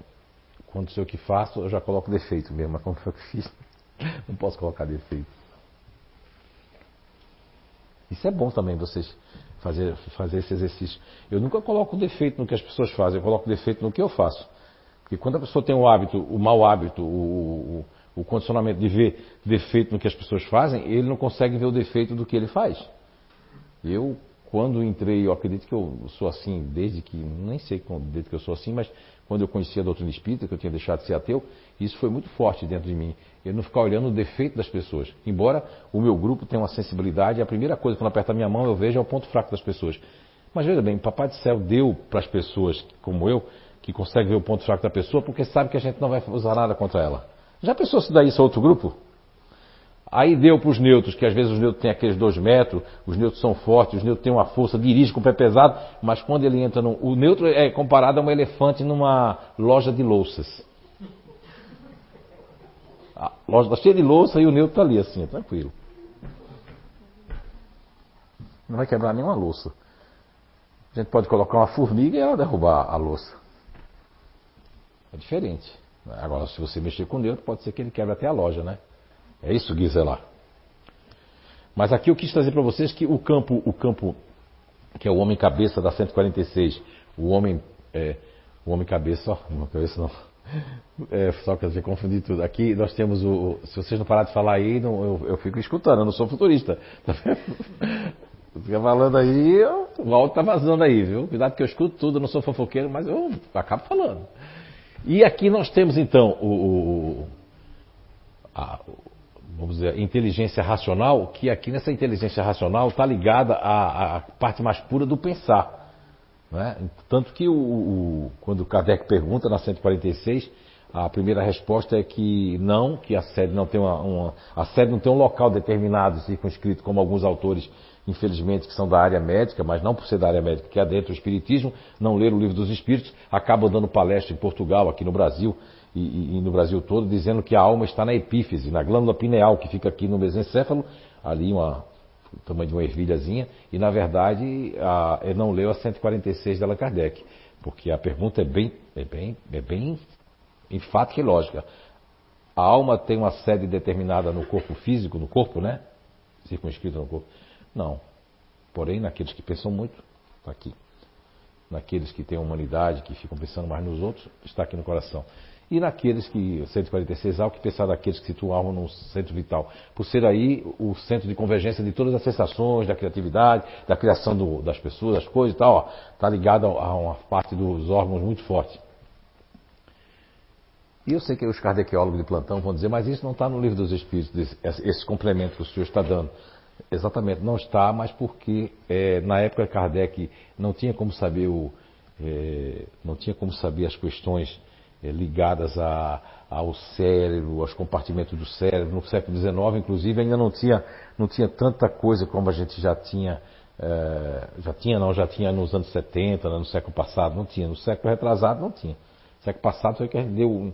quando sei o que faço, eu já coloco defeito mesmo, mas como foi o que fiz, [LAUGHS] não posso colocar defeito. Isso é bom também vocês fazer, fazer esse exercício. Eu nunca coloco defeito no que as pessoas fazem, eu coloco defeito no que eu faço. Porque quando a pessoa tem o hábito, o mau hábito, o, o, o condicionamento de ver defeito no que as pessoas fazem, ele não consegue ver o defeito do que ele faz. Eu, quando entrei, eu acredito que eu sou assim desde que, nem sei desde que eu sou assim, mas quando eu conhecia a doutrina espírita, que eu tinha deixado de ser ateu, isso foi muito forte dentro de mim. Eu não ficar olhando o defeito das pessoas. Embora o meu grupo tenha uma sensibilidade, a primeira coisa quando aperta a minha mão eu vejo é o ponto fraco das pessoas. Mas veja bem, Papai do Céu deu para as pessoas como eu que consegue ver o ponto fraco da pessoa, porque sabe que a gente não vai usar nada contra ela. Já pensou se daí isso é outro grupo? Aí deu para os neutros, que às vezes os neutros têm aqueles dois metros, os neutros são fortes, os neutros têm uma força, dirige com o pé pesado, mas quando ele entra no. O neutro é comparado a um elefante numa loja de louças. A loja está cheia de louça e o neutro está ali assim, tranquilo. Não vai quebrar nenhuma louça. A gente pode colocar uma formiga e ela derrubar a louça. É diferente. Agora, se você mexer com Deus, pode ser que ele quebre até a loja, né? É isso, Gisela. Mas aqui eu quis trazer para vocês que o campo, o campo que é o homem cabeça da 146, o homem, é, o homem cabeça, ó, não cabeça não. [LAUGHS] É, só que eu confundi tudo. Aqui nós temos o. Se vocês não pararem de falar aí, não, eu, eu, fico escutando, eu não sou futurista. [LAUGHS] Tá Fica falando aí, o áudio tá vazando aí, viu? Cuidado que eu escuto tudo, eu não sou fofoqueiro, mas eu acabo falando. E aqui nós temos então o, o a, vamos dizer, inteligência racional, que aqui nessa inteligência racional está ligada à, à, parte mais pura do pensar. Né? Tanto que o, o, quando Kardec pergunta na 146, a primeira resposta é que não, que a sede não tem uma, uma a sede não tem um local determinado, circunscrito, como alguns autores infelizmente, que são da área médica, mas não por ser da área médica, que é dentro do Espiritismo, não ler o livro dos Espíritos, acabam dando palestra em Portugal, aqui no Brasil e, e, no Brasil todo, dizendo que a alma está na epífise, na glândula pineal, que fica aqui no mesencéfalo, ali uma tamanho de uma ervilhazinha, e na verdade a, ele não leu a 146 de Allan Kardec, porque a pergunta é bem, é bem, é bem enfática e lógica. A alma tem uma sede determinada no corpo físico, no corpo, né? Circunscrito no corpo. Não. Porém, naqueles que pensam muito, está aqui. Naqueles que têm humanidade, que ficam pensando mais nos outros, está aqui no coração. E naqueles que, 146 ao que pensar daqueles que situavam no centro vital, por ser aí o centro de convergência de todas as sensações, da criatividade, da criação do, das pessoas, das coisas e tal, está ligado a uma parte dos órgãos muito forte. E eu sei que os cardequeólogos de plantão vão dizer, mas isso não está no livro dos Espíritos, esse, complemento que o senhor está dando. Exatamente, não está, mas porque é, na época Kardec não tinha como saber o, é, não tinha como saber as questões ligadas a, ao cérebro, aos compartimentos do cérebro. No século XIX, inclusive, ainda não tinha, não tinha tanta coisa como a gente já tinha, é, já tinha não, já tinha nos anos 70, no século passado, não tinha. No século retrasado não tinha. No século passado foi que a gente deu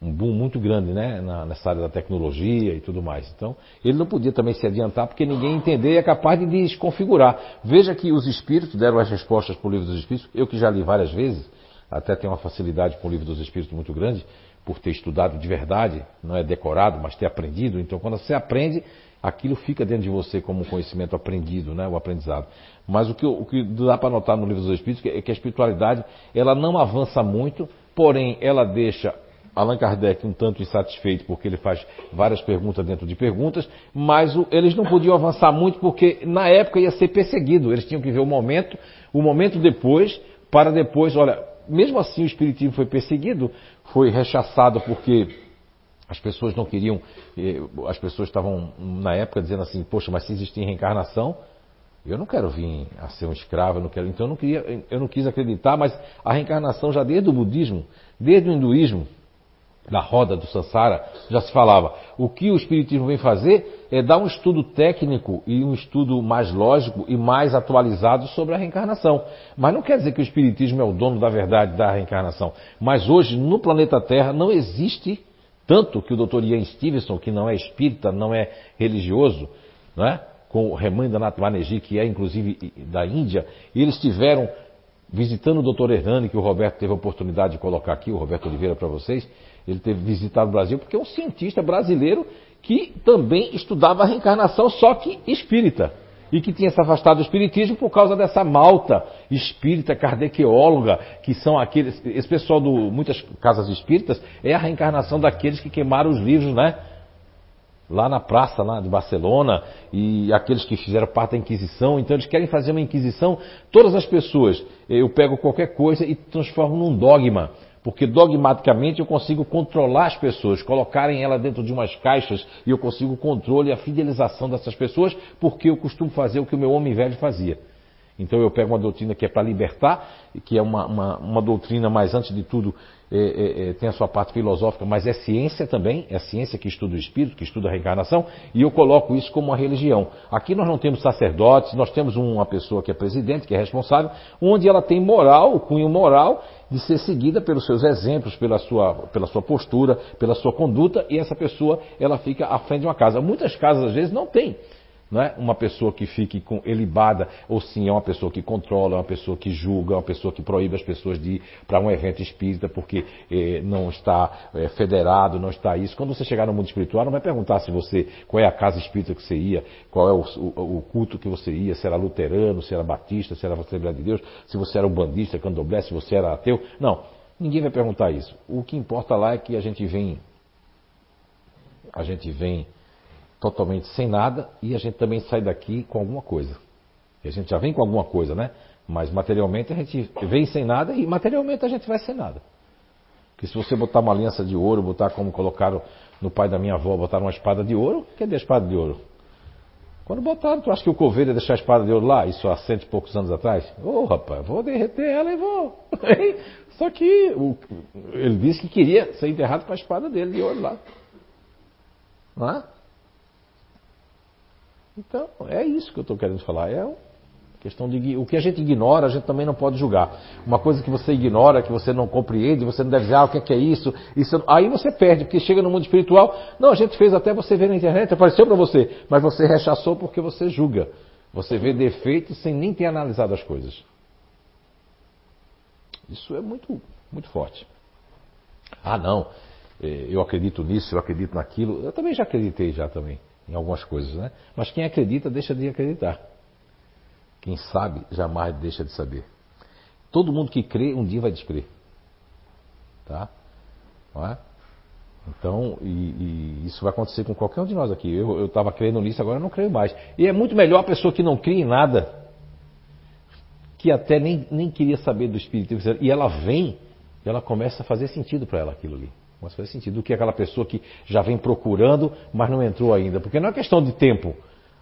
um boom muito grande né, na, nessa área da tecnologia e tudo mais. Então, ele não podia também se adiantar porque ninguém entender e é capaz de desconfigurar. Veja que os espíritos deram as respostas para o livro dos espíritos, eu que já li várias vezes, até tenho uma facilidade com o livro dos espíritos muito grande, por ter estudado de verdade, não é decorado, mas ter aprendido. Então, quando você aprende, aquilo fica dentro de você como um conhecimento aprendido, né, o aprendizado. Mas o que, o que dá para notar no livro dos espíritos é que a espiritualidade ela não avança muito, porém ela deixa Allan Kardec um tanto insatisfeito porque ele faz várias perguntas dentro de perguntas, mas o, eles não podiam avançar muito porque na época ia ser perseguido. Eles tinham que ver o momento, o momento depois, para depois, olha, mesmo assim o Espiritismo foi perseguido, foi rechaçado porque as pessoas não queriam, eh, as pessoas estavam na época dizendo assim, poxa, mas se existir reencarnação, Eu não quero vir a ser um escravo, eu não quero. Então eu não queria, eu não quis acreditar, mas a reencarnação já desde o budismo, desde o hinduísmo, da roda do Sansara, já se falava. O que o Espiritismo vem fazer é dar um estudo técnico e um estudo mais lógico e mais atualizado sobre a reencarnação. Mas não quer dizer que o Espiritismo é o dono da verdade da reencarnação. Mas hoje, no planeta Terra, não existe tanto que o Dr. Ian Stevenson, que não é espírita, não é religioso, não é? com o Remanda Nath Banerjee, que é inclusive da Índia, eles tiveram visitando o Dr. Hernani, que o Roberto teve a oportunidade de colocar aqui, o Roberto Oliveira para vocês, ele teve visitado o Brasil porque é um cientista brasileiro que também estudava a reencarnação, só que espírita. E que tinha se afastado do espiritismo por causa dessa malta espírita, kardeceóloga, que são aqueles. Esse pessoal de muitas casas espíritas é a reencarnação daqueles que queimaram os livros, né? Lá na praça lá de Barcelona, e aqueles que fizeram parte da Inquisição, então eles querem fazer uma Inquisição, todas as pessoas, eu pego qualquer coisa e transformo num dogma porque dogmaticamente eu consigo controlar as pessoas, colocarem ela dentro de umas caixas e eu consigo o controle e a fidelização dessas pessoas, porque eu costumo fazer o que o meu homem velho fazia. Então eu pego uma doutrina que é para libertar, que é uma, uma, uma doutrina, mas antes de tudo é, é, é, tem a sua parte filosófica, mas é ciência também, é ciência que estuda o espírito, que estuda a reencarnação, e eu coloco isso como uma religião. Aqui nós não temos sacerdotes, nós temos uma pessoa que é presidente, que é responsável, onde ela tem moral, cunho moral, de ser seguida pelos seus exemplos, pela sua, pela sua postura, pela sua conduta, e essa pessoa ela fica à frente de uma casa. Muitas casas às vezes não tem não é uma pessoa que fique com elibada, ou sim é uma pessoa que controla, é uma pessoa que julga, é uma pessoa que proíbe as pessoas de ir para um evento espírita porque eh, não está eh, federado, não está isso. Quando você chegar no mundo espiritual, não vai perguntar se você qual é a casa espírita que você ia, qual é o, o, o culto que você ia, se era luterano, se era batista, se era Assembleia de Deus, se você era um bandista, candomblé, se você era ateu. Não, ninguém vai perguntar isso. O que importa lá é que a gente vem, a gente vem totalmente sem nada e a gente também sai daqui com alguma coisa. A gente já vem com alguma coisa, né? Mas materialmente a gente vem sem nada e materialmente a gente vai sem nada. Porque se você botar uma aliança de ouro, botar como colocaram no pai da minha avó, botar uma espada de ouro, cadê a espada de ouro? Quando botaram, tu acha que o coveiro ia deixar a espada de ouro lá? Isso há cento e poucos anos atrás? Ô oh, rapaz, vou derreter ela e vou. [LAUGHS] Só que o, ele disse que queria ser enterrado com a espada dele de ouro lá. Não é? Então, é isso que eu estou querendo falar. É questão de o que a gente ignora, a gente também não pode julgar. Uma coisa que você ignora, que você não compreende, você não deve dizer, ah, o que é, que é isso? isso? Aí você perde, porque chega no mundo espiritual, não, a gente fez até você ver na internet, apareceu para você, mas você rechaçou porque você julga. Você vê defeitos sem nem ter analisado as coisas. Isso é muito, muito forte. Ah, não, eh, eu acredito nisso, eu acredito naquilo. Eu também já acreditei já também em algumas coisas, né? Mas quem acredita deixa de acreditar. Quem sabe jamais deixa de saber. Todo mundo que crê um dia vai descrer, tá? Não é? Então, e, e isso vai acontecer com qualquer um de nós aqui. Eu estava crendo nisso, agora eu não creio mais. E é muito melhor a pessoa que não crê em nada, que até nem, nem queria saber do Espírito, e ela vem, ela começa a fazer sentido para ela aquilo ali. Mas faz sentido do que aquela pessoa que já vem procurando, mas não entrou ainda. Porque não é questão de tempo.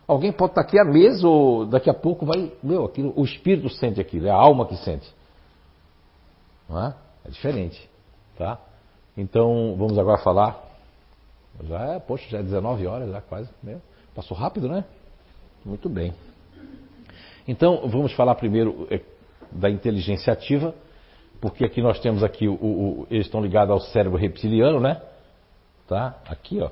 Alguém pode estar aqui há meses ou daqui a pouco vai. Meu, aquilo, o espírito sente aquilo, é a alma que sente. Não é? É diferente. Tá? Então, vamos agora falar. Já é, poxa, já é 19 horas, já quase. Meu, passou rápido, né? Muito bem. Então, vamos falar primeiro é, da inteligência ativa porque aqui nós temos aqui, o, o, eles estão ligados ao cérebro reptiliano, né? Tá? Aqui, ó.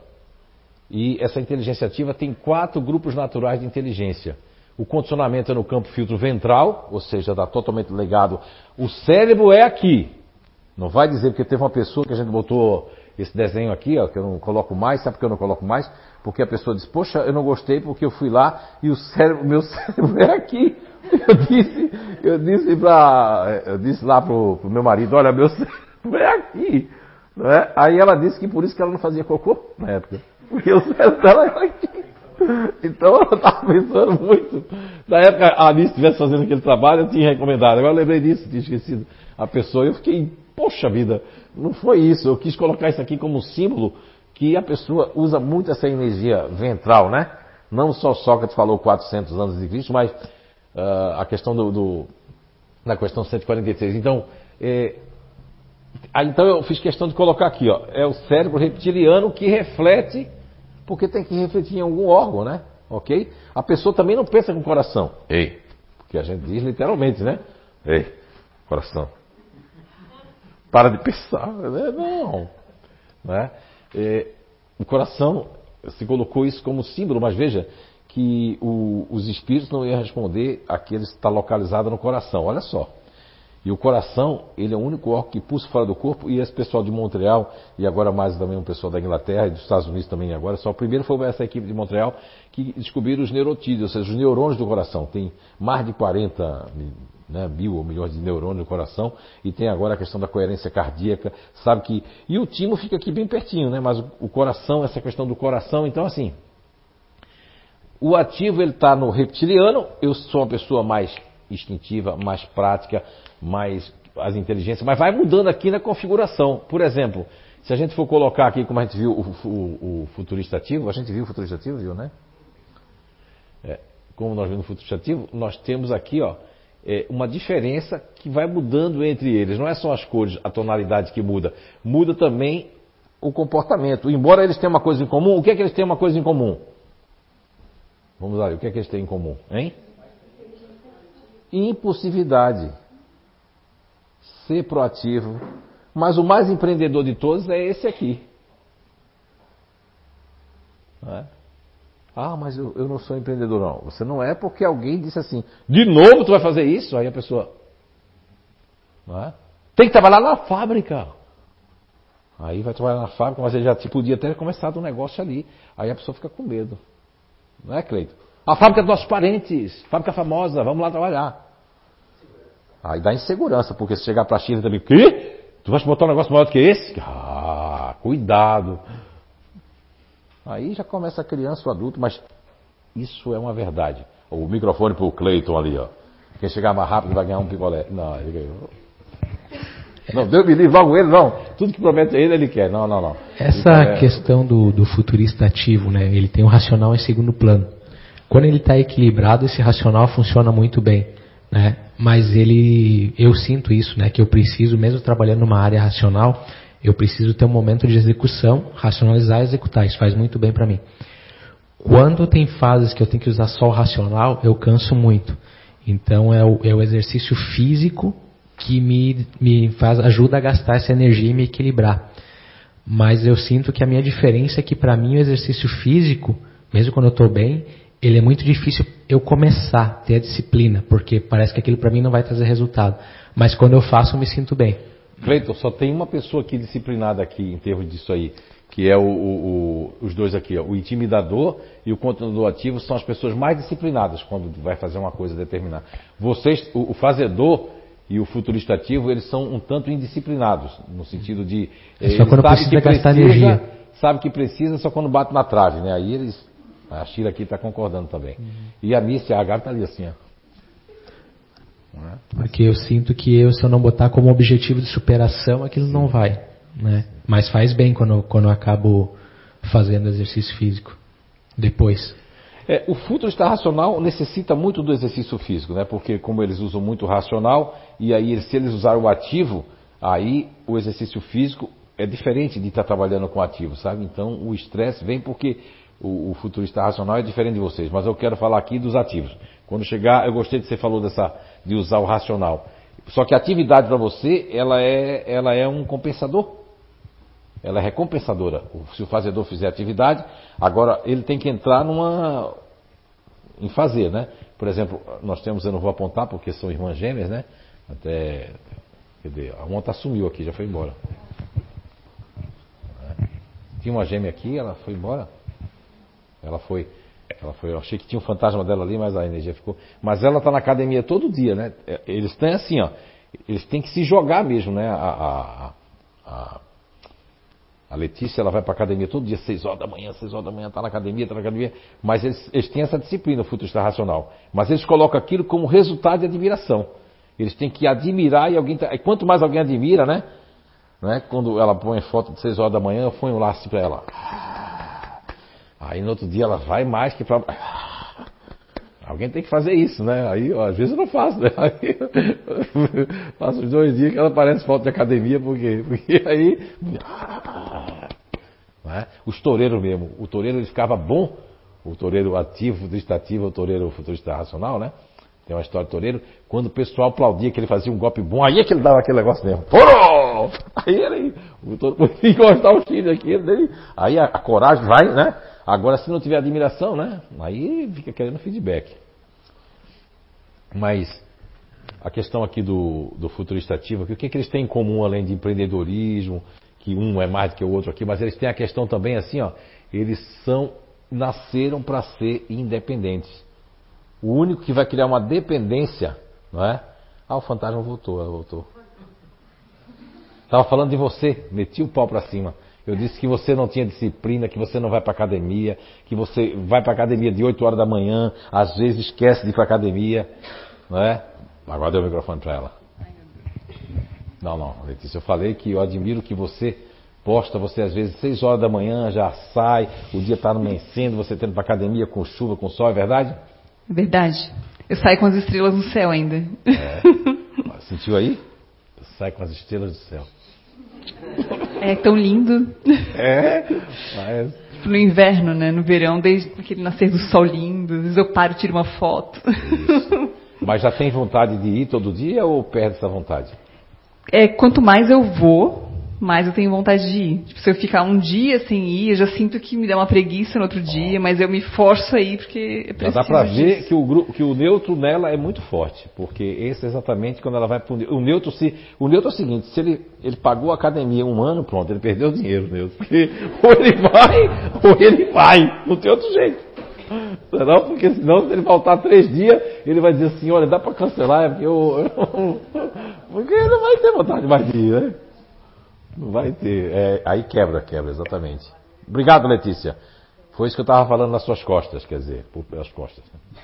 E essa inteligência ativa tem quatro grupos naturais de inteligência. O condicionamento é no campo filtro ventral, ou seja, está totalmente ligado. O cérebro é aqui. Não vai dizer porque teve uma pessoa que a gente botou esse desenho aqui, ó, que eu não coloco mais, sabe por que eu não coloco mais? Porque a pessoa diz, poxa, eu não gostei porque eu fui lá e o cérebro, meu [LAUGHS] cérebro é aqui. Eu disse, eu disse, pra, eu disse lá pro, pro meu marido, olha, meu cérebro [LAUGHS] é aqui. Não é? Aí ela disse que por isso que ela não fazia cocô na época. Porque o cérebro dela era aqui. Então eu estava pensando muito. Na época a Alice estivesse fazendo aquele trabalho, eu tinha recomendado. Agora eu lembrei disso, tinha esquecido a pessoa. Eu fiquei, poxa vida, não foi isso. Eu quis colocar isso aqui como símbolo que a pessoa usa muito essa energia ventral, né? Não só Sócrates falou 400 anos de Cristo, mas uh, a questão do, do, na questão 143. Então, é, ah, então eu fiz questão de colocar aqui, ó, é o cérebro reptiliano que reflete, porque tem que refletir em algum órgão, né? Ok? A pessoa também não pensa com o coração. Ei, porque a gente diz literalmente, né? Ei, coração. Para de pensar, né? Não. Né? É, o coração se colocou isso como símbolo, mas veja que o, os espíritos não iam responder àqueles que está localizado no coração. Olha só. E o coração, ele é o único órgão que pulsa fora do corpo, e esse pessoal de Montreal, e agora mais também um pessoal da Inglaterra e dos Estados Unidos também agora, só o primeiro foi essa equipe de Montreal que descobriram os neurotídeos, ou seja, os neurônios do coração. Tem mais de 40 né, mil ou milhões de neurônios no coração, e tem agora a questão da coerência cardíaca, sabe que... E o timo fica aqui bem pertinho, né, mas o, o coração, essa questão do coração, então assim... O ativo ele está no reptiliano, eu sou uma pessoa mais instintiva, mais prática, mais as inteligências, mas vai mudando aqui na configuração. Por exemplo, se a gente for colocar aqui, como a gente viu o, o, o futurista ativo, a gente viu o futurista ativo, viu, né? É, como nós vimos o futurista ativo, nós temos aqui, ó, é, uma diferença que vai mudando entre eles. Não é só as cores, a tonalidade que muda, muda também o comportamento. Embora eles tenham uma coisa em comum, o que é que eles têm uma coisa em comum? Vamos lá, o que é que eles têm em comum, hein? Impulsividade ser proativo. Mas o mais empreendedor de todos é esse aqui. É? Ah, mas eu, eu, não sou empreendedor, não. Você não é porque alguém disse assim, de novo tu vai fazer isso? Aí a pessoa. É? Tem que trabalhar na fábrica. Aí vai trabalhar na fábrica, mas ele já tipo, podia ter começado um negócio ali. Aí a pessoa fica com medo. Não é, Cleito? A fábrica dos nossos parentes, fábrica famosa, vamos lá trabalhar. Aí dá insegurança, porque se chegar para a China também, o quê? Tu vais botar um negócio maior do que esse? Ah, cuidado. Aí já começa a criança, o adulto, mas isso é uma verdade. O microfone para o Cleiton ali, ó. Quem chegar mais rápido vai ganhar um picolé. Não, ele ganhou. Não, Deus me livre, logo ele não. Tudo que promete a ele, ele quer. Não, não, não. Essa é... questão do, do futurista ativo, né? Ele tem um racional em segundo plano. Quando ele está equilibrado, esse racional funciona muito bem né? Mas ele, eu sinto isso, né? Que eu preciso, mesmo trabalhando numa área racional, eu preciso ter um momento de execução, racionalizar e executar. Isso faz muito bem para mim. Quando tem fases que eu tenho que usar só o racional, eu canso muito. Então é o, é o exercício físico que me, me faz, ajuda a gastar essa energia e me equilibrar. Mas eu sinto que a minha diferença é que para mim o exercício físico, mesmo quando eu estou bem, ele é muito difícil eu começar ter a disciplina, porque parece que aquilo para mim não vai trazer resultado. Mas quando eu faço, eu me sinto bem. Cleiton, só tem uma pessoa aqui disciplinada aqui em termos disso aí, que é o, o, o, os dois aqui, ó, o intimidador e o contenedor ativo são as pessoas mais disciplinadas quando vai fazer uma coisa determinada. Vocês, o, o fazedor e o futurista ativo, eles são um tanto indisciplinados, no sentido de... É só quando precisa gastar energia. Sabe que precisa, só quando bate na trave, né? Aí eles a Sheila aqui está concordando também. Uhum. E a Mícia, a Gabi está ali assim, ó. É? Porque eu sinto que eu, se eu não botar como objetivo de superação, aquilo não vai. Né? Mas faz bem quando, quando eu acabo fazendo exercício físico. Depois. É, o futuro está racional necessita muito do exercício físico, né? Porque como eles usam muito o racional, e aí se eles usarem o ativo, aí o exercício físico é diferente de estar trabalhando com ativo, sabe? Então o estresse vem porque o, o futurista racional é diferente de vocês, mas eu quero falar aqui dos ativos. Quando chegar, eu gostei de você falou dessa de usar o racional. Só que a atividade para você, ela é, ela é um compensador. Ela é recompensadora. Se o fazedor fizer atividade, agora ele tem que entrar numa em fazer, né? Por exemplo, nós temos, eu não vou apontar porque são irmãs gêmeas, né? Até, cadê? A monta sumiu aqui, já foi embora. Tinha uma gêmea aqui, ela foi embora. Ela foi, ela foi, eu achei que tinha um fantasma dela ali, mas a energia ficou. Mas ela está na academia todo dia, né? Eles têm assim, ó, eles têm que se jogar mesmo, né? A, a, a, a Letícia, ela vai para a academia todo dia, 6 horas da manhã, 6 horas da manhã, está na academia, está na academia. Mas eles, eles têm essa disciplina, o futurista racional. Mas eles colocam aquilo como resultado de admiração. Eles têm que admirar e alguém. Tá, e quanto mais alguém admira, né? né? Quando ela põe foto de 6 horas da manhã, eu ponho lá assim para ela. Aí no outro dia ela vai mais que para. Alguém tem que fazer isso, né? Aí, ó, às vezes eu não faço, né? [LAUGHS] Aí, faço os dois dias que ela parece falta de academia, porque, porque aí. [LAUGHS] Né? Os toureiros mesmo. O toureiro ele ficava bom, o toureiro ativo, futurista ativo, o toureiro futurista racional, né? Tem uma história de toureiro. Quando o pessoal aplaudia que ele fazia um golpe bom, aí é que ele dava aquele negócio mesmo. Porô! Aí ele, encostar o filho aqui, dele, aí a, a coragem vai, né? Agora, se não tiver admiração, né? Aí fica querendo feedback. Mas a questão aqui do, do futurista ativo, o que, que eles têm em comum além de empreendedorismo, que um é mais do que o outro aqui, mas eles têm a questão também assim, ó, eles são nasceram para ser independentes. O único que vai criar uma dependência, não é? Ah, o fantasma voltou, voltou. Estava falando de você, meti o pau para cima. Eu disse que você não tinha disciplina, que você não vai para academia, que você vai para academia de 8 horas da manhã, às vezes esquece de ir para academia, não é? Agora deu o microfone para ela. Não, não, Letícia, eu falei que eu admiro que você posta, você às vezes 6 horas da manhã já sai, o dia está amanhecendo, você tendo para academia com chuva, com sol, é verdade? É verdade. Eu saio com as estrelas no céu ainda. É. Sentiu aí? Sai com as estrelas do céu. É tão lindo. É, mas... No inverno, né? No verão, desde aquele nascer do sol lindo. Às vezes eu paro e tiro uma foto. Isso. Mas já tem vontade de ir todo dia ou perde essa vontade? É, quanto mais eu vou, mais eu tenho vontade de ir. Tipo, se eu ficar um dia sem ir, eu já sinto que me dá uma preguiça no outro dia, mas eu me forço a ir porque é preciso. Já dá para ver que o, grupo, que o neutro nela é muito forte, porque esse é exatamente quando ela vai para o neutro. Se, o neutro é o seguinte: se ele, ele pagou a academia um ano, pronto, ele perdeu o dinheiro, neutro. [LAUGHS] Porque ou ele vai, ou ele vai, não tem outro jeito. Não, porque senão, se ele faltar três dias, ele vai dizer assim: olha, dá para cancelar, é porque eu, eu, [LAUGHS] Porque ele não vai ter vontade mais de ir, né? Não vai ter. É, aí quebra, quebra, exatamente. Obrigado, Letícia. Foi isso que eu estava falando nas suas costas, quer dizer, pelas costas. Né?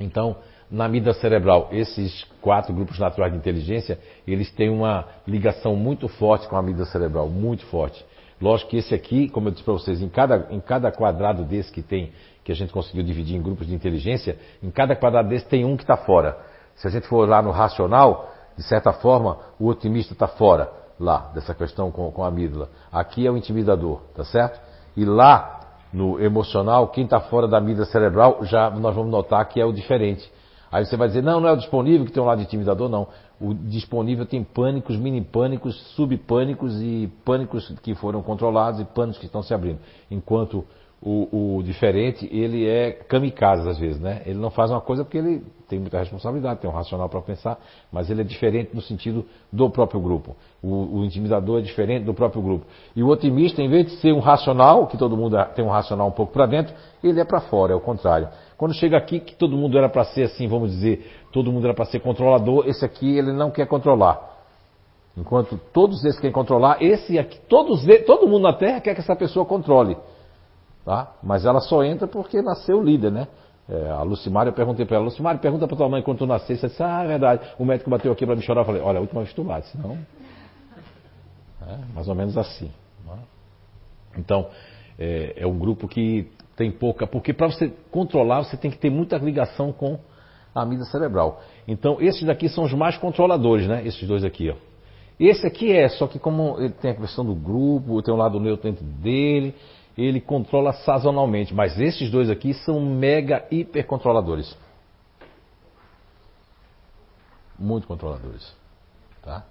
Então, na mida cerebral, esses quatro grupos naturais de inteligência, eles têm uma ligação muito forte com a mida cerebral, muito forte. Lógico que esse aqui, como eu disse para vocês, em cada, em cada quadrado desse que tem, que a gente conseguiu dividir em grupos de inteligência, em cada quadrado desse tem um que está fora. Se a gente for lá no racional, de certa forma, o otimista está fora lá dessa questão com, com a amígdala. Aqui é o intimidador, tá certo? E lá no emocional, quem está fora da amígdala cerebral, já nós vamos notar que é o diferente. Aí você vai dizer, não, não é o disponível que tem um lado intimidador, não. O disponível tem pânicos, mini pânicos, subpânicos e pânicos que foram controlados e pânicos que estão se abrindo. Enquanto o, o, diferente, ele é kamikaze às vezes, né? Ele não faz uma coisa porque ele tem muita responsabilidade, tem um racional para pensar, mas ele é diferente no sentido do próprio grupo. O, o, intimidador é diferente do próprio grupo. E o otimista, em vez de ser um racional, que todo mundo tem um racional um pouco para dentro, ele é para fora, é o contrário. Quando chega aqui, que todo mundo era para ser assim, vamos dizer, todo mundo era para ser controlador, esse aqui ele não quer controlar. Enquanto todos esses querem controlar, esse aqui, todos, todo mundo na Terra quer que essa pessoa controle. Tá? Mas ela só entra porque nasceu líder, né? É, a Lucimária, eu perguntei para ela, Lucimária, pergunta para tua mãe quando tu nasceu. Você disse, ah, é verdade. O médico bateu aqui para me chorar. Eu falei, olha, a última vez tu bate, senão... É, mais ou menos assim. Né? Então, é, é um grupo que tem pouca... Porque para você controlar, você tem que ter muita ligação com a mídia cerebral. Então, esses daqui são os mais controladores, né? Esses dois aqui, ó. Esse aqui é, só que como ele tem a questão do grupo, tem um lado neutro dentro dele, ele controla sazonalmente, mas esses dois aqui são mega hiper controladores. Muito controladores. Tá?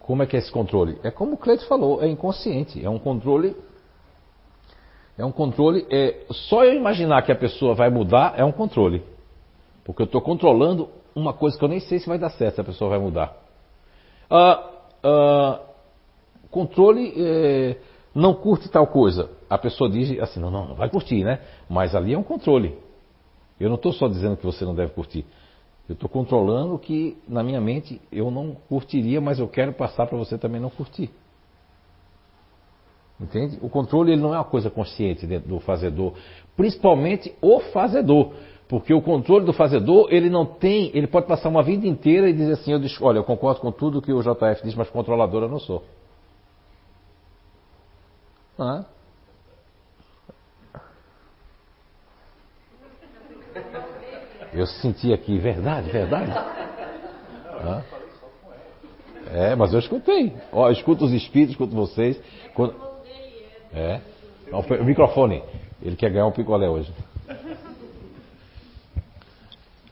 Como é que é esse controle? É como o Cleito falou, é inconsciente, é um controle. É um controle. É, só eu imaginar que a pessoa vai mudar é um controle. Porque eu estou controlando uma coisa que eu nem sei se vai dar certo, se a pessoa vai mudar. Ah, ah, controle. É, não curte tal coisa. A pessoa diz assim, não, não, não vai curtir, né? Mas ali é um controle. Eu não estou só dizendo que você não deve curtir. Eu estou controlando que na minha mente eu não curtiria, mas eu quero passar para você também não curtir. Entende? O controle ele não é uma coisa consciente dentro do fazedor, principalmente o fazedor. Porque o controle do fazedor, ele não tem, ele pode passar uma vida inteira e dizer assim, eu digo, olha, eu concordo com tudo que o JF diz, mas controlador eu não sou. Eu senti aqui, verdade, verdade. Hã? É, mas eu escutei. Ó, eu escuto os espíritos, escuto vocês. Quando... É. O microfone. Ele quer ganhar um picolé hoje.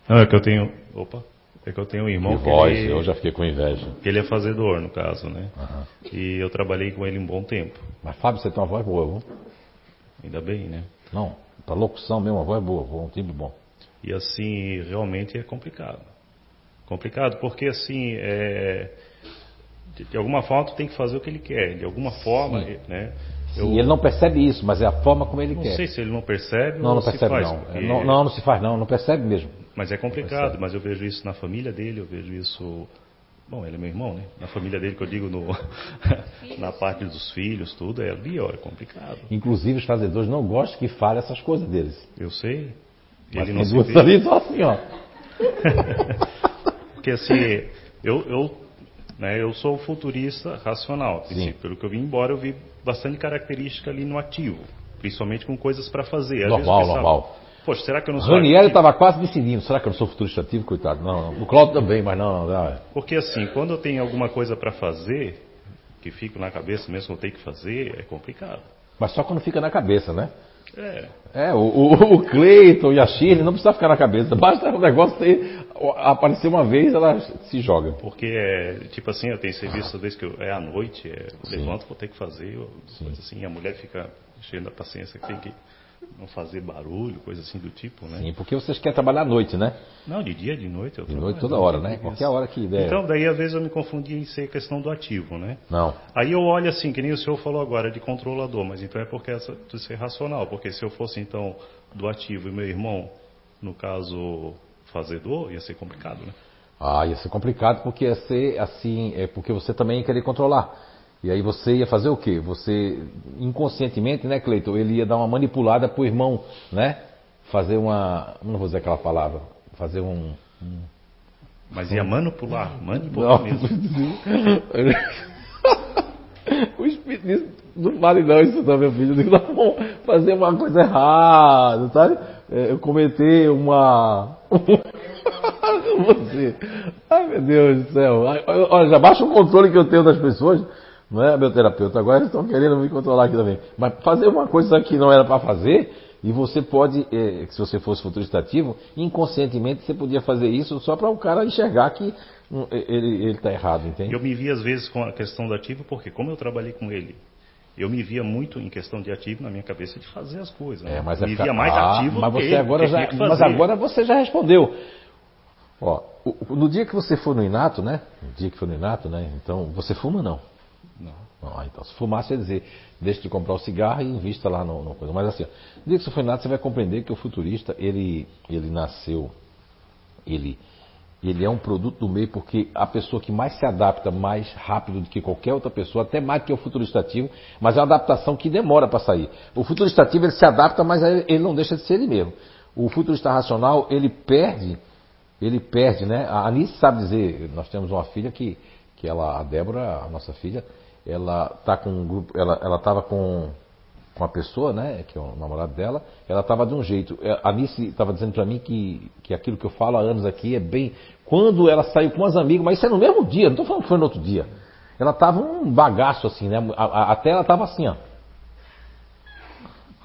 Não, é que eu tenho. Opa! É que eu tenho um irmão Que que voz, ele, eu já fiquei com inveja. ele é fazedor, no caso, né? Aham. E eu trabalhei com ele um bom tempo. Mas Fábio, você tem uma voz boa, viu? Ainda bem, né? Não, pra locução mesmo, uma voz boa, um timbre bom. E assim, realmente é complicado. Complicado porque assim, é, de, de alguma forma tu tem que fazer o que ele quer. De alguma forma, Sim. né? Sim, ele não percebe isso, mas é a forma como ele não quer. sei se ele não percebe Não, ou não se percebe faz, não. porque- não. Não, não se faz não, não percebe mesmo. Mas é complicado, percebe. mas eu vejo isso na família dele, eu vejo isso. Bom, ele é meu irmão, né? Na família dele, que eu digo, no, [LAUGHS] na parte dos filhos, tudo, é ali, ó, é complicado. Inclusive os fazedores não gostam que fale essas coisas deles. Eu sei. Mas Ele não se ali só assim, ó. [LAUGHS] Porque assim, eu, eu, né, eu sou futurista racional. a Sim. princípio. Pelo que eu vi embora, eu vi bastante característica ali no ativo. Principalmente com coisas para fazer. Às Normal, vezes normal. Poxa, será que eu não sou Ranieri estava quase decidindo. Será que eu não sou futurista ativo? Coitado. Não, não. O Cláudio também, mas não. não. Porque assim, quando eu tenho alguma coisa para fazer, que fico na cabeça mesmo que eu tenho que fazer, é complicado. Mas só quando fica na cabeça, né? É, É, o, o, [LAUGHS] o Cleiton e a Shirley não precisa ficar na cabeça. Basta o negócio ter, aparecer uma vez, ela se joga. porque é, tipo assim, eu tenho serviço às vezes que eu, é à noite, é, eu levanto, vou ter que fazer, eu- assim, a mulher fica cheia da paciência que tem que não fazer barulho, coisa assim do tipo, né? Sim, porque vocês querem trabalhar à noite, né? Não, de dia, de noite. Eu De noite toda hora, né? tem Qualquer isso. hora que der. Então, daí às vezes eu me confundi em ser questão do ativo, né? Não. Aí eu olho assim, que nem o senhor falou agora, de controlador, mas então é porque essa de ser racional, porque se eu fosse então do ativo e meu irmão, no caso, fazedor, ia ser complicado, né? Ah, ia ser complicado porque ia ser assim, é porque você também ia querer controlar. E aí você ia fazer o quê? Você, inconscientemente, né, Cleiton? Ele ia dar uma manipulada pro irmão, né? Fazer uma. Não vou dizer aquela palavra. Fazer um. Mas ia manipular, manipular Não. mesmo. [LAUGHS] o espírito disse, não fale não isso não, meu filho. Eu digo, não, vamos fazer uma coisa errada, sabe? É, Eu comentei uma. [LAUGHS] Você. Ai meu Deus do céu. Olha, já baixa o controle que eu tenho das pessoas. Não é, meu terapeuta? Agora eles estão querendo me controlar aqui também. Mas fazer uma coisa que não era para fazer, e você pode, eh, se você fosse futurista ativo, inconscientemente você podia fazer isso só para o cara enxergar que hum, ele está errado, entende? Eu me vi às vezes com a questão do ativo, porque como eu trabalhei com ele, eu me via muito em questão de ativo na minha cabeça de fazer as coisas. né? É, mas me é ficar- via mais Ah, ativo mas você agora já, mas agora você já respondeu. Ó, no dia que você for no Inato, né? No dia que for no Inato, né? Então, você fuma não? Não. Ah, então, se fumasse, ia dizer, deixa de comprar o cigarro e invista lá no, no coisa. Mas assim, no que for no Inato, você vai compreender que o futurista, ele, ele nasceu, ele, ele é um produto do meio porque a pessoa que mais se adapta mais rápido do que qualquer outra pessoa, até mais que o futurista ativo, mas é uma adaptação que demora para sair. O futurista ativo ele se adapta, mas ele ele não deixa de ser ele mesmo. O futurista racional, ele perde, ele perde, né? A Anice sabe dizer, nós temos uma filha que, que ela, a Débora, a nossa filha, ela tá com um grupo, ela, ela tava com com a pessoa, né, que é o namorado dela, ela estava de um jeito. É, A Nice estava dizendo para mim que, que aquilo que eu falo há anos aqui é bem. Quando ela saiu com as amigas, mas isso é no mesmo dia, não estou falando que foi no outro dia. Ela estava um bagaço assim, né? A- a- Até ela estava assim, ó.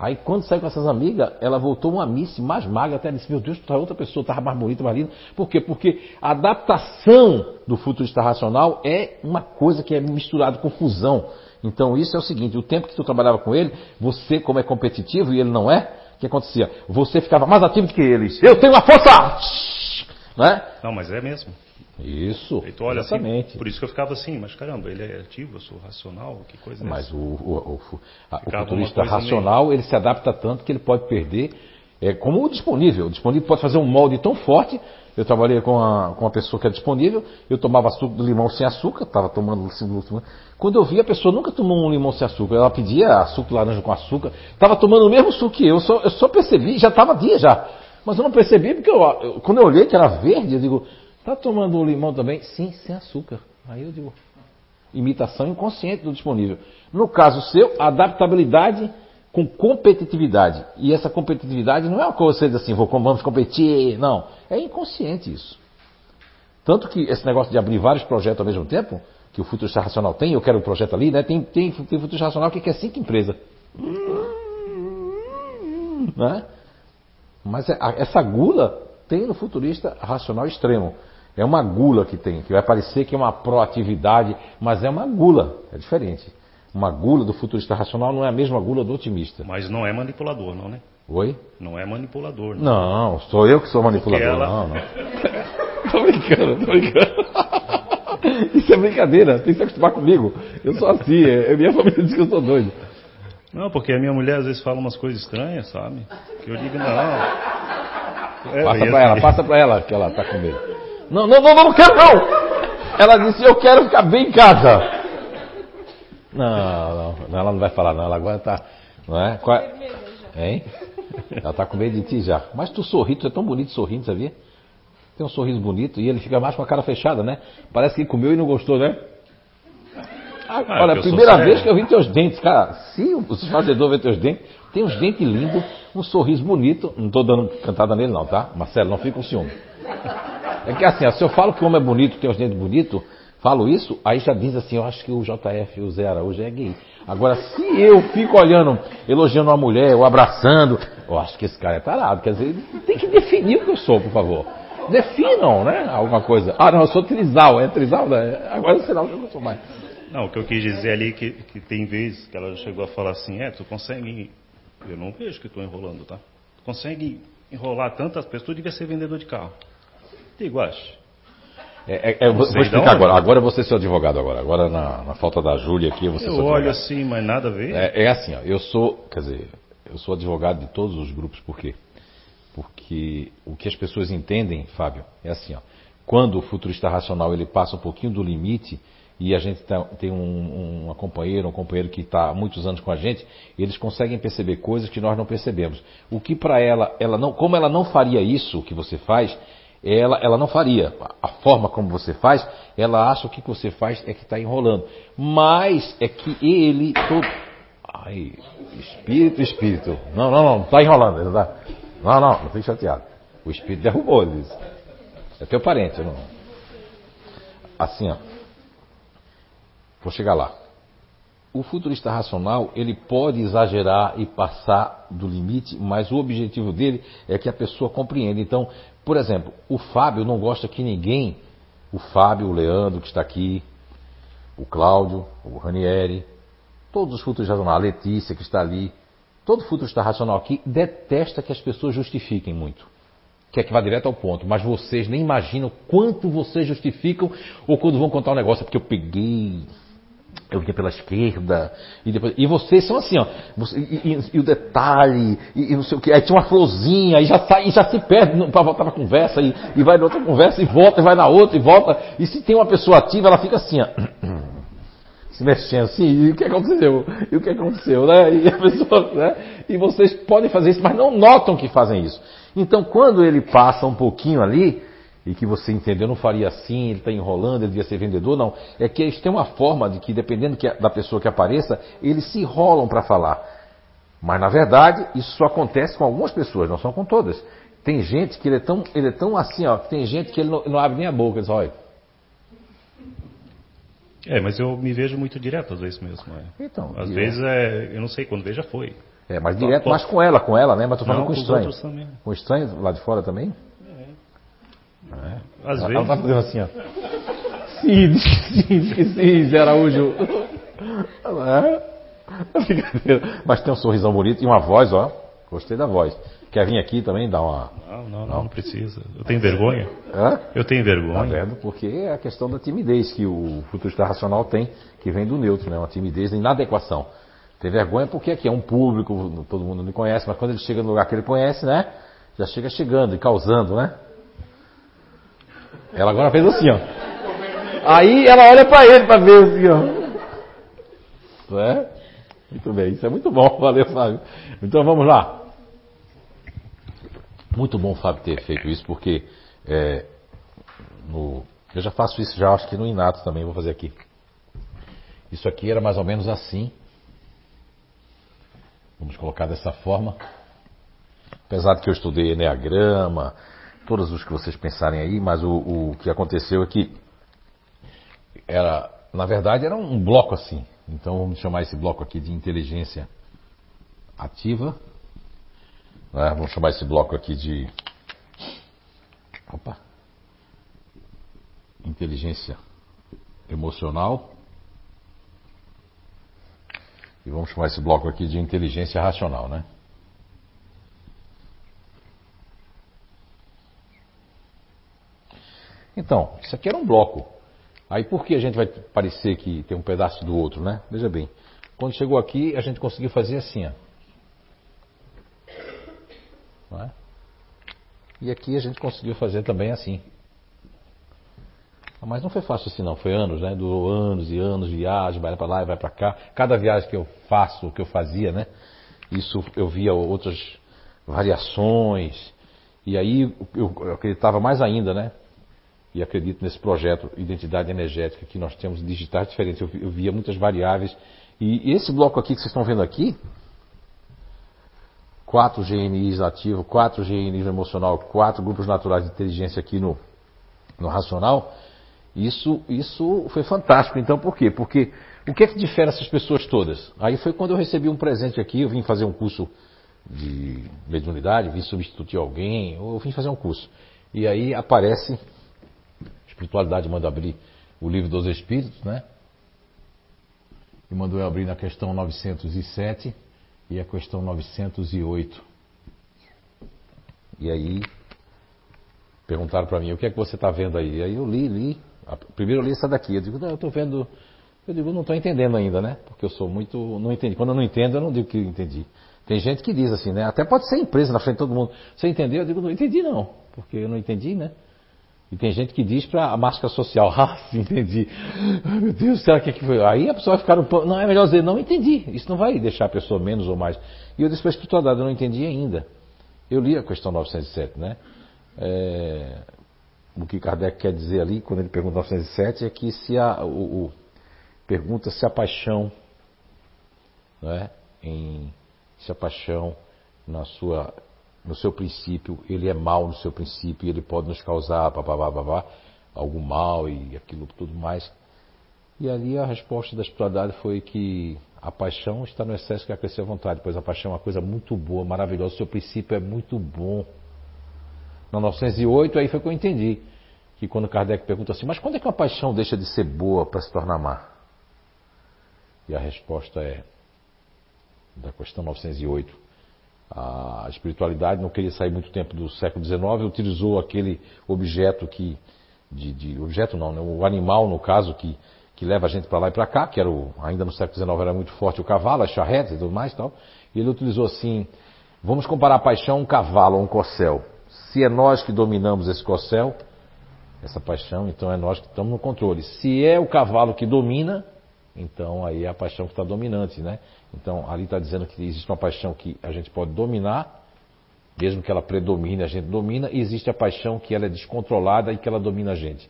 Aí quando saiu com essas amigas, ela voltou uma Miss mais magra, até disse, meu Deus, tá outra pessoa, estava mais bonita, mais linda. Por quê? Porque a adaptação do futurista racional é uma coisa que é misturada com fusão. Então isso é o seguinte, o tempo que tu trabalhava com ele, você como é competitivo e ele não é, o que acontecia? Você ficava mais ativo do que eles. Eu tenho uma força! Né? Não, mas é mesmo. Isso, Então, olha, assim, exatamente. por isso que eu ficava assim, mas caramba, ele é ativo, eu sou racional, que coisa é Mas essa? o, o, o a- o futurista uma racional, ele se adapta tanto que ele pode perder, é, como o disponível. O disponível pode fazer um molde tão forte. Eu trabalhei com, a, com uma pessoa que é disponível, eu tomava suco de limão sem açúcar, estava tomando suco. Quando eu vi, a pessoa nunca tomou um limão sem açúcar. Ela pedia suco de laranja com açúcar, estava tomando o mesmo suco que eu, só, eu só percebi, já estava dia já. Mas eu não percebi porque eu, eu- quando eu olhei que era verde, eu digo, tá tomando o limão também? Sim, sem açúcar. Aí eu digo, imitação inconsciente do disponível. No caso seu, adaptabilidade com competitividade. E essa competitividade não é uma coisa de assim, vou, vamos competir, não. É inconsciente isso. Tanto que esse negócio de abrir vários projetos ao mesmo tempo, que o Futurista Racional tem, eu quero um projeto ali, né? Tem, tem, tem Futurista Racional que quer cinco empresas. Né? Mas é, essa gula tem no Futurista Racional Extremo. É uma gula que tem, que vai parecer que é uma proatividade, mas é uma gula, é diferente. Uma gula do futurista racional não é a mesma gula do otimista. Mas não é manipulador, não, né? Oi? Não é manipulador. Não, não sou eu que sou manipulador. Ela... Não, não. [LAUGHS] tô brincando, tô brincando. [LAUGHS] Isso é brincadeira, tem que se acostumar comigo. Eu sou assim, é, minha família diz que eu sou doido. Não, porque a minha mulher às vezes fala umas coisas estranhas, sabe? Que eu digo, não. É, passa pra ela, passa pra ela que ela tá com medo. Não, não, não, não quero não! Ela disse, eu quero ficar bem em casa. Não, não, ela não vai falar não, ela agora tá. Não é? Qual? Hein? Ela tá com medo de ti já. Mas tu sorri, tu é tão bonito sorrindo, sabia? Tem um sorriso bonito e ele fica mais com a cara fechada, né? Parece que comeu e não gostou, né? Ah, olha, a primeira vez que eu vi teus dentes, cara, se o fazedor vê teus dentes, tem uns dentes lindos, um sorriso bonito. Não tô dando cantada nele, não, tá? Marcelo, não fica com ciúme. É que assim, se eu falo que o homem é bonito, tem os dentes bonitos, falo isso, aí já diz assim, eu acho que o JF, o Zé Araújo é gay. Agora, se eu fico olhando, elogiando uma mulher, ou abraçando, eu acho que esse cara é tarado. Quer dizer, tem que definir o que eu sou, por favor. Definam, né? Alguma coisa. Ah, não, eu sou trisal, é trisal? Né? Agora será que eu sou mais. Não, o que eu quis dizer ali é que, que tem vezes que ela chegou a falar assim, é, tu consegue. Eu não vejo que estou enrolando, tá? Tu consegue enrolar tantas pessoas, tu devia ser vendedor de carro. Acho. É, é, é, vou explicar agora. Agora eu vou ser seu advogado agora. Agora na, na falta da Júlia aqui, eu vou ser eu seu olho assim, mas nada a ver. É, é, assim, ó, eu sou, quer dizer, eu sou advogado de todos os grupos, por quê? Porque o que as pessoas entendem, Fábio, é assim, ó, quando o futurista racional ele passa um pouquinho do limite e a gente tá, tem um, uma companheira, um companheiro que está há muitos anos com a gente, eles conseguem perceber coisas que nós não percebemos. O que para ela, ela não, como ela não faria isso que você faz, ela, ela não faria. A forma como você faz, ela acha que o que você faz é que está enrolando. Mas é que ele. Todo... Ai, espírito, espírito. Não, não, não, está enrolando. Tá... Não, não, não fique chateado. O espírito derrubou, ele. É teu parente, não. Assim, ó. Vou chegar lá. O futurista racional, ele pode exagerar e passar do limite, mas o objetivo dele é que a pessoa compreenda. Então, por exemplo, o Fábio não gosta que ninguém, o Fábio, o Leandro que está aqui, o Cláudio, o Ranieri, todos os futuros racionais, a Letícia que está ali, todo futuro está racional aqui detesta que as pessoas justifiquem muito. Quer que vá direto ao ponto, mas vocês nem imaginam quanto vocês justificam ou quando vão contar um negócio, é porque eu peguei eu vinha pela esquerda, e, depois, e vocês são assim, ó, você, e, e, e, o detalhe, e, não sei o que, aí tinha uma florzinha, aí já sai, e já se perde para voltar para conversa, e, e vai na outra conversa, e volta, e vai na outra, e volta, e se tem uma pessoa ativa, ela fica assim, ó, [CLEARS THROAT] se mexendo assim, e o que aconteceu? E o que aconteceu, né? E a [LAUGHS] pessoa, né? E vocês podem fazer isso, mas não notam que fazem isso. Então, quando ele passa um pouquinho ali, e que você entendeu, não faria assim, ele está enrolando, ele devia ser vendedor, não. É que eles têm uma forma de que, dependendo da pessoa que apareça, eles se enrolam para falar. Mas, na verdade, isso só acontece com algumas pessoas, não são com todas. Tem gente que ele é tão, ele é tão assim, ó, que tem gente que ele não, não abre nem a boca, ele diz, olha. É, mas eu me vejo muito direto às vezes mesmo. É. Então, às vezes, é, eu não sei, quando veja foi. É, mas direto, mas com ela, com ela, né? Mas tô falando não, com estranho. Com estranho lá de fora também? É. Às ela, vezes. Ela tá fazendo assim, ó. Sim, sim, sim, sim, Zé Araújo. É. Brincadeira. Mas tem um sorrisão bonito e uma voz, ó. Gostei da voz. Quer vir aqui também dar uma. Não, não, não, não precisa. Eu tenho vergonha. Hã? Eu tenho vergonha. Tá vendo? Porque é a questão da timidez que o futurista racional tem, que vem do neutro, né? Uma timidez inadequação. Tem vergonha porque aqui é um público, todo mundo me conhece, mas quando ele chega no lugar que ele conhece, né? Já chega chegando e causando, né? Ela agora fez assim, ó. Aí ela olha para ele para ver assim, ó. É? Muito bem, isso é muito bom, [LAUGHS] valeu, Fábio. Então vamos lá. Muito bom Fábio ter feito isso, porque é, no, eu já faço isso já, acho que no Inato também, vou fazer aqui. Isso aqui era mais ou menos assim. Vamos colocar dessa forma. Apesar de que eu estudei Enneagrama, todos os que vocês pensarem aí, mas o, o que aconteceu é que era, na verdade, era um bloco assim. Então vamos chamar esse bloco aqui de inteligência ativa. Né? Vamos chamar esse bloco aqui de. Opa! Inteligência emocional. E vamos chamar esse bloco aqui de inteligência racional, né? Então, isso aqui era um bloco. Aí por que a gente vai parecer que tem um pedaço do outro, né? Veja bem. Quando chegou aqui, a gente conseguiu fazer assim, ó. É? E aqui a gente conseguiu fazer também assim. Mas não foi fácil assim não, foi anos, né? Durou anos e anos, viagem, vai para lá e vai para cá. Cada viagem que eu faço, que eu fazia, né? Isso eu via outras variações. E aí eu acreditava mais ainda, né? E acredito nesse projeto Identidade Energética que nós temos digitais diferentes. Eu, eu via muitas variáveis. E esse bloco aqui que vocês estão vendo aqui, quatro GNIs ativos, quatro GNIs emocional, quatro grupos naturais de inteligência aqui no, no racional, isso, isso foi fantástico. Então, por quê? Porque o que é que difere essas pessoas todas? Aí foi quando eu recebi um presente aqui, eu vim fazer um curso de mediunidade, vim substituir alguém, ou vim fazer um curso. E aí aparece, espiritualidade manda abrir o livro dos Espíritos, né? E mandou eu abrir na questão 907 e a questão 908. E aí perguntaram para mim, o que é que você está vendo aí? Aí eu li, li, Primeiro eu li essa daqui, eu digo, não, eu estou vendo. Eu digo, não estou entendendo ainda, né? Porque eu sou muito. Não entendi. Quando eu não entendo, eu não digo que entendi. Tem gente que diz assim, né? Até pode ser empresa na frente de todo mundo. Você entendeu? Eu digo, não entendi não, porque eu não entendi, né? E tem gente que diz para a máscara social, [LAUGHS] ah, sim, entendi. Ai, meu Deus, será que, é que foi? Aí a pessoa vai ficar um Não, é melhor dizer, não entendi. Isso não vai deixar a pessoa menos ou mais. E eu disse para a espiritualidade, eu não entendi ainda. Eu li a questão 907, né? É, o que Kardec quer dizer ali, quando ele pergunta 907, é que se a, o, o pergunta se a paixão, né, em, se a paixão na sua, no seu princípio, ele é mal no seu princípio, ele pode nos causar babá, algum mal e aquilo tudo mais. E ali a resposta da espiritualidade foi que a paixão está no excesso que acresce a vontade, pois a paixão é uma coisa muito boa, maravilhosa, o seu princípio é muito bom. Na 908, aí foi que eu entendi. Que quando Kardec pergunta assim, mas quando é que uma paixão deixa de ser boa para se tornar má? E a resposta é, da questão 908, a espiritualidade não queria sair muito tempo do século XIX, utilizou aquele objeto que, de, de objeto não, né, o animal no caso que, que leva a gente para lá e para cá, que era o, ainda no século XIX era muito forte o cavalo, as charretes e tudo mais tal, e ele utilizou assim, vamos comparar a paixão a um cavalo, a um corcel. Se é nós que dominamos esse corcel, essa paixão, então é nós que estamos no controle. Se é o cavalo que domina, então aí é a paixão que está dominante, né? Então ali está dizendo que existe uma paixão que a gente pode dominar, mesmo que ela predomine, a gente domina, e existe a paixão que ela é descontrolada e que ela domina a gente.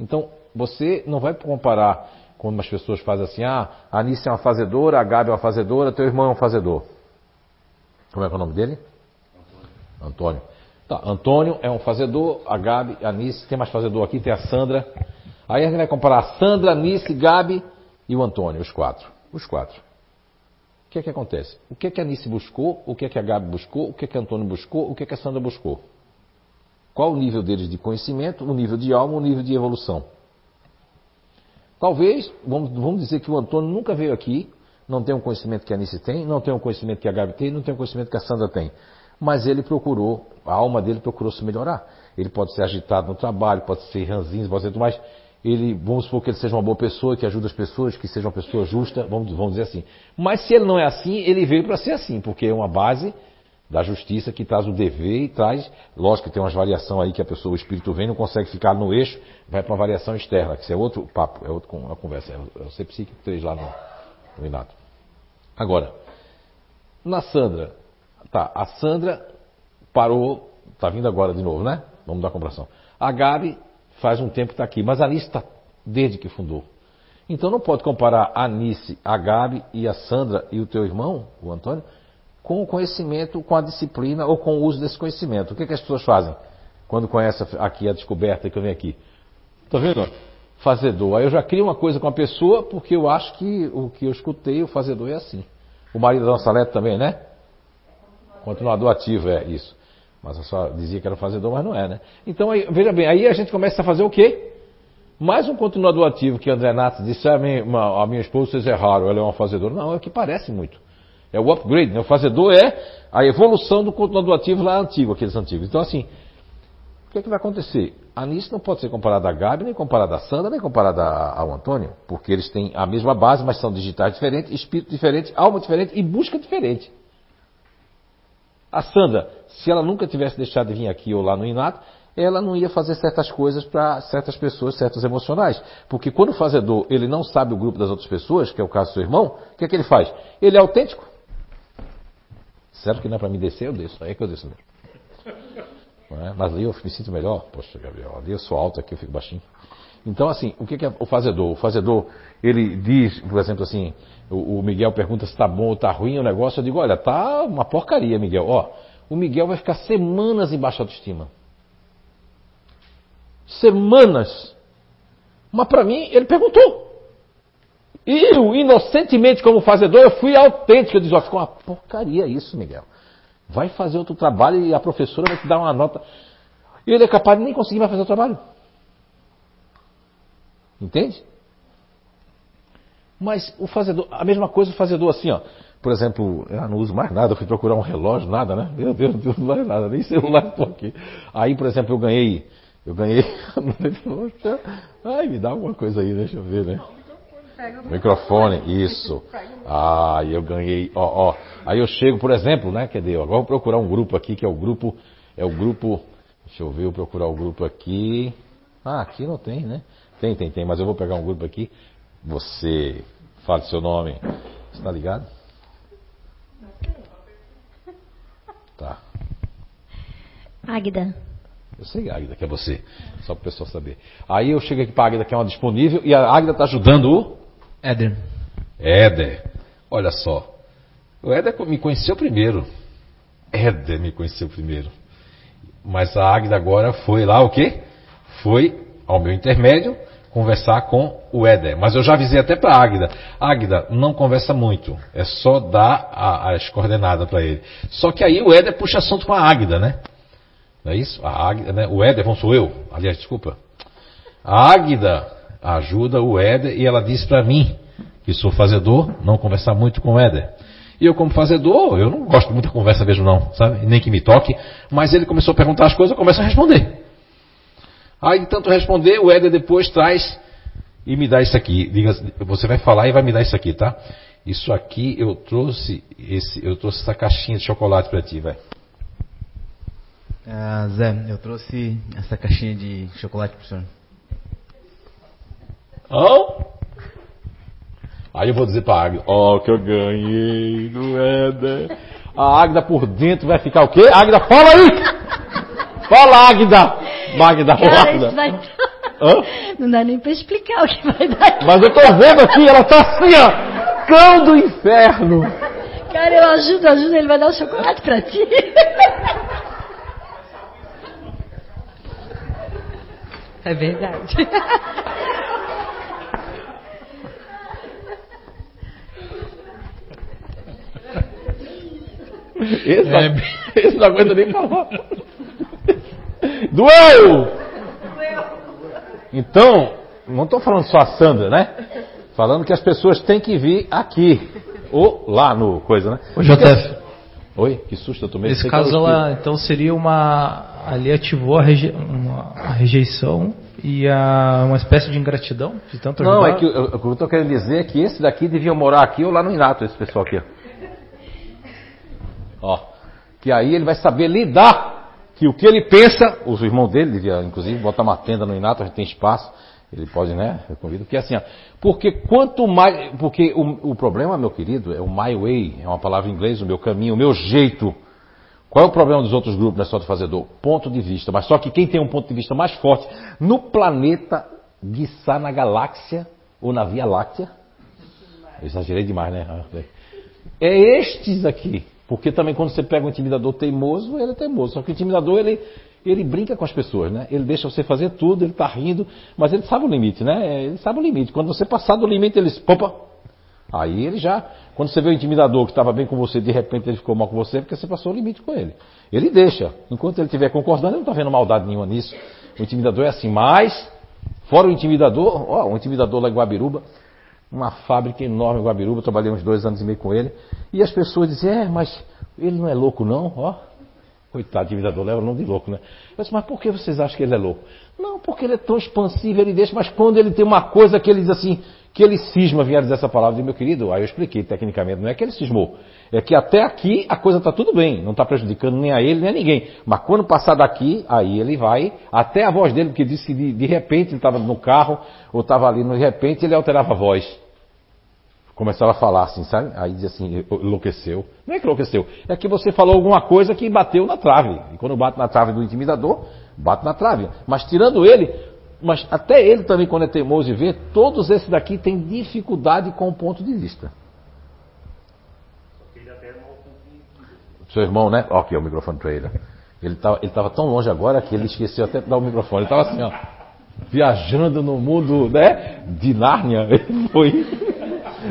Então você não vai comparar quando as pessoas fazem assim, ah, a Anice é uma fazedora, a Gabi é uma fazedora, teu irmão é um fazedor. Como é, é o nome dele? Antônio. Antônio. Tá, Antônio é um fazedor, a Gabi, a Nice, tem mais fazedor aqui, tem a Sandra. Aí a gente vai comparar a Sandra, a Nice, Gabi e o Antônio, os quatro. Os quatro. O que é que acontece? O que é que a Nice buscou? O que é que a Gabi buscou? O que é que a Antônio buscou? O que é que a Sandra buscou? Qual o nível deles de conhecimento, o nível de alma, o nível de evolução? Talvez, vamos, vamos dizer que o Antônio nunca veio aqui, não tem o conhecimento que a Nice tem, não tem o conhecimento que a Gabi tem, não tem o conhecimento que a Sandra tem mas ele procurou, a alma dele procurou se melhorar. Ele pode ser agitado no trabalho, pode ser ranzinho, pode ser tudo mais. Ele, vamos supor que ele seja uma boa pessoa, que ajuda as pessoas, que seja uma pessoa justa, vamos, vamos dizer assim. Mas se ele não é assim, ele veio para ser assim, porque é uma base da justiça que traz o dever e traz, lógico que tem umas variações aí que a pessoa, o espírito vem, não consegue ficar no eixo, vai para uma variação externa, que isso é outro papo, é outra conversa, é é o ser psíquico 3 lá no, no Inato. Agora, na Sandra, Tá, a Sandra parou, tá vindo agora de novo, né? Vamos dar a comparação. A Gabi faz um tempo que está aqui, mas a Alice está desde que fundou. Então não pode comparar a Nice, a Gabi e a Sandra e o teu irmão, o Antônio, com o conhecimento, com a disciplina ou com o uso desse conhecimento. O que, é que as pessoas fazem quando conhecem aqui a descoberta que eu venho aqui? Tá vendo? Fazedor. Aí eu já crio uma coisa com a pessoa porque eu acho que o que eu escutei, o fazedor é assim. O marido da nossa Salete também, né? Continuador ativo, é isso. Mas eu só dizia que era fazedor, mas não é, né? Então, aí, veja bem, aí a gente começa a fazer o quê? Mais um continuador ativo que André Nath disse, a minha, a minha esposa, vocês erraram, ela é uma fazedora. Não, é o que parece muito. É o upgrade, né? O fazedor é a evolução do continuador ativo lá antigo, aqueles antigos. Então, assim, o que, é que vai acontecer? A Anice não pode ser comparada a Gabi, nem comparada a Sandra, nem comparada ao Antônio, porque eles têm a mesma base, mas são digitais diferentes, espírito diferente, alma diferente e busca diferente. A Sandra, se ela nunca tivesse deixado de vir aqui ou lá no Inato, ela não ia fazer certas coisas para certas pessoas, certos emocionais. Porque quando o fazedor ele não sabe o grupo das outras pessoas, que é o caso do seu irmão, o que é que ele faz? Ele é autêntico. Certo que não é para me descer, eu desço. Aí é que eu desço mesmo. [LAUGHS] É? Mas ali eu me sinto melhor. Poxa, Gabriel, ali eu sou alto, aqui eu fico baixinho. Então, assim, o que é o fazedor? O fazedor, ele diz, por exemplo, assim, o, Miguel pergunta se está bom ou está ruim o negócio. Eu digo, olha, tá uma porcaria, Miguel. Ó, o Miguel vai ficar semanas em baixa autoestima. Semanas. Mas para mim, ele perguntou. E eu, inocentemente, como fazedor, eu fui autêntico. Eu disse, ó, ficou uma porcaria isso, Miguel. Vai fazer outro trabalho e a professora vai te dar uma nota. E ele é capaz de nem conseguir mais fazer o trabalho. Entende? Mas o fazedor, a mesma coisa o fazedor assim, ó. Por exemplo, eu não uso mais nada, eu fui procurar um relógio, nada, né? Meu Deus, não uso mais nada, nem celular [LAUGHS] estou aqui. Aí, por exemplo, eu ganhei, eu ganhei. [LAUGHS] Ai, me dá alguma coisa aí, deixa eu ver, né? Microfone, isso. Ah, eu ganhei, ó, ó. Aí eu chego, por exemplo, né? Cadê? Agora vou procurar um grupo aqui, que é o grupo, é o grupo, deixa eu ver, eu procurar o grupo aqui. Ah, aqui não tem, né? Tem, tem, tem, mas eu vou pegar um grupo aqui. Você, fale seu nome. Está ligado? Tá. Águida. Eu sei, Águida, que é você. Só para o pessoal saber. Aí eu chego aqui para a Águida, que é uma disponível, e a Águida está ajudando o Éder. Éder. Olha só. O Éder me conheceu primeiro. Éder me conheceu primeiro. Mas a Águida agora foi lá o quê? Foi ao meu intermédio conversar com o Éder. Mas eu já avisei até para a Águida. Águida, não conversa muito. É só dar a, as coordenadas para ele. Só que aí o Éder puxa assunto com a Águida, né? Não é isso? A Águida, né? O Éder, não sou eu. Aliás, desculpa. A Águida ajuda o Éder e ela disse para mim, que sou fazedor, não conversar muito com o Éder. E eu, como fazedor, eu não gosto de muita conversa mesmo, não, sabe? Nem que me toque. Mas ele começou a perguntar as coisas, eu começo a responder. Aí, de tanto responder, o Éder depois traz e me dá isso aqui. Diga, você vai falar e vai me dar isso aqui, tá? Isso aqui eu trouxe, esse, eu trouxe essa caixinha de chocolate para ti, vai. Ah, Zé, eu trouxe essa caixinha de chocolate pro senhor. Oh? Aí eu vou dizer pra Águida, ó, oh, que eu ganhei do Éder. A Águida por dentro vai ficar o quê? Águida, fala aí! Fala, Águida! Magda, Cara, Magda. Vai... Hã? Não dá nem pra explicar o que vai dar. Mas eu tô vendo aqui, ela tá assim, ó, cão do inferno. Cara, eu ajudo, ajudo, ele vai dar o um chocolate pra ti. É verdade. Esse, é... [LAUGHS] esse não aguenta nem falar. Doeu! Então, não estou falando só a Sandra, né? Falando que as pessoas têm que vir aqui. Ou lá no coisa, né? Ô, JF. Oi, que susto eu tomei. Nesse caso, ela então seria uma. Ali ativou a, reje... uma... a rejeição e a... uma espécie de ingratidão de tanto ajudar. Não, é que o que eu estou querendo dizer é que esse daqui devia morar aqui ou lá no Inato, esse pessoal aqui. Ó. Que aí ele vai saber lidar que o que ele pensa, os irmãos dele devia, inclusive, botar uma tenda no Inato, a gente tem espaço, ele pode, né? Eu convido, porque assim, ó, porque quanto mais, porque o, o, problema, meu querido, é o my way, é uma palavra em inglês, o meu caminho, o meu jeito. Qual é o problema dos outros grupos, não é só do fazedor? Ponto de vista. Mas só que quem tem um ponto de vista mais forte no planeta, guiçá na galáxia, ou na Via Láctea. Eu exagerei demais, né? É estes aqui. Porque também quando você pega um intimidador teimoso, ele é teimoso. Só que o intimidador, ele, ele brinca com as pessoas, né? Ele deixa você fazer tudo, ele tá rindo, mas ele sabe o limite, né? Ele sabe o limite. Quando você passar do limite, ele opa, Aí ele já, quando você vê o intimidador que estava bem com você, de repente ele ficou mal com você, porque você passou o limite com ele. Ele deixa. Enquanto ele estiver concordando, ele não está vendo maldade nenhuma nisso. O intimidador é assim. Mas, fora o intimidador, ó, um intimidador lá em Guabiruba, uma fábrica enorme em Guabiruba, trabalhei uns dois anos e meio com ele. E as pessoas dizem, é, mas ele não é louco não, ó. Coitado, intimidador leva o nome de louco, né? Eu disse, mas por que vocês acham que ele é louco? Não, porque ele é tão expansivo, ele deixa, mas quando ele tem uma coisa que ele diz assim, que ele cisma, vieram dizer essa palavra meu querido, aí eu expliquei tecnicamente, não é que ele cismou, é que até aqui a coisa está tudo bem, não está prejudicando nem a ele nem a ninguém. Mas quando passar daqui, aí ele vai, até a voz dele, porque disse que de, de repente ele estava no carro, ou estava ali, de repente ele alterava a voz. Começava a falar assim, sabe? Aí dizia assim, enlouqueceu. Não é que enlouqueceu, é que você falou alguma coisa que bateu na trave. E quando bate na trave do intimidador, bate na trave. Mas tirando ele, mas até ele também, quando é teimoso e vê, todos esses daqui têm dificuldade com o ponto de vista. Seu irmão, né? Ó, aqui é o microfone para ele. Ele estava ele tava tão longe agora que ele esqueceu até de dar o microfone. Ele estava assim, ó, viajando no mundo, né? De Nárnia. [LAUGHS] Ele foi.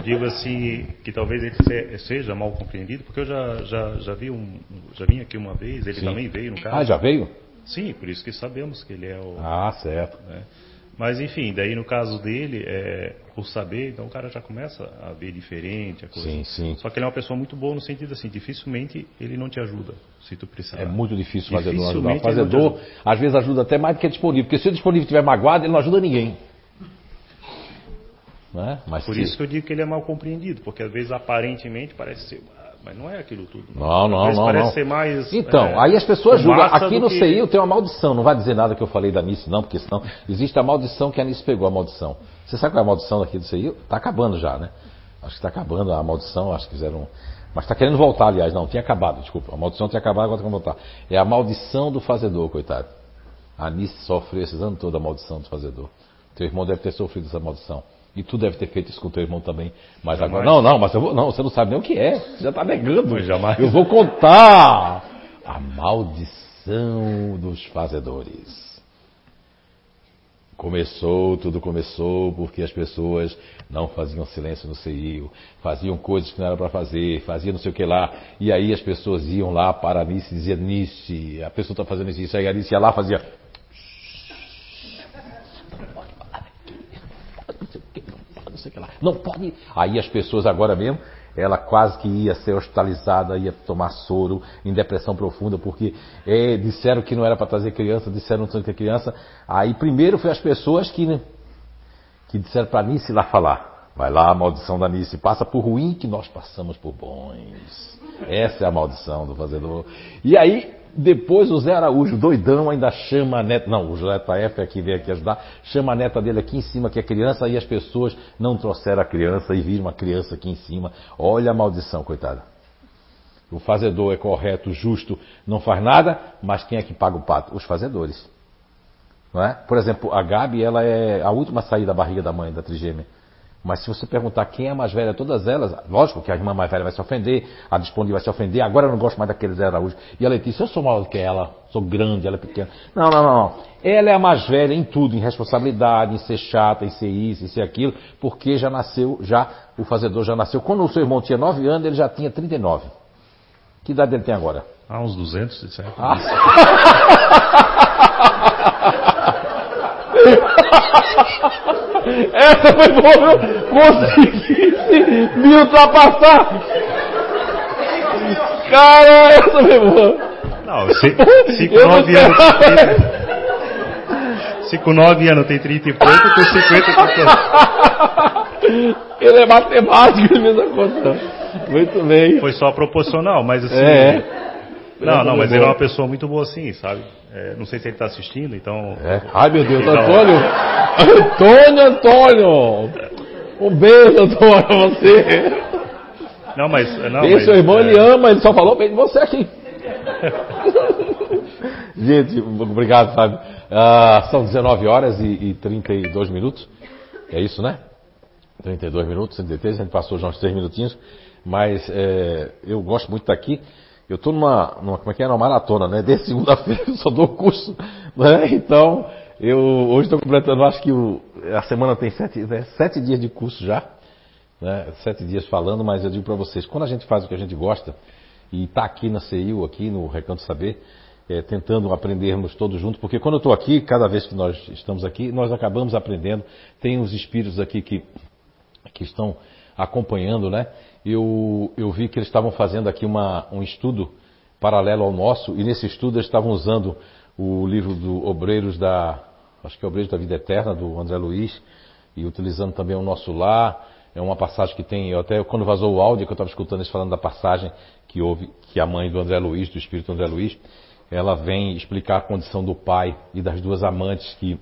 Digo assim que talvez ele seja mal compreendido, porque eu já, já, já vi um, já vim aqui uma vez, ele Sim. também veio no caso. Ah, já veio? Sim, por isso que sabemos que ele é o. Ah, certo. Né? Mas enfim, daí no caso dele, é, por saber, então o cara já começa a ver diferente a coisa. Sim, sim. Só que ele é uma pessoa muito boa no sentido assim, dificilmente ele não te ajuda, se tu precisar. É muito difícil o fazedor ajudar. O fazedor, às vezes, ajuda até mais do que é disponível, porque se o disponível estiver magoado, ele não ajuda ninguém. É? Mas por se... isso que eu digo que ele é mal compreendido, porque às vezes aparentemente parece ser mas não é aquilo tudo. Não, não, não. parece não. ser mais. Então, é, aí as pessoas julgam. Aqui no que... CI tem uma maldição. Não vai dizer nada que eu falei da Nice, não, porque senão. Existe a maldição que a Nice pegou a maldição. Você sabe qual é a maldição daqui do CI? Está acabando já, né? Acho que está acabando a maldição, acho que fizeram. Mas está querendo voltar, aliás, não, tinha acabado, desculpa. A maldição tinha acabado, agora está voltar. É a maldição do fazedor, coitado. A Nice sofreu esses anos toda a maldição do fazedor. Teu irmão deve ter sofrido essa maldição. E tu deve ter feito isso com teu irmão também. Mas jamais. agora. Não, não, mas eu vou. Não, você não sabe nem o que é. Você já está negando. Jamais. Eu vou contar a maldição dos fazedores. Começou, tudo começou porque as pessoas não faziam silêncio no CIO, faziam coisas que não era para fazer, faziam não sei o que lá, e aí as pessoas iam lá para a Nice e diziam Nice, a pessoa está fazendo isso, aí a Nice ia lá fazia sei o que lá. Não pode. Aí as pessoas agora mesmo, ela quase que ia ser hospitalizada, ia tomar soro, em depressão profunda, porque é, disseram que não era para trazer criança, disseram que criança. Aí primeiro foi as pessoas que, que disseram para Nice lá falar. Vai lá, a maldição da Nice, passa por ruim que nós passamos por bons. Essa é a maldição do fazedor. E aí depois o Zé Araújo, doidão, ainda chama a neta. Não, o José Taef é que veio aqui ajudar. Chama a neta dele aqui em cima, que é criança, e as pessoas não trouxeram a criança e viram uma criança aqui em cima. Olha a maldição, coitada. O fazedor é correto, justo, não faz nada, mas quem é que paga o pato? Os fazedores. Não é? Por exemplo, a Gabi, ela é a última a sair da barriga da mãe, da trigêmea. Mas se você perguntar quem é a mais velha, todas elas, lógico que a irmã mais velha vai se ofender, a disponível vai se ofender, agora eu não gosto mais daquele Zé Araújo. E a Letícia, eu sou maior do que ela, sou grande, ela é pequena. Não, não, não, não. Ela é a mais velha em tudo, em responsabilidade, em ser chata, em ser isso, em ser aquilo, porque já nasceu, já, o fazedor já nasceu. Quando o seu irmão tinha 9 anos, ele já tinha 39. Que idade ele tem agora? Ah, uns 200, certo? Ah. [LAUGHS] [LAUGHS] Essa foi boa, conseguisse me ultrapassar. Cara, essa foi boa. Não, se, se com 9 anos. Se com 9 anos tem 30 e pouco, com 50 tem Ele é matemático, ele fez a conta. Muito bem. Foi só proporcional, mas assim. É. Não, não, mas ele é uma pessoa muito boa assim, sabe? É, não sei se ele está assistindo, então. É. Ai meu Deus, então... Antônio! Antônio, Antônio! Um beijo, Antônio, pra você! Não, mas. Não, Esse mas, seu irmão, é... ele ama, ele só falou bem de você aqui. [LAUGHS] Gente, obrigado, Fábio. Ah, são 19 horas e, e 32 minutos. É isso, né? 32 minutos, 33, a gente passou já uns 3 minutinhos, mas é, eu gosto muito de estar aqui. Eu estou numa, numa, como é que é, numa maratona, né? Desde segunda-feira [LAUGHS] eu só dou curso, né? Então, eu hoje estou completando, acho que o, a semana tem sete, né? sete dias de curso já, né? Sete dias falando, mas eu digo para vocês, quando a gente faz o que a gente gosta, e está aqui na CIU, aqui no Recanto Saber, é, tentando aprendermos todos juntos, porque quando eu estou aqui, cada vez que nós estamos aqui, nós acabamos aprendendo. Tem os espíritos aqui que, que estão acompanhando, né? Eu, eu vi que eles estavam fazendo aqui uma, um estudo paralelo ao nosso, e nesse estudo eles estavam usando o livro do Obreiros da, acho que é Obreiros da Vida Eterna, do André Luiz, e utilizando também o nosso lar. É uma passagem que tem, eu até quando vazou o áudio que eu estava escutando eles falando da passagem que houve, que a mãe do André Luiz, do espírito André Luiz, ela vem explicar a condição do pai e das duas amantes que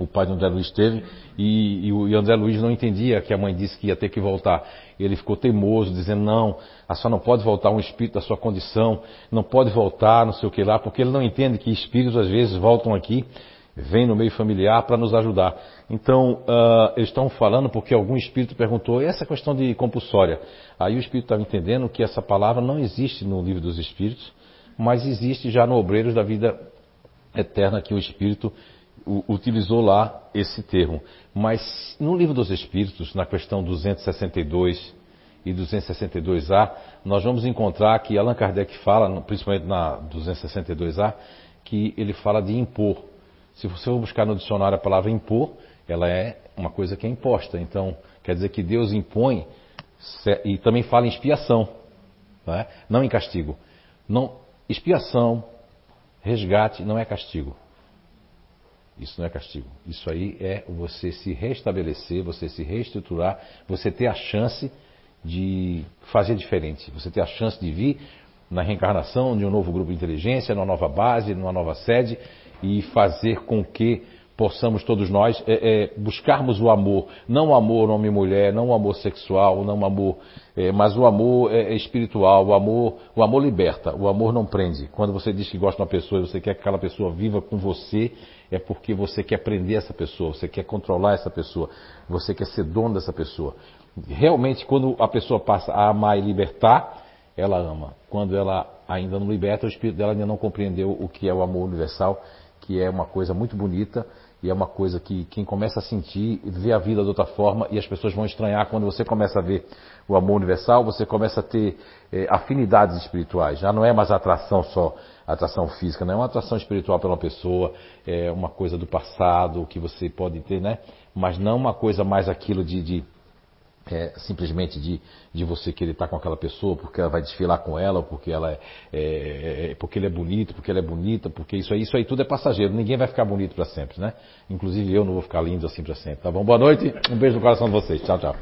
o pai do André Luiz teve, e, e, o André Luiz não entendia que a mãe disse que ia ter que voltar. Ele ficou teimoso, dizendo, não, a senhora não pode voltar um espírito da sua condição, não pode voltar, não sei o que lá, porque ele não entende que espíritos às vezes voltam aqui, vêm no meio familiar para nos ajudar. Então, uh, eles estão falando porque algum espírito perguntou, essa questão de compulsória. Aí o espírito estava entendendo que essa palavra não existe no livro dos espíritos, mas existe já no Obreiros da Vida Eterna que o espírito utilizou lá esse termo. Mas no livro dos Espíritos, na questão 262 e 262A, nós vamos encontrar que Allan Kardec fala, principalmente na 262A, que ele fala de impor. Se você for buscar no dicionário a palavra impor, ela é uma coisa que é imposta. Então, quer dizer que Deus impõe e também fala em expiação, não, é? não em castigo. Não, expiação, resgate não é castigo. Isso não é castigo. Isso aí é você se restabelecer, você se reestruturar, você ter a chance de fazer diferente, você ter a chance de vir na reencarnação de um novo grupo de inteligência, numa nova base, numa nova sede e fazer com que possamos todos nós é, é, buscarmos o amor, não o amor homem-mulher, não o amor sexual, não o amor, é, mas o amor é, é, espiritual, o amor, o amor liberta, o amor não prende. Quando você diz que gosta de uma pessoa e você quer que aquela pessoa viva com você, é porque você quer prender essa pessoa, você quer controlar essa pessoa, você quer ser dono dessa pessoa. Realmente, quando a pessoa passa a amar e libertar, ela ama. Quando ela ainda não liberta, o espírito dela ainda não compreendeu o que é o amor universal, que é uma coisa muito bonita e é uma coisa que quem começa a sentir vê a vida de outra forma e as pessoas vão estranhar quando você começa a ver o amor universal, você começa a ter é, afinidades espirituais. Já não é mais atração só atração física, não é uma atração espiritual pela pessoa, é uma coisa do passado que você pode ter, né? Mas não uma coisa mais aquilo de, de é, simplesmente de, de você querer estar com aquela pessoa porque ela vai desfilar com ela, porque ela é, é, é porque ele é bonito, porque ela é bonita, porque isso aí, isso aí tudo é passageiro. Ninguém vai ficar bonito para sempre, né? Inclusive eu não vou ficar lindo assim para sempre, tá bom? Boa noite, um beijo no coração de vocês. Tchau, tchau.